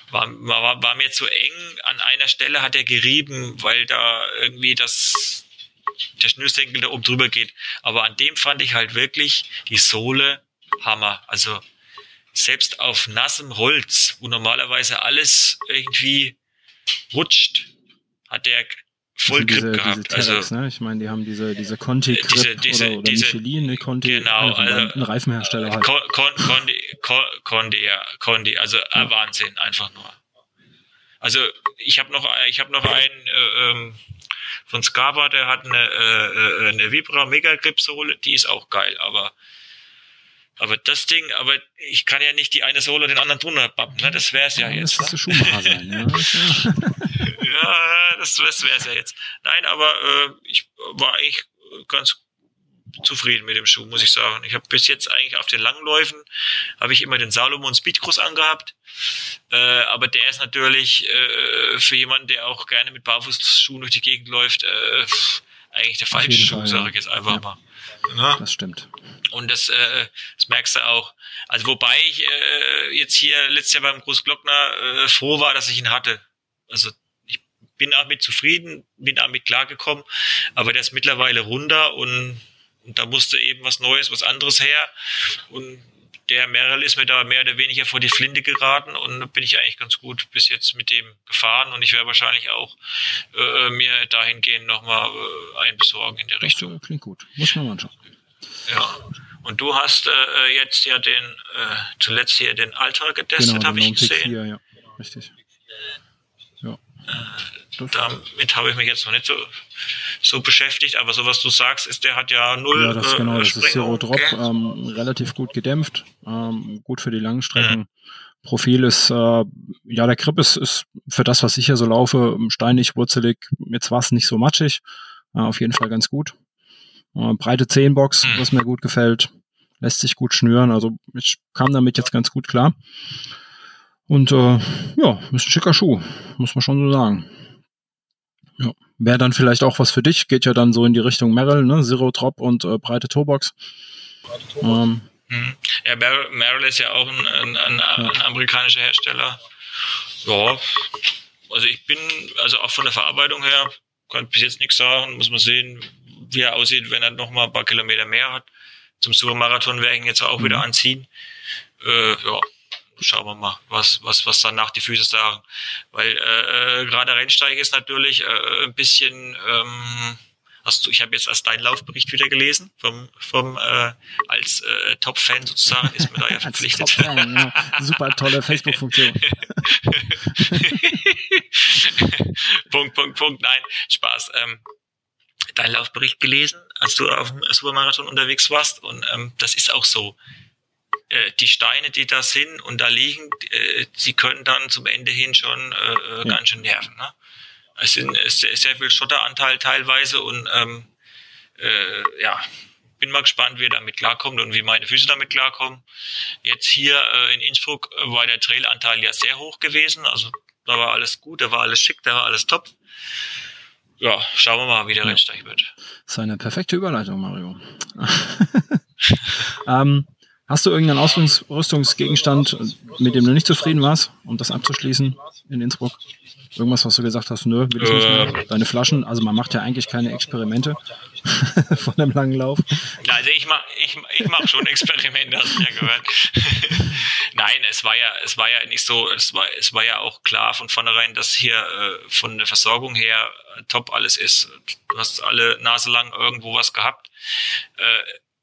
war, war, war mir zu eng. An einer Stelle hat er gerieben, weil da irgendwie das der Schnürsenkel da oben drüber geht. Aber an dem fand ich halt wirklich die Sohle Hammer. Also selbst auf nassem Holz, wo normalerweise alles irgendwie rutscht, hat der voll Grip diese, gehabt. Diese Terrax, also, ne? Ich meine, die haben diese, diese Conti Grip diese, diese, oder, oder diese, Michelin, ne? Conti, genau, also, ein Reifenhersteller halt. Con, Con, Condi, Condi, ja, Condi, also ja. Äh, Wahnsinn, einfach nur. Also ich habe noch, ich habe noch einen äh, ähm, von Scaba, der hat eine, äh, äh, eine Vibra Mega Grip Sohle, die ist auch geil, aber aber das Ding, aber ich kann ja nicht die eine Sohle den anderen drunter bappen, ne? Das wäre es ja, ja jetzt. Das ne? Schuhmacher sein, ja. Ja, das, das wäre es ja jetzt. Nein, aber äh, ich war eigentlich ganz zufrieden mit dem Schuh, muss ich sagen. Ich habe bis jetzt eigentlich auf den Langläufen habe ich immer den Salomon Speedcross angehabt, äh, aber der ist natürlich äh, für jemanden, der auch gerne mit Barfußschuhen durch die Gegend läuft, äh, eigentlich der falsche Schuh, sage ich jetzt einfach ja. mal. Ja? Das stimmt. Und das, äh, das merkst du auch. Also wobei ich äh, jetzt hier letztes Jahr beim Großglockner äh, froh war, dass ich ihn hatte. Also bin damit zufrieden, bin damit klargekommen, aber der ist mittlerweile runter und, und da musste eben was Neues, was anderes her. Und der Merrill ist mir da mehr oder weniger vor die Flinte geraten und da bin ich eigentlich ganz gut bis jetzt mit dem gefahren und ich werde wahrscheinlich auch äh, mir dahingehend nochmal äh, einen besorgen in der Richtung. Klingt gut. Muss man mal anschauen. Ja. Und du hast äh, jetzt ja den, äh, zuletzt hier den Alter getestet, genau, habe ich gesehen. 4, ja. Richtig. Äh, damit habe ich mich jetzt noch nicht so, so beschäftigt, aber so was du sagst, ist, der hat ja null. Ja, das, äh, genau, das ist Zero Drop, ähm, relativ gut gedämpft, ähm, gut für die langen Strecken. Mhm. Profil ist, äh, ja, der Grip ist, ist für das, was ich hier so laufe, steinig, wurzelig. Jetzt war es nicht so matschig. Äh, auf jeden Fall ganz gut. Äh, breite Zehenbox, mhm. was mir gut gefällt. Lässt sich gut schnüren. Also ich kam damit jetzt ganz gut klar. Und äh, ja, ist ein schicker Schuh, muss man schon so sagen. Ja. Wäre dann vielleicht auch was für dich, geht ja dann so in die Richtung Merrill, ne? Zero Drop und äh, breite Toebox. Ähm, mhm. ja, Merrill ist ja auch ein, ein, ein, ein amerikanischer Hersteller. Ja, also ich bin, also auch von der Verarbeitung her, kann bis jetzt nichts sagen, muss man sehen, wie er aussieht, wenn er noch mal ein paar Kilometer mehr hat. Zum Supermarathon werde ich ihn jetzt auch mhm. wieder anziehen. Äh, ja, schauen wir mal, was, was, was danach die Füße sagen. Weil äh, äh, gerade Rennsteig ist natürlich äh, ein bisschen, ähm, hast du, ich habe jetzt erst deinen Laufbericht wieder gelesen, vom, vom äh, als äh, Top-Fan sozusagen, ist mir da ja verpflichtet. ja. Super tolle Facebook-Funktion. Punkt, Punkt, Punkt, nein, Spaß. Ähm, deinen Laufbericht gelesen, als du auf dem Supermarathon unterwegs warst. Und ähm, das ist auch so. Äh, die Steine, die da sind und da liegen, äh, sie können dann zum Ende hin schon äh, äh ja. ganz schön nerven. Ne? Es sind sehr, sehr viel Schotteranteil teilweise und ähm, äh, ja, bin mal gespannt, wie er damit klarkommt und wie meine Füße damit klarkommen. Jetzt hier äh, in Innsbruck war der Trailanteil ja sehr hoch gewesen, also da war alles gut, da war alles schick, da war alles top. Ja, schauen wir mal, wie der ja. Rennsteig wird. Das ist eine perfekte Überleitung, Mario. ähm, hast du irgendeinen Ausrüstungsgegenstand, mit dem du nicht zufrieden warst, um das abzuschließen in Innsbruck? Irgendwas, was du gesagt hast, nö, will ich nicht mehr. Äh. Deine Flaschen, also man macht ja eigentlich keine Experimente von einem langen Lauf. Also ich mach, ich, ich mach schon Experimente, hast du ja gehört. Nein, es war ja, es war ja nicht so, es war, es war ja auch klar von vornherein, dass hier äh, von der Versorgung her top alles ist. Du hast alle Nase lang irgendwo was gehabt. Äh,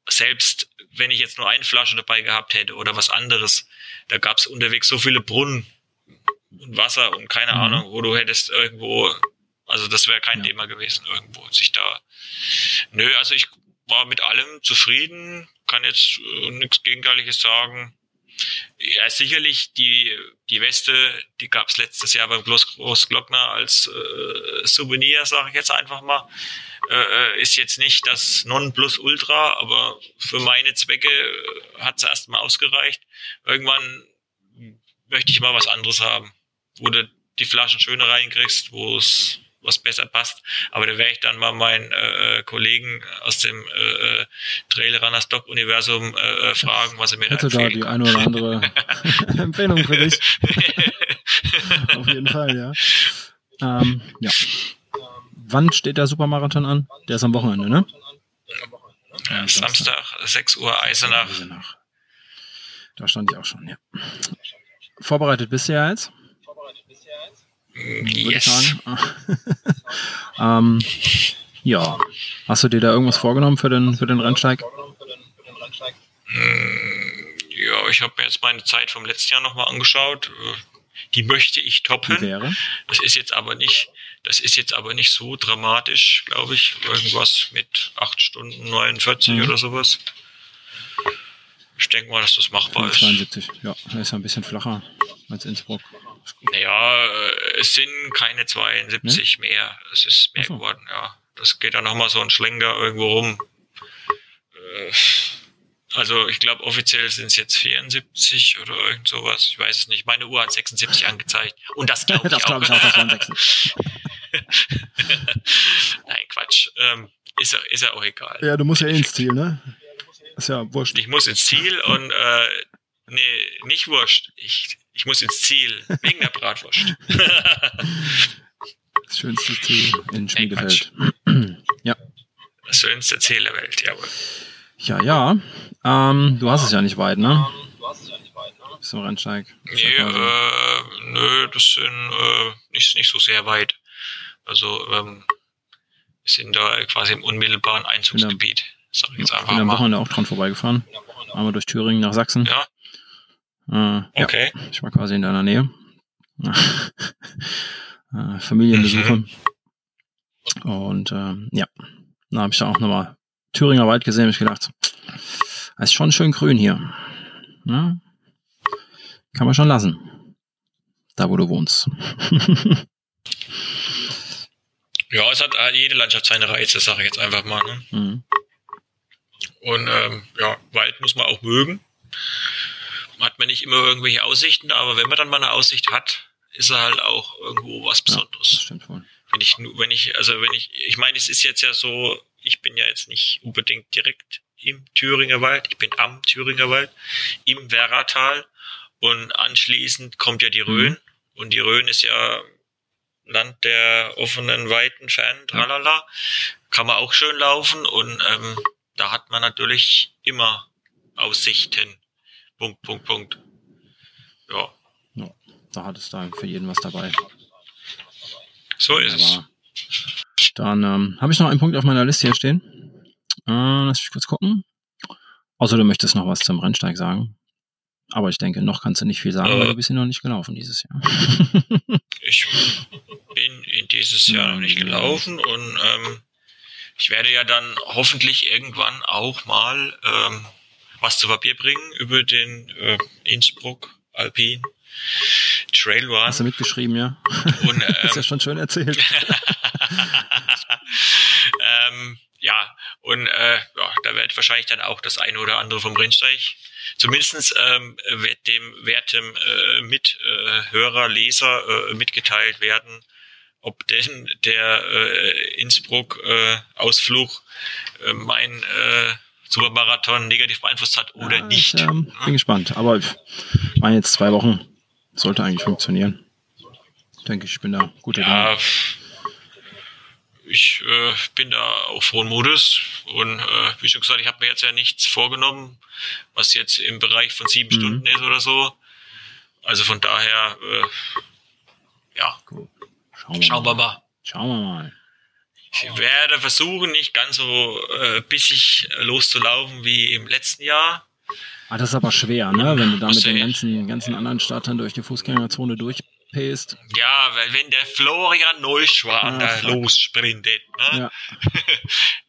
selbst wenn ich jetzt nur eine Flasche dabei gehabt hätte oder was anderes, da gab es unterwegs so viele Brunnen, und Wasser und keine mhm. Ahnung, wo du hättest irgendwo, also das wäre kein ja. Thema gewesen, irgendwo sich da. Nö, also ich war mit allem zufrieden, kann jetzt äh, nichts Gegenteiliges sagen. Ja, sicherlich die, die Weste, die gab's letztes Jahr beim Großglockner als äh, Souvenir, sage ich jetzt einfach mal. Äh, äh, ist jetzt nicht das Nonplusultra, aber für meine Zwecke äh, hat's erstmal ausgereicht. Irgendwann möchte ich mal was anderes haben wo du die Flaschen schöner reinkriegst, wo es was besser passt. Aber da werde ich dann mal meinen äh, Kollegen aus dem äh, äh Trail Runner Stock Universum äh, äh, fragen, was er mir Hätte da die eine oder andere Empfehlung für dich. Auf jeden Fall, ja. Ähm, ja. Wann steht der Supermarathon an? Der ist am Wochenende, ne? Ja, Samstag, 6 Uhr Eisenach. Eisenach. Da stand ich auch schon, ja. Vorbereitet bist du ja jetzt? Yes. ähm, ja. Hast du dir da irgendwas vorgenommen für den, für den Rennsteig? Mm, ja, ich habe mir jetzt meine Zeit vom letzten Jahr nochmal angeschaut. Die möchte ich toppen. wäre? Das ist jetzt aber nicht, das ist jetzt aber nicht so dramatisch, glaube ich. Irgendwas mit 8 Stunden 49 mhm. oder sowas. Ich denke mal, dass das machbar 72. ist. Ja, das ist ein bisschen flacher als Innsbruck. Naja, äh, es sind keine 72 ne? mehr. Es ist mehr so. geworden, ja. Das geht dann nochmal so ein Schlenker irgendwo rum. Äh, also ich glaube, offiziell sind es jetzt 74 oder irgend sowas. Ich weiß es nicht. Meine Uhr hat 76 angezeigt. Und das glaube ich das auch. Glaub ich auch das waren Nein, Quatsch. Ähm, ist, ja, ist ja auch egal. Ja, du musst ja eh ins Ziel, ne? Ist ja wurscht. Ich muss ins Ziel und äh, nee, nicht wurscht. Ich ich muss ins Ziel, wegen der Bratwurst. das schönste Ziel in Schmiedefeld. ja. Das schönste Ziel der Welt, jawohl. Ja, ja. Ähm, du hast es ja nicht weit, ne? Du hast es ja nicht weit, ne? Bis zum Rennsteig. Nee, äh, nö, das sind äh, nicht, nicht so sehr weit. Also, ähm, wir sind da quasi im unmittelbaren Einzugsgebiet. Sag ich jetzt einfach bin am Wochenende auch dran vorbeigefahren. Einmal durch Thüringen nach Sachsen. Ja. Äh, okay. Ja, ich war quasi in deiner Nähe. äh, Familienbesuche. Mhm. Und ähm, ja, da habe ich da auch nochmal Thüringer Wald gesehen. Ich gedacht, es ist schon schön grün hier. Ja? Kann man schon lassen. Da, wo du wohnst. ja, es hat äh, jede Landschaft seine Reize, sage ich jetzt einfach mal. Ne? Mhm. Und ähm, ja, Wald muss man auch mögen hat man nicht immer irgendwelche Aussichten, aber wenn man dann mal eine Aussicht hat, ist er halt auch irgendwo was Besonderes. Ja, stimmt wohl. Wenn ich, wenn ich, also wenn ich, ich meine, es ist jetzt ja so, ich bin ja jetzt nicht unbedingt direkt im Thüringer Wald, ich bin am Thüringer Wald, im Werratal und anschließend kommt ja die mhm. Rhön mhm. und die Rhön ist ja Land der offenen, weiten, fernen, tralala. Kann man auch schön laufen und ähm, da hat man natürlich immer Aussichten. Punkt, Punkt, Punkt. Ja. ja da hat es da für jeden was dabei. So ist Aber es. Dann ähm, habe ich noch einen Punkt auf meiner Liste hier stehen. Äh, lass mich kurz gucken. Außer du möchtest noch was zum Rennsteig sagen. Aber ich denke, noch kannst du nicht viel sagen, äh, weil du bist ja noch nicht gelaufen dieses Jahr. ich bin in dieses Jahr noch nicht gelaufen und ähm, ich werde ja dann hoffentlich irgendwann auch mal ähm, was zu Papier bringen über den äh, Innsbruck Alpin Trail Run. Hast du mitgeschrieben, ja? Und, ähm, ist ja schon schön erzählt. ähm, ja, und äh, ja, da werde wahrscheinlich dann auch das eine oder andere vom Rennsteig, zumindest ähm, wird dem wertem äh, Mithörer, Leser äh, mitgeteilt werden, ob denn der äh, Innsbruck-Ausflug äh, äh, mein äh, Supermarathon negativ beeinflusst hat oder ja, nicht. Ich ähm, bin gespannt, aber ich meine jetzt zwei Wochen sollte eigentlich funktionieren. Ich denke, ich bin da gut ja, ich äh, bin da auch frohen Mutes und äh, wie schon gesagt, ich habe mir jetzt ja nichts vorgenommen, was jetzt im Bereich von sieben mhm. Stunden ist oder so. Also von daher, äh, ja, cool. Schauen, wir, Schauen wir mal. Schauen wir mal. Ich werde versuchen, nicht ganz so äh, bissig loszulaufen wie im letzten Jahr. Ah, das ist aber schwer, ne? Wenn du da mit den ganzen, ganzen anderen Startern durch die Fußgängerzone durchpäst. Ja, weil wenn der Florian Neuschwander ah, lossprintet, ne? Ja.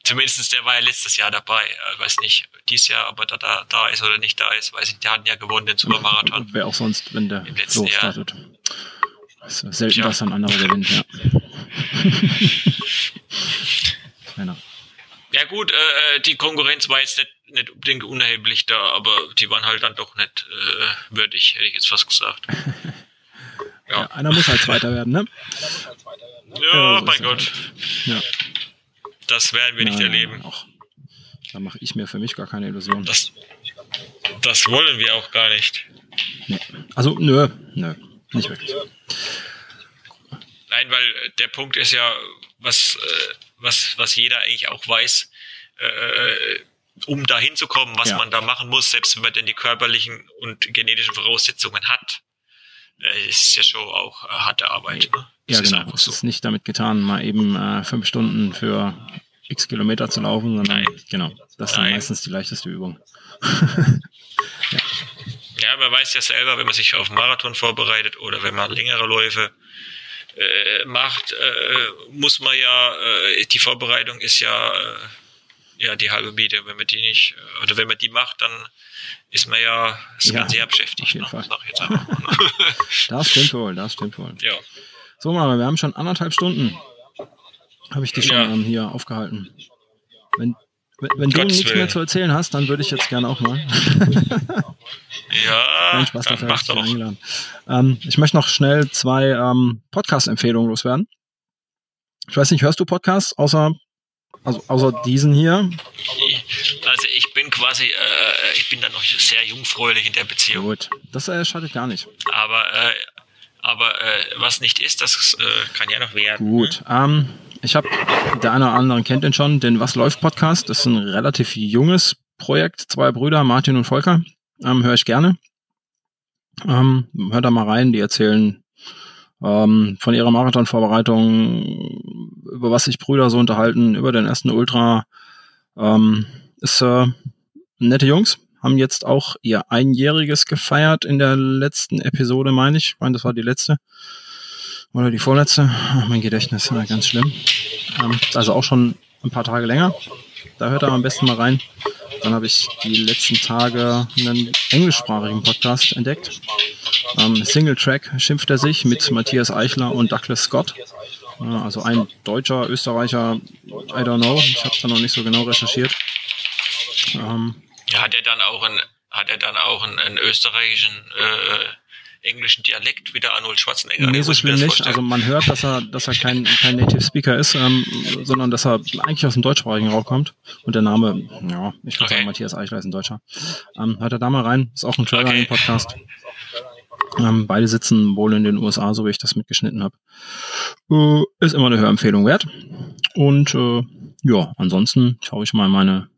Zumindest der war ja letztes Jahr dabei. Ich weiß nicht, dieses Jahr, ob er da, da, da ist oder nicht da ist, weiß ich, der hat ja gewonnen den Supermarathon. Wer auch sonst, wenn der Flo startet. Es ist selten, ja. dass ein anderer gewinnt, ja. genau. Ja gut, äh, die Konkurrenz war jetzt nicht, nicht unbedingt unerheblich da, aber die waren halt dann doch nicht äh, würdig, hätte ich jetzt fast gesagt. Ja. ja einer muss halt Zweiter werden, ne? Ja, ja so mein Gott. Halt. Ja. Das werden wir nicht Nein, erleben. Auch. Da mache ich mir für mich gar keine Illusion. Das, das wollen wir auch gar nicht. Nee. Also, nö, nö, nicht wirklich. Nein, weil der Punkt ist ja, was, äh, was, was jeder eigentlich auch weiß, äh, um da hinzukommen, was ja. man da machen muss, selbst wenn man denn die körperlichen und genetischen Voraussetzungen hat, äh, ist ja schon auch äh, harte Arbeit. Ne? Ja, genau. Es so. ist nicht damit getan, mal eben äh, fünf Stunden für x Kilometer zu laufen, sondern Nein. genau, das ist meistens die leichteste Übung. ja. ja, man weiß ja selber, wenn man sich auf Marathon vorbereitet oder wenn man längere Läufe äh, macht, äh, muss man ja, äh, die Vorbereitung ist ja, äh, ja die halbe Miete. Wenn man die nicht, äh, oder wenn man die macht, dann ist man ja, ist ja, man sehr beschäftigt. Ne? das stimmt wohl, das stimmt wohl. Ja. So, Mara, wir haben schon anderthalb Stunden. Habe ich dich schon ja. hier aufgehalten. Wenn, wenn, wenn du nichts mehr zu erzählen hast, dann würde ich jetzt gerne auch mal. ja, Nein, Spaß, dann mach doch. Eingeladen. Ähm, ich möchte noch schnell zwei ähm, Podcast-Empfehlungen loswerden. Ich weiß nicht, hörst du Podcasts außer, also außer diesen hier? Also ich bin quasi, äh, ich bin da noch sehr jungfräulich in der Beziehung. Gut, das äh, schadet gar nicht. Aber, äh, aber äh, was nicht ist, das äh, kann ja noch werden. Gut, ne? ähm, ich habe, der eine oder andere kennt den schon, den Was läuft Podcast. Das ist ein relativ junges Projekt, zwei Brüder, Martin und Volker. Ähm, Höre ich gerne. Ähm, hört da mal rein, die erzählen ähm, von ihrer Marathonvorbereitung, über was sich Brüder so unterhalten, über den ersten Ultra. Ähm, ist äh, nette Jungs, haben jetzt auch ihr Einjähriges gefeiert in der letzten Episode, meine ich. Ich meine, das war die letzte. Oder die vorletzte. Ach, mein Gedächtnis, ja, ganz schlimm. Ähm, also auch schon ein paar Tage länger. Da hört er am besten mal rein. Dann habe ich die letzten Tage einen englischsprachigen Podcast entdeckt. Ähm, Single Track schimpft er sich mit Matthias Eichler und Douglas Scott. Äh, also ein Deutscher, Österreicher, I don't know. Ich habe es da noch nicht so genau recherchiert. Ähm, hat er dann auch einen, hat er dann auch einen, einen österreichischen äh, englischen Dialekt wie der Arnold Schwarzenegger. Nee, so schlimm nicht. Also man hört, dass er, dass er kein, kein Native Speaker ist, ähm, sondern dass er eigentlich aus dem deutschsprachigen Raum kommt. Und der Name, ja, ich würde okay. sagen, Matthias Eichler ist ein Deutscher. Ähm, hört er da mal rein, ist auch ein Trailer-Podcast. Okay. Ähm, beide sitzen wohl in den USA, so wie ich das mitgeschnitten habe. Äh, ist immer eine Hörempfehlung wert. Und äh, ja, ansonsten schaue ich mal meine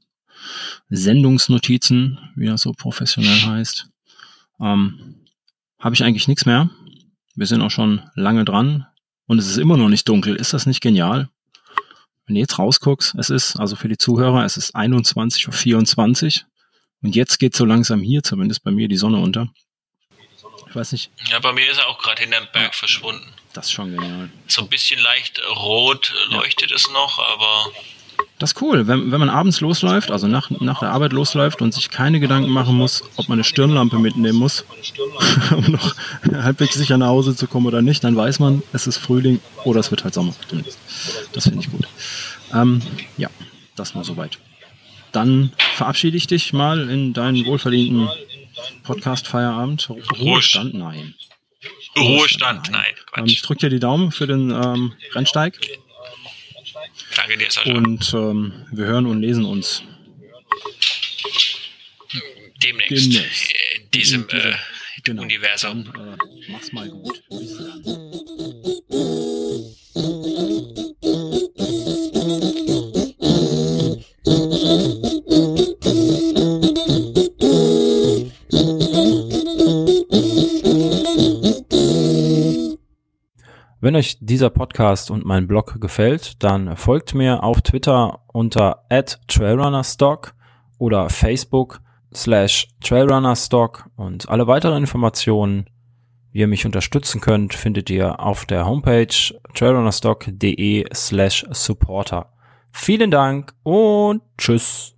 Sendungsnotizen, wie das so professionell heißt. Ähm, habe ich eigentlich nichts mehr. Wir sind auch schon lange dran und es ist immer noch nicht dunkel. Ist das nicht genial? Wenn du jetzt rausguckst, es ist, also für die Zuhörer, es ist 21.24 Uhr und jetzt geht so langsam hier, zumindest bei mir, die Sonne unter. Ich weiß nicht. Ja, bei mir ist er auch gerade hinterm Berg verschwunden. Das ist schon genial. So ein bisschen leicht rot leuchtet ja. es noch, aber das ist cool, wenn, wenn man abends losläuft, also nach, nach der Arbeit losläuft und sich keine Gedanken machen muss, ob man eine Stirnlampe mitnehmen muss, um noch halbwegs sicher nach Hause zu kommen oder nicht, dann weiß man, es ist Frühling oder es wird halt Sommer. Das finde ich gut. Ähm, ja, das nur soweit. dann verabschiede ich dich mal in deinen wohlverdienten Podcast-Feierabend. Ruhestand, nein. Ruhestand, nein. nein ähm, ich drücke dir die Daumen für den ähm, Rennsteig. Danke dir, Sascha. Und ähm, wir hören und lesen uns. Demnächst. Demnächst. In diesem in äh, genau. Universum. Dann, äh, mach's mal gut. Wenn euch dieser Podcast und mein Blog gefällt, dann folgt mir auf Twitter unter @trailrunnerstock oder Facebook slash trailrunnerstock und alle weiteren Informationen, wie ihr mich unterstützen könnt, findet ihr auf der Homepage trailrunnerstock.de slash supporter. Vielen Dank und tschüss.